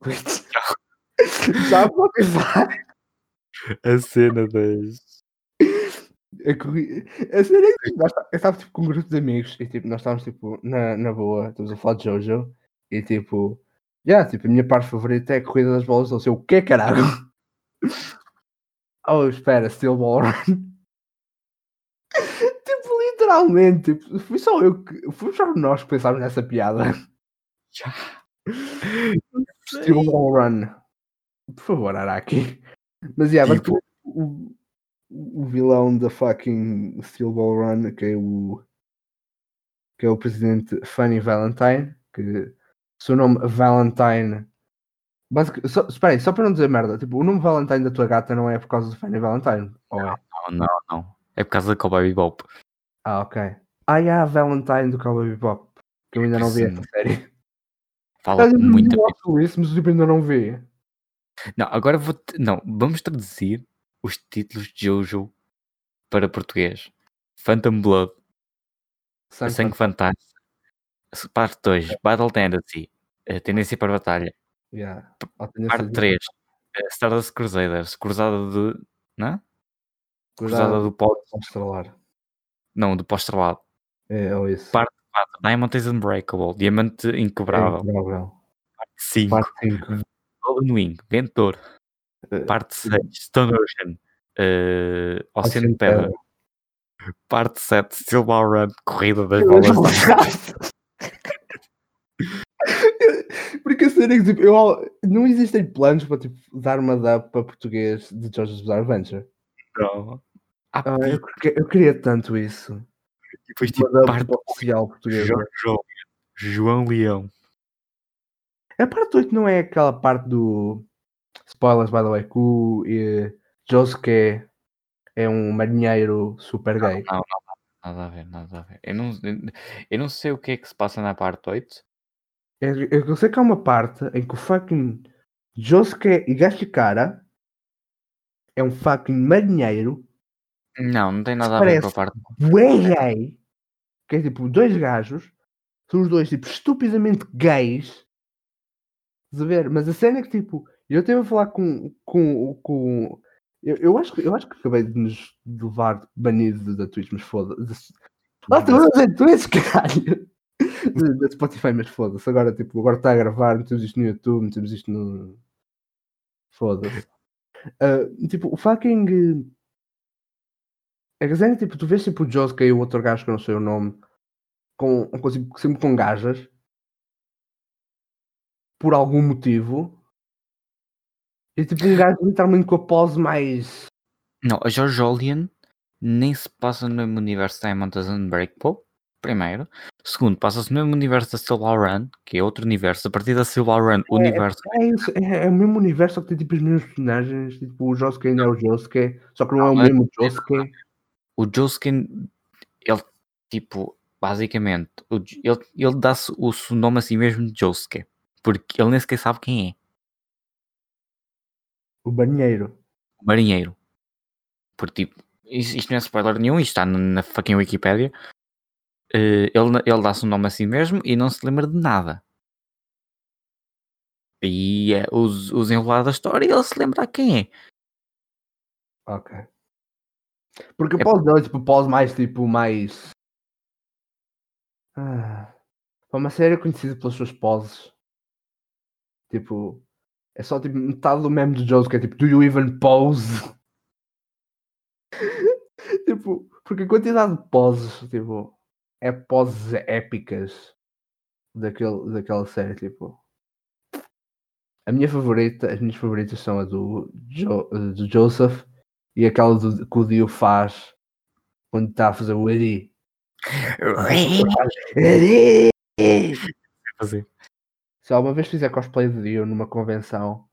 Twitch. Já falar. a cena das. A corri- a cena é que nós tá- eu estava tipo, com um grupo de amigos e tipo, nós estávamos tipo, na, na boa, estamos a falar de Jojo e tipo, já, tipo, a minha parte favorita é a corrida das bolas doce. Eu, o que caralho? [LAUGHS] oh, espera, Steel Ball Run. [LAUGHS] tipo, literalmente, tipo, fui só eu que, fui só nós que pensámos nessa piada. [LAUGHS] Steel Ball Run. Por favor, Araki. Mas yeah, Tipo- basicamente, o, o vilão da fucking Steel Ball Run, que é o que é o presidente Funny Valentine, que o seu nome Valentine. Basic, só, espera aí, só para não dizer merda, tipo, o nome Valentine da tua gata não é por causa do Funny Valentine, ou é? Não, não, não. É por causa da Cowboy Bebop. Ah, ok. Ah, yeah, a Valentine do Cowboy Bebop, que eu ainda não vi essa série. Fala Eu não gosto disso, mas eu tipo, ainda não vi. Não, agora vou. Não, vamos traduzir os títulos de Jojo para português: Phantom Blood, Sangue Sangue Fantástico, Parte 2, Battle Tendency, Tendência para Batalha, Yeah. Parte de- 3, eh, Stardust Crusaders, Cruzada de. Não? Cruzada Cruzada do Pó. Estrelar. Não, do Pós-Estrelado. É, ou isso. Parte 4, Diamond is Unbreakable, Diamante Inquebrável. É, Inquebrável. 5, Parte 5. Golden Wing, Ventor. Eh, Parte 6, Stone Ocean, eh, Oceano de Pedra. Parte 7, Steel Ball Run, Corrida das Bolas. [LAUGHS] Porque a cena é que tipo, eu, não existem planos para tipo, dar uma dub para português de JoJo's Bizarre Adventure. Não. Ah, Ah, eu, eu queria tanto isso. e depois Uma tipo, dub parte oficial portuguesa. João, João Leão. A parte 8 não é aquela parte do. Spoilers, by the way, que o eh, Josuke é um marinheiro super gay. Não, não, nada a ver, nada a ver. Eu não, eu não sei o que é que se passa na parte 8. Eu, eu sei que há uma parte em que o fucking Josuke Higashikara é um fucking marinheiro Não, não tem nada a ver com a parte. bué gay, que é tipo dois gajos, são os dois tipo estupidamente gays, Estás a ver? Mas a cena é que tipo, eu estive a falar com. com, com eu, eu, acho, que- eu acho que acabei de nos levar banido da Twitch, mas foda-se. Lá tu a és caralho. Da Spotify, mas foda-se. Agora, tipo, agora está a gravar, metemos isto no YouTube, metemos isto no. Foda-se. Uh, tipo, o fucking. É que é tipo, tu vês tipo o Josuke e o outro gajo que eu não sei o nome, com, com sempre com gajas, por algum motivo. E tipo, um gajo literalmente com a pose mais. Não, a George Julian nem se passa no mesmo universo da Diamond as Unbreakable, primeiro. Segundo, passa-se no mesmo universo da Silver Run, que é outro universo. A partir da Silver Run, o É, universo. é, isso, é, é o mesmo universo, só que tem tipo os mesmos personagens. Tipo, o Josuke ainda é o Josuke, só que não é o Não, é- mesmo Josuke. O Joskin, ele, tipo, basicamente, o ele, ele dá-se o seu nome a si mesmo de Josuke, porque ele nem sequer sabe quem é. O banheiro. O marinheiro. Porque, tipo, isto, não é spoiler nenhum, isto está na, fucking Wikipedia. Eh, ele ele dá-se um nome a si mesmo e não se lembra de nada. E é, os, os enrolados da história, ele se lembra quem é. Ok. Porque o É- pause dele tipo pause mais tipo mais. Ah, uma série conhecida pelas suas poses. Tipo, é só tipo metade do meme do Jones que é tipo Do you even pose? [LAUGHS] tipo, porque a quantidade de poses, tipo, é poses épicas daquele, daquela série, tipo. A minha favorita, as minhas favoritas são a do, jo, do Joseph e aquela do, que o Dio faz quando está a fazer o Eddie. Eddie! Fazer. Se alguma vez fizer cosplay de Dio numa convenção,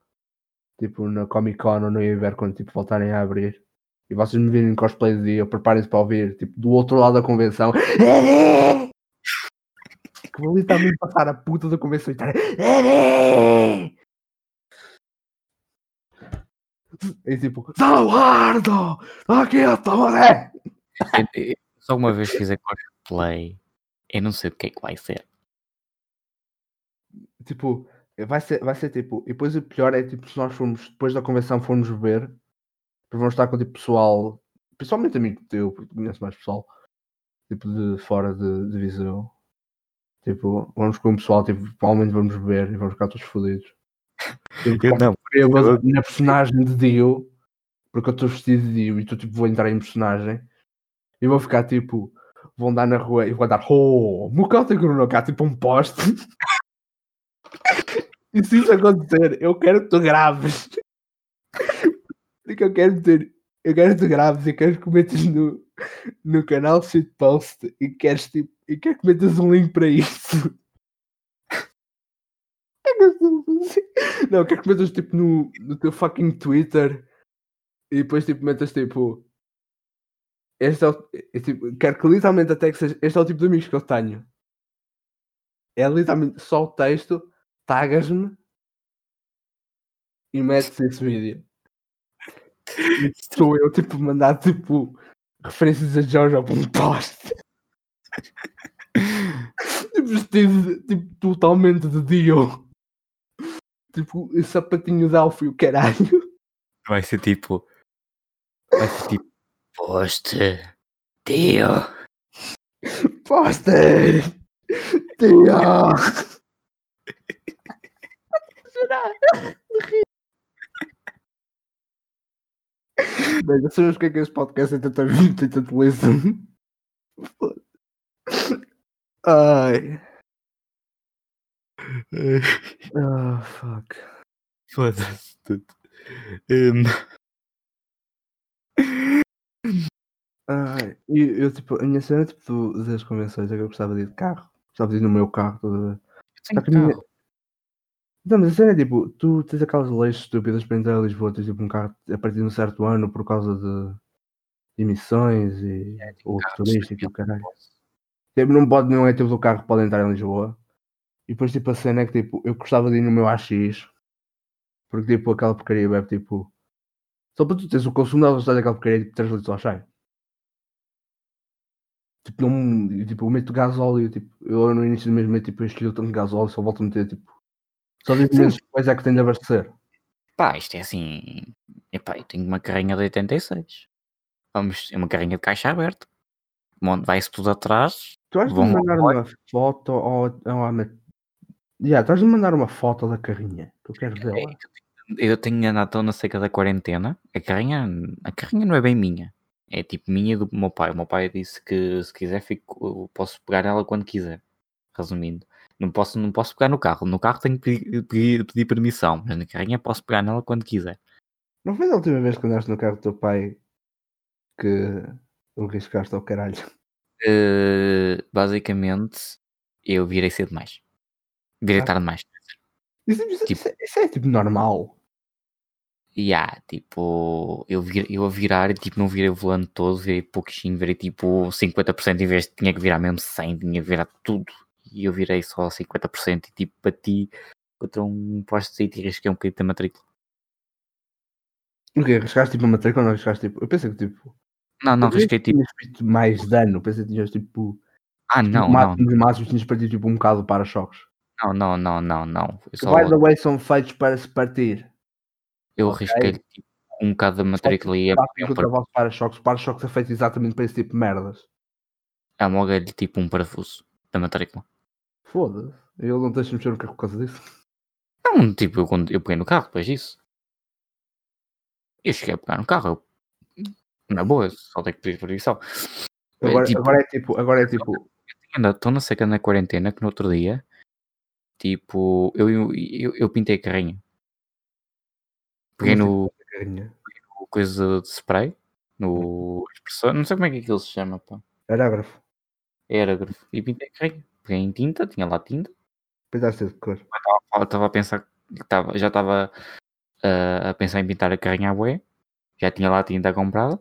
tipo na Comic Con ou no Iver, quando tipo, voltarem a abrir, e vocês me virem cosplay de Dio, preparem-se para ouvir, tipo, do outro lado da convenção! [LAUGHS] Que vou literalmente passar a puta da convenção e estar! [LAUGHS] E tipo, Salvardo! Aqui eu estou, né? Se alguma vez fizer cosplay, eu não sei o que é que vai ser. Tipo, vai ser, vai ser tipo. E depois o pior é tipo, se nós formos, depois da convenção formos beber, vamos estar com tipo pessoal, principalmente amigo teu, porque conheço mais pessoal, tipo de fora de, de Viseu. Tipo, vamos com o pessoal, tipo, provavelmente vamos beber e vamos ficar todos fodidos. [LAUGHS] Tipo, Eu não. eu vou na personagem de Dio, porque eu estou vestido de Dio e tu tipo vou entrar em personagem e vou ficar tipo, vou andar na rua e vou andar, oh, Gruno, cá tipo um poste. [LAUGHS] e se isso acontecer, eu quero que tu graves. Porque eu quero ter, eu quero que tu graves e quero que metas no, no canal shitpost e queres tipo, e quero que metas um link para isso. Não, quero que metas tipo no, no teu fucking Twitter e depois tipo metas tipo. Este é o, é, tipo, quero que literalmente até que seja. Este é o tipo de amigos que eu tenho. É literalmente só o texto, tagas-me e metes [LAUGHS] esse vídeo. E sou eu tipo mandar tipo referências a Jojo para um post. [LAUGHS] tipo, vestido tipo, totalmente de Dio. Tipo, o sapatinho de Alfio, o caralho. Vai ser tipo. Vai ser tipo. Poste. Tio. Poster! Dio! [LAUGHS] Bem, já sabemos o que é que é este podcast tem tanto, tem tanto listen. Ai. Ah, fuck. Foda-se tudo. Hum, Ai. E eu, tipo, a minha cena, tipo, das convenções é que eu gostava de ir de carro. Gostava de ir no meu carro, toda Só que a minha-. Não, mas a cena é tipo, tu tens aquelas leis estúpidas para entrar a Lisboa, tens tipo um carro a partir de um certo ano por causa de emissões e o Carros, turístico e o caralho. Tipo, não pode, não é tipo do carro que pode entrar em Lisboa. E depois tipo a cena é que tipo, eu gostava de ir no meu AX porque tipo aquela porcaria bebe tipo. Só para tu teres o consumo da velocidade daquela porcaria tipo 3 litros ao cheio. Tipo, não, tipo, eu meto gasóleo, tipo, eu no início do mês meto tipo este litro de gasóleo, só volto a meter tipo. Só 10 Sim. meses depois é que tenho de abastecer. Pá, isto é assim. Epá, eu tenho uma carrinha de 86. Vamos, é uma carrinha de caixa aberta. vai-se tudo atrás. Tu Vão me mandar uma foto ou, ou met- Yeah, tu de mandar uma foto da carrinha, que eu quero É, vê-la. Eu tenho andado tão na seca da quarentena. A carrinha, a carrinha não é bem minha. É tipo minha do meu pai. O meu pai disse que se quiser fico, posso pegar ela quando quiser. Resumindo. Não posso, não posso pegar no carro. No carro tenho que pedir, pedir- pedir permissão. Mas na carrinha posso pegar nela quando quiser. Não foi da última vez que andaste no carro do teu pai que o riscaste ao caralho? Eh, basicamente, eu virei cedo demais. Virei Ah. tarde demais. Isso, isso- Tipo- isso é- isso é tipo normal. Há, tipo, eu, vir, eu a virar e tipo, não virei o volante todo, virei pouquinho, virei tipo 50% em vez de tinha que virar mesmo 100, tinha que virar tudo. E eu virei só 50% e tipo bati contra um poste e risquei um bocadinho da matrícula. O quê? Riscaste tipo a matrícula ou não riscaste tipo. Eu pensei que tipo. Não, não, risquei que tipo. Tinhas feito mais dano. Pensei que tinhas tipo. Ah, não, no não, máximo dos máximos tinhas partido tipo um bocado para choques. não, não, não, não, não. Só, by the way são feitos para se partir. eu ok. risquei tipo, um bocado da matrícula e é, com contra os para-choques. O para-choques é feito exatamente para esse tipo de merdas. amoguei-lhe tipo um parafuso da matrícula. Foda-se. Ele não deixa mexer no carro por causa disso. Não, tipo, eu, quando- eu peguei no carro depois disso. Eu cheguei a pegar no carro, eu, na boa, só tenho que pedir permissão. É, Agora, tipo- agora é tipo. Agora é tipo. Ainda estou na seca na quarentena que no outro dia, tipo, eu, eu, eu, eu pintei a carrinha. Peguei no, coisa de spray, no expressor, não sei como é que aquilo se chama, pá. Aerógrafo. Aerógrafo. E pintei a carrinha. Peguei em tinta, tinha lá tinta. De cor. Eu Estava a pensar, tava, já estava ah, a pensar em pintar a carrinha à bué. Já tinha lá tinta comprada.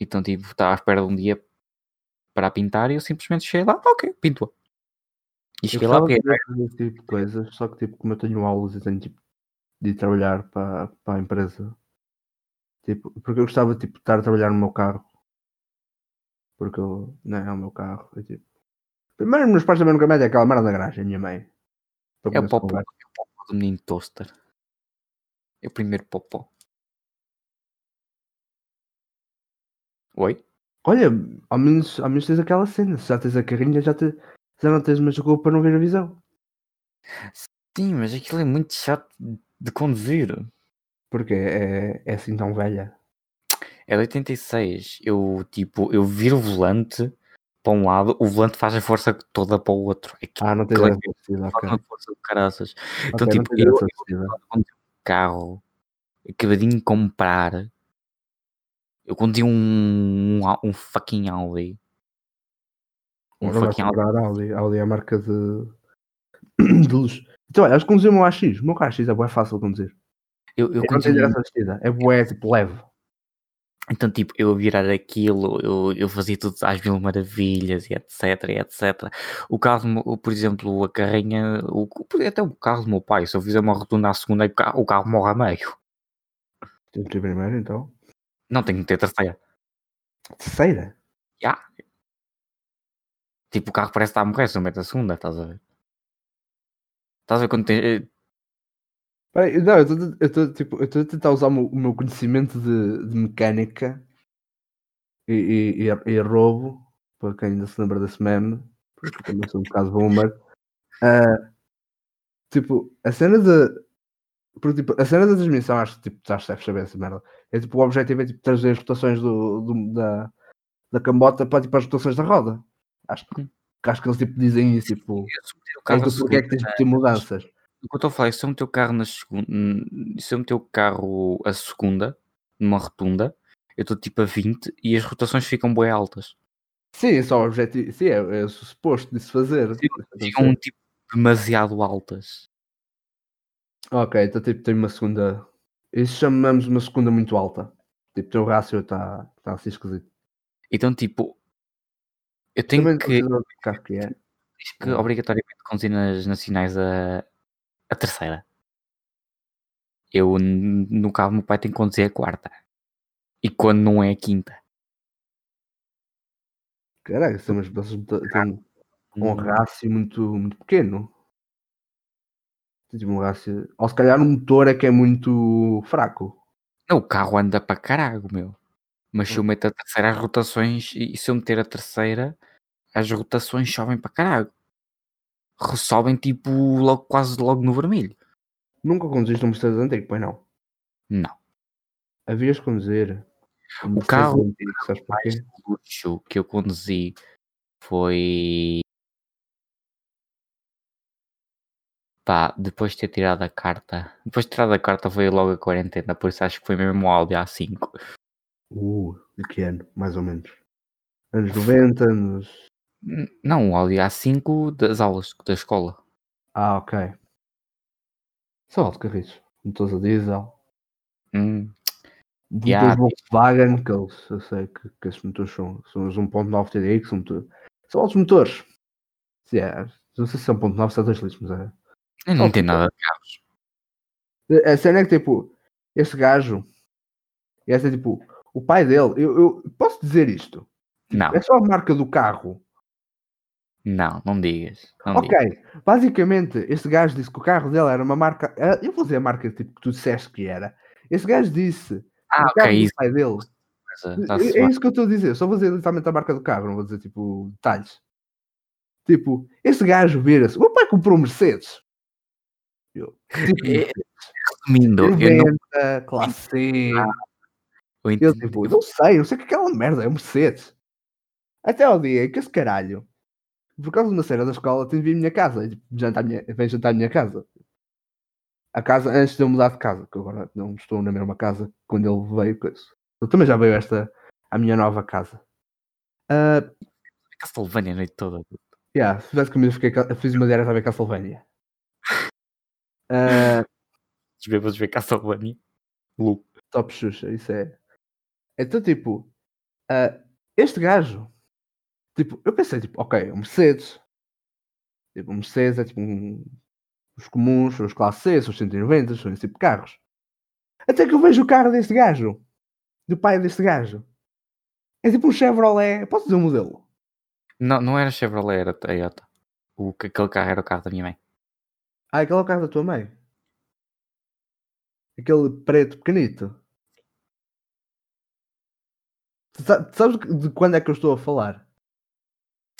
Então, tipo, estava à espera de um dia para a pintar e eu simplesmente cheguei lá, ok, pintou. E Eu cheguei lá, peguei, poder fazer esse tipo de coisas, só que tipo, como eu tenho aulas e tenho tipo de trabalhar para, para a empresa, tipo, porque eu gostava tipo, de estar a trabalhar no meu carro, porque eu, não é, é o meu carro. E, tipo, primeiro, meus pais também nunca metem aquela merda na garagem, minha mãe. É o popó, é o popó do menino toaster. É o primeiro popó. Oi? Olha, ao menos, ao menos tens aquela cena, se já tens a carrinha, já, te, já não tens mais desculpa para não ver a visão. Sim, mas aquilo é muito chato de conduzir. Porque é, é assim tão velha. É de 86. Eu, tipo, eu viro o volante para um lado, o volante faz a força toda para o outro. Aquilo Ah, não Claro faz uma força de caraças. Então, Ok, não tipo, eu, velocidade. quando tinha um carro acabadinho de comprar, eu quando tinha um, um, um fucking Audi. Um Não fucking Audi. Audi. Audi é a marca de, [CLEARS THROAT] de luz. Então, olha, acho que conduzir o meu AX. O meu AX é bué fácil de conduzir. Eu, eu Eu não quando tenho tinha um- direção assistida. É bué, tipo, leve. Então, tipo, eu a virar aquilo, eu, eu fazia tudo às mil maravilhas e etc, e etc. O carro, por exemplo, a carrinha, o, até o carro do meu pai, se eu fizer uma rotunda à segunda, o carro, o carro morre a meio. Tenho que ir primeiro, então. Não tenho que ter terceira. Terceira? Já. Tipo, o carro parece estar a morrer se eu meto a segunda, estás a ver? Estás a ver quando tem... Peraí, não, eu estou- tipo, a tentar usar o meu, o meu conhecimento de, de mecânica e, e, e, a- a roubo, para quem ainda se lembra desse meme, porque também sou um bocado boomer. Ah, tipo, a cena de. Porque, tipo, a cena da transmissão, acho que tipo, já deves saber essa merda. É tipo, o objetivo é tipo, trazer as rotações do, do- da, da cambota para tipo, as rotações da roda. Acho, que- acho que eles tipo, dizem isso, tipo, a porque é que tens de ter mudanças? O que eu estou a falar é se eu meter o carro na segunda, se eu meter o carro a segunda, numa rotunda, eu estou tipo a 20 e as rotações ficam bem altas. Sim, é só o objetivo. Sim, é, é suposto de se fazer. Ficam tipo demasiado altas. Ok, então tipo tem uma segunda. Isso chamamos uma segunda muito alta. Tipo, o teu rácio está tá assim esquisito. Então, tipo, eu tenho Também que, que é. tens que obrigatoriamente conduzir nas nacionais a, a terceira. Eu, no carro do meu pai, tenho que conduzir a quarta. E quando não é a quinta. Caralho, isso é umas tem um, um Hum, rácio muito, muito pequeno. Tem tipo um rácio. Ou se calhar o motor é que é muito fraco. Não, o carro anda para caralho, meu. Mas se eu meto a terceira, as rotações, e se eu meter a terceira, as rotações sobem para caralho. Sobem tipo logo, quase logo no vermelho. Nunca conduziste um Mercedes antigo, pois não? Não. Havias de conduzir um O carro antigo, sabes mais luxo que eu conduzi foi. Pá, depois de ter tirado a carta. Depois de tirado a carta veio logo a quarentena, por isso acho que foi mesmo o Audi A5. Uh, de que ano, mais ou menos? Anos 90, anos. Não, o Audi A5 das aulas da escola. Ah, ok. São alto carris. Motores a diesel. Hum, Motores Yeah, Volkswagen, que eles, eu sei que, que esses motores são, são os 1.9 TDI, que são, motor- são altos motores. Sim, é, não sei se são 1.9, se é 2 litros, mas é. eu não entendo nada de carros. A cena é que, tipo, este gajo, esse é tipo, o pai dele, eu, eu posso dizer isto? Não, É só a marca do carro. Não, não digas. Não Ok, digas. basicamente, este gajo disse que o carro dele era uma marca. ah, Eu vou dizer a marca tipo, que tu disseste que era. Este gajo disse Ah, o carro ok, do pai dele. É, é isso que eu estou a dizer. Só vou dizer literalmente a marca do carro, não vou dizer tipo detalhes. Tipo, este gajo vira-se. O meu pai comprou um Mercedes. Eu, tipo, É, Resumindo, eu não 90, classe C. eu entendo- tipo, não sei, não sei o que aquela merda, é um Mercedes. Até ao dia que esse caralho, por causa de uma cena da escola, tem de vir à minha casa. e, Tipo, jantar minha, vem jantar à minha casa. A casa antes de eu mudar de casa, que eu agora não estou na mesma casa quando ele veio. coisa. Ele também já veio esta à minha nova casa. Ah, Castlevania a noite toda. yeah, se tivesse comido, fiquei, fiz uma dieta a ver Castlevania. [LAUGHS] Ah, Os bêbados ver Castlevania. Lu. top Xuxa, isso é. Então, tipo, ah, este gajo, tipo, eu pensei, tipo, ok, um Mercedes, tipo, um Mercedes é tipo um, os comuns, os classe C, os 190, são esse tipo de carros. Até que eu vejo o carro deste gajo, do pai deste gajo. É tipo um Chevrolet, posso dizer o modelo? Não, não era Chevrolet, era Toyota. O, que- aquele carro era o carro da minha mãe. Ah, aquele é o carro da tua mãe. Aquele preto pequenito. Tu sabes de quando é que eu estou a falar?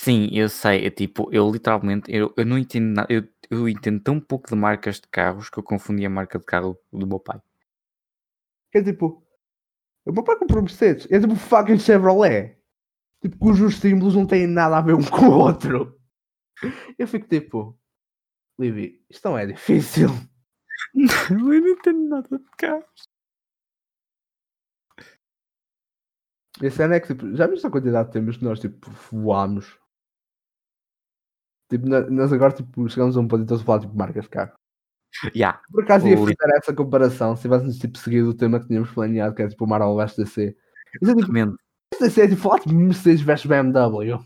Sim, eu sei. É tipo, eu literalmente, eu, eu não entendo nada. Eu, eu entendo tão pouco de marcas de carros que eu confundi a marca de carro do meu pai. É tipo. O meu pai comprou Mercedes. É tipo fucking Chevrolet. Tipo, cujos símbolos não têm nada a ver um com o outro. Eu fico tipo. Livy, isto não é difícil. eu não entendo nada de carros. E a cena é que tipo, já viste a quantidade de temas que nós tipo voámos? Tipo, nós agora tipo, chegamos a um ponto e estamos a falar tipo marcas de carro. Yeah. Por acaso ia fazer essa comparação se tivéssemos tipo seguido o tema que tínhamos planeado, que é tipo o Marvel vs DC. É tipo, Exatamente. DC é tipo falar tipo Mercedes vs BMW.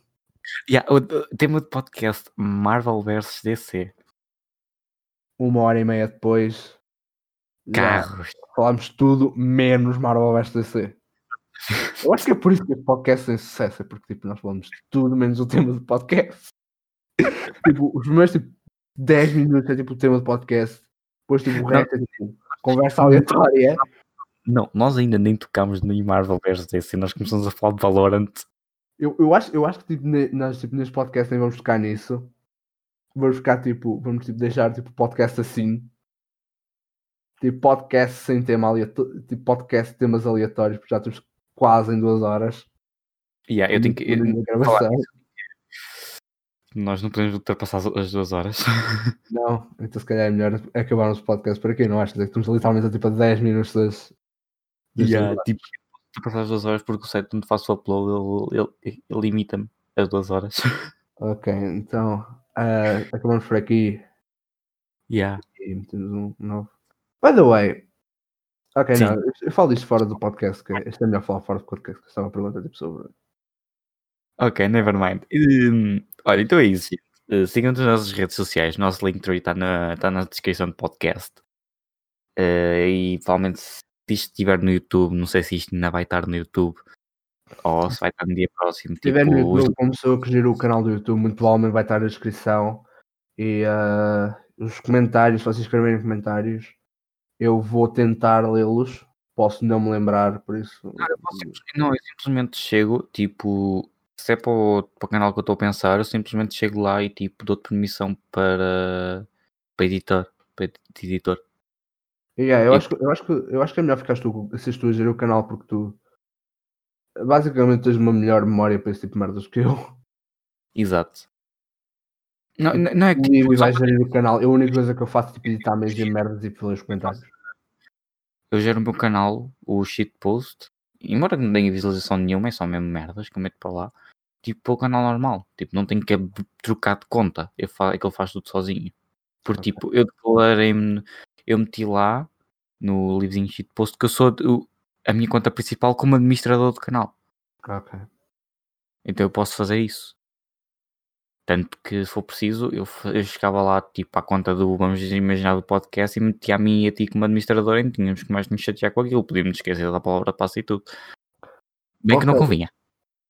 Yeah, o, tema de podcast Marvel vs DC. Uma hora e meia depois. Carros. falámos tudo menos Marvel vs DC. Eu acho que é por isso que o podcast tem sucesso, é porque tipo, nós falamos de tudo menos o tema do podcast. Tipo, os primeiros tipo, 10 minutos é tipo o tema do podcast, depois tipo, o resto é tipo conversa aleatória. Não, nós ainda nem tocámos nem Marvel vs DC. Nós começamos a falar de Valorant. Eu, eu, acho, eu acho que tipo, nós tipo, neste podcast nem vamos tocar nisso. Vamos ficar tipo, vamos tipo, deixar tipo podcast assim. Tipo podcast sem tema aleatório, tipo podcast de temas aleatórios, porque já estamos quase em duas horas. Yeah, eu tenho que. eu-. Nós não podemos ultrapassar as- as duas horas. [LAUGHS] Não, então se calhar é melhor acabarmos o podcast por aqui, não achas? É que estamos literalmente a tipo a 10 minutos das. das Yeah, tipo, ultrapassar as duas horas porque o site onde faço o upload ele, ele, ele limita-me as duas horas. [LAUGHS] Ok, então ah, acabamos por aqui yeah. e metemos um novo. By the way, ok, Sim. não, eu, falo isto fora do podcast, que isto é melhor falar fora do podcast, que estava a perguntar tipo, sobre. Ok, never mind. Hum, olha, então é isso. Uh, Sigam-nos nas nossas redes sociais. Nosso link está na, tá na descrição do podcast. Uh, e provavelmente se isto estiver no YouTube, não sei se isto ainda vai estar no YouTube ou se vai estar no dia próximo. Se tiver no tipo, os- YouTube, como pessoa que gerou o canal do YouTube, muito provavelmente vai estar na descrição e ah, os comentários, se vocês escreverem comentários, eu vou tentar lê-los posso não me lembrar, por isso. Não, eu, posso não, eu simplesmente chego, tipo, se é para o, para o canal que eu estou a pensar, eu simplesmente chego lá e tipo dou-te permissão para, para editar, para ed- editor. Yeah, eu, E- acho, que- eu, acho que, eu acho que é melhor ficares tu, seres tu a gerir o canal porque tu basicamente tens uma melhor memória para esse tipo de merdas que eu. Exato. Não, não é que E tipo, só vais gerir o canal. Eu, a única coisa que eu faço é tipo, editar memes e [LAUGHS] merdas e pelos comentários. eu gero o meu canal, o shitpost, embora não tenha visualização nenhuma, é só mesmo merdas que eu meto para lá, tipo para o canal normal. Tipo, não tenho que trocar de conta. Eu fa é que ele faz tudo sozinho. Porque Ok. tipo, eu declarei-me, eu meti lá no livrinho shitpost que eu sou de- o- a minha conta principal como administrador do canal. Ok. Então eu posso fazer isso. Tanto que se for preciso, eu, eu chegava lá tipo à conta do, vamos imaginar, do podcast e metia a mim e a ti como administrador e tínhamos que mais nos chatear com aquilo. Podíamos esquecer da palavra passe e tudo. Bem que não convinha.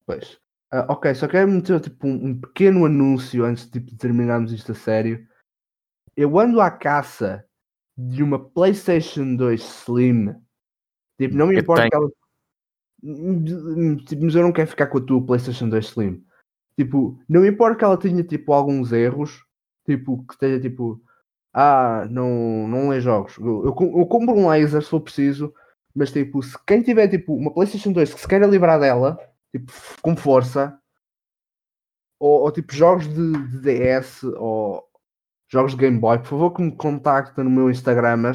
Pois. Ah, ok, só quero meter tipo, um, um pequeno anúncio antes tipo, de terminarmos isto a sério. Eu ando à caça de uma PlayStation 2 Slim. Tipo, não me Eu importa tenho. que ela. Tipo, mas eu não quero ficar com a tua PlayStation 2 Slim. Tipo, não me importa que ela tenha tipo alguns erros. Tipo, que esteja tipo. Ah, não, não lê jogos. Eu, eu, eu compro um laser se for preciso. Mas tipo, se quem tiver tipo uma PlayStation 2 que se queira livrar dela, tipo, com força, ou, ou, tipo jogos de, de DS ou jogos de Game Boy, por favor que me contactem no meu Instagram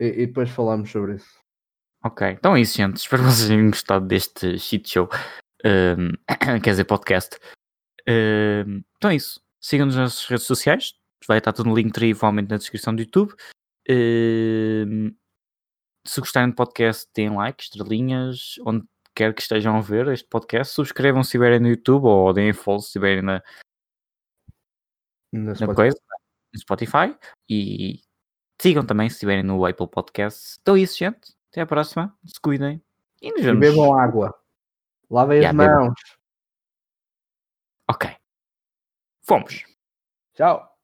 e, e depois falamos sobre isso. Ok, então é isso, gente. Espero que vocês tenham gostado deste shit show. Ahm, [COUGHS] quer dizer, podcast. Ahm, então é isso. Sigam-nos nas redes sociais. Vai estar tudo no link igualmente na descrição do YouTube. Ahm, se gostarem do podcast, deem like, estrelinhas, onde quer que estejam a ver este podcast. Subscrevam se estiverem no YouTube ou deem follow se estiverem na, Na Spotify. coisa, no Spotify. E sigam também se estiverem no Apple Podcast. Então é isso, gente. Até à próxima. Se cuidem. E nos E vemos. bebam água. Lavem as Yeah, bebam. mãos. Ok. Fomos. Tchau.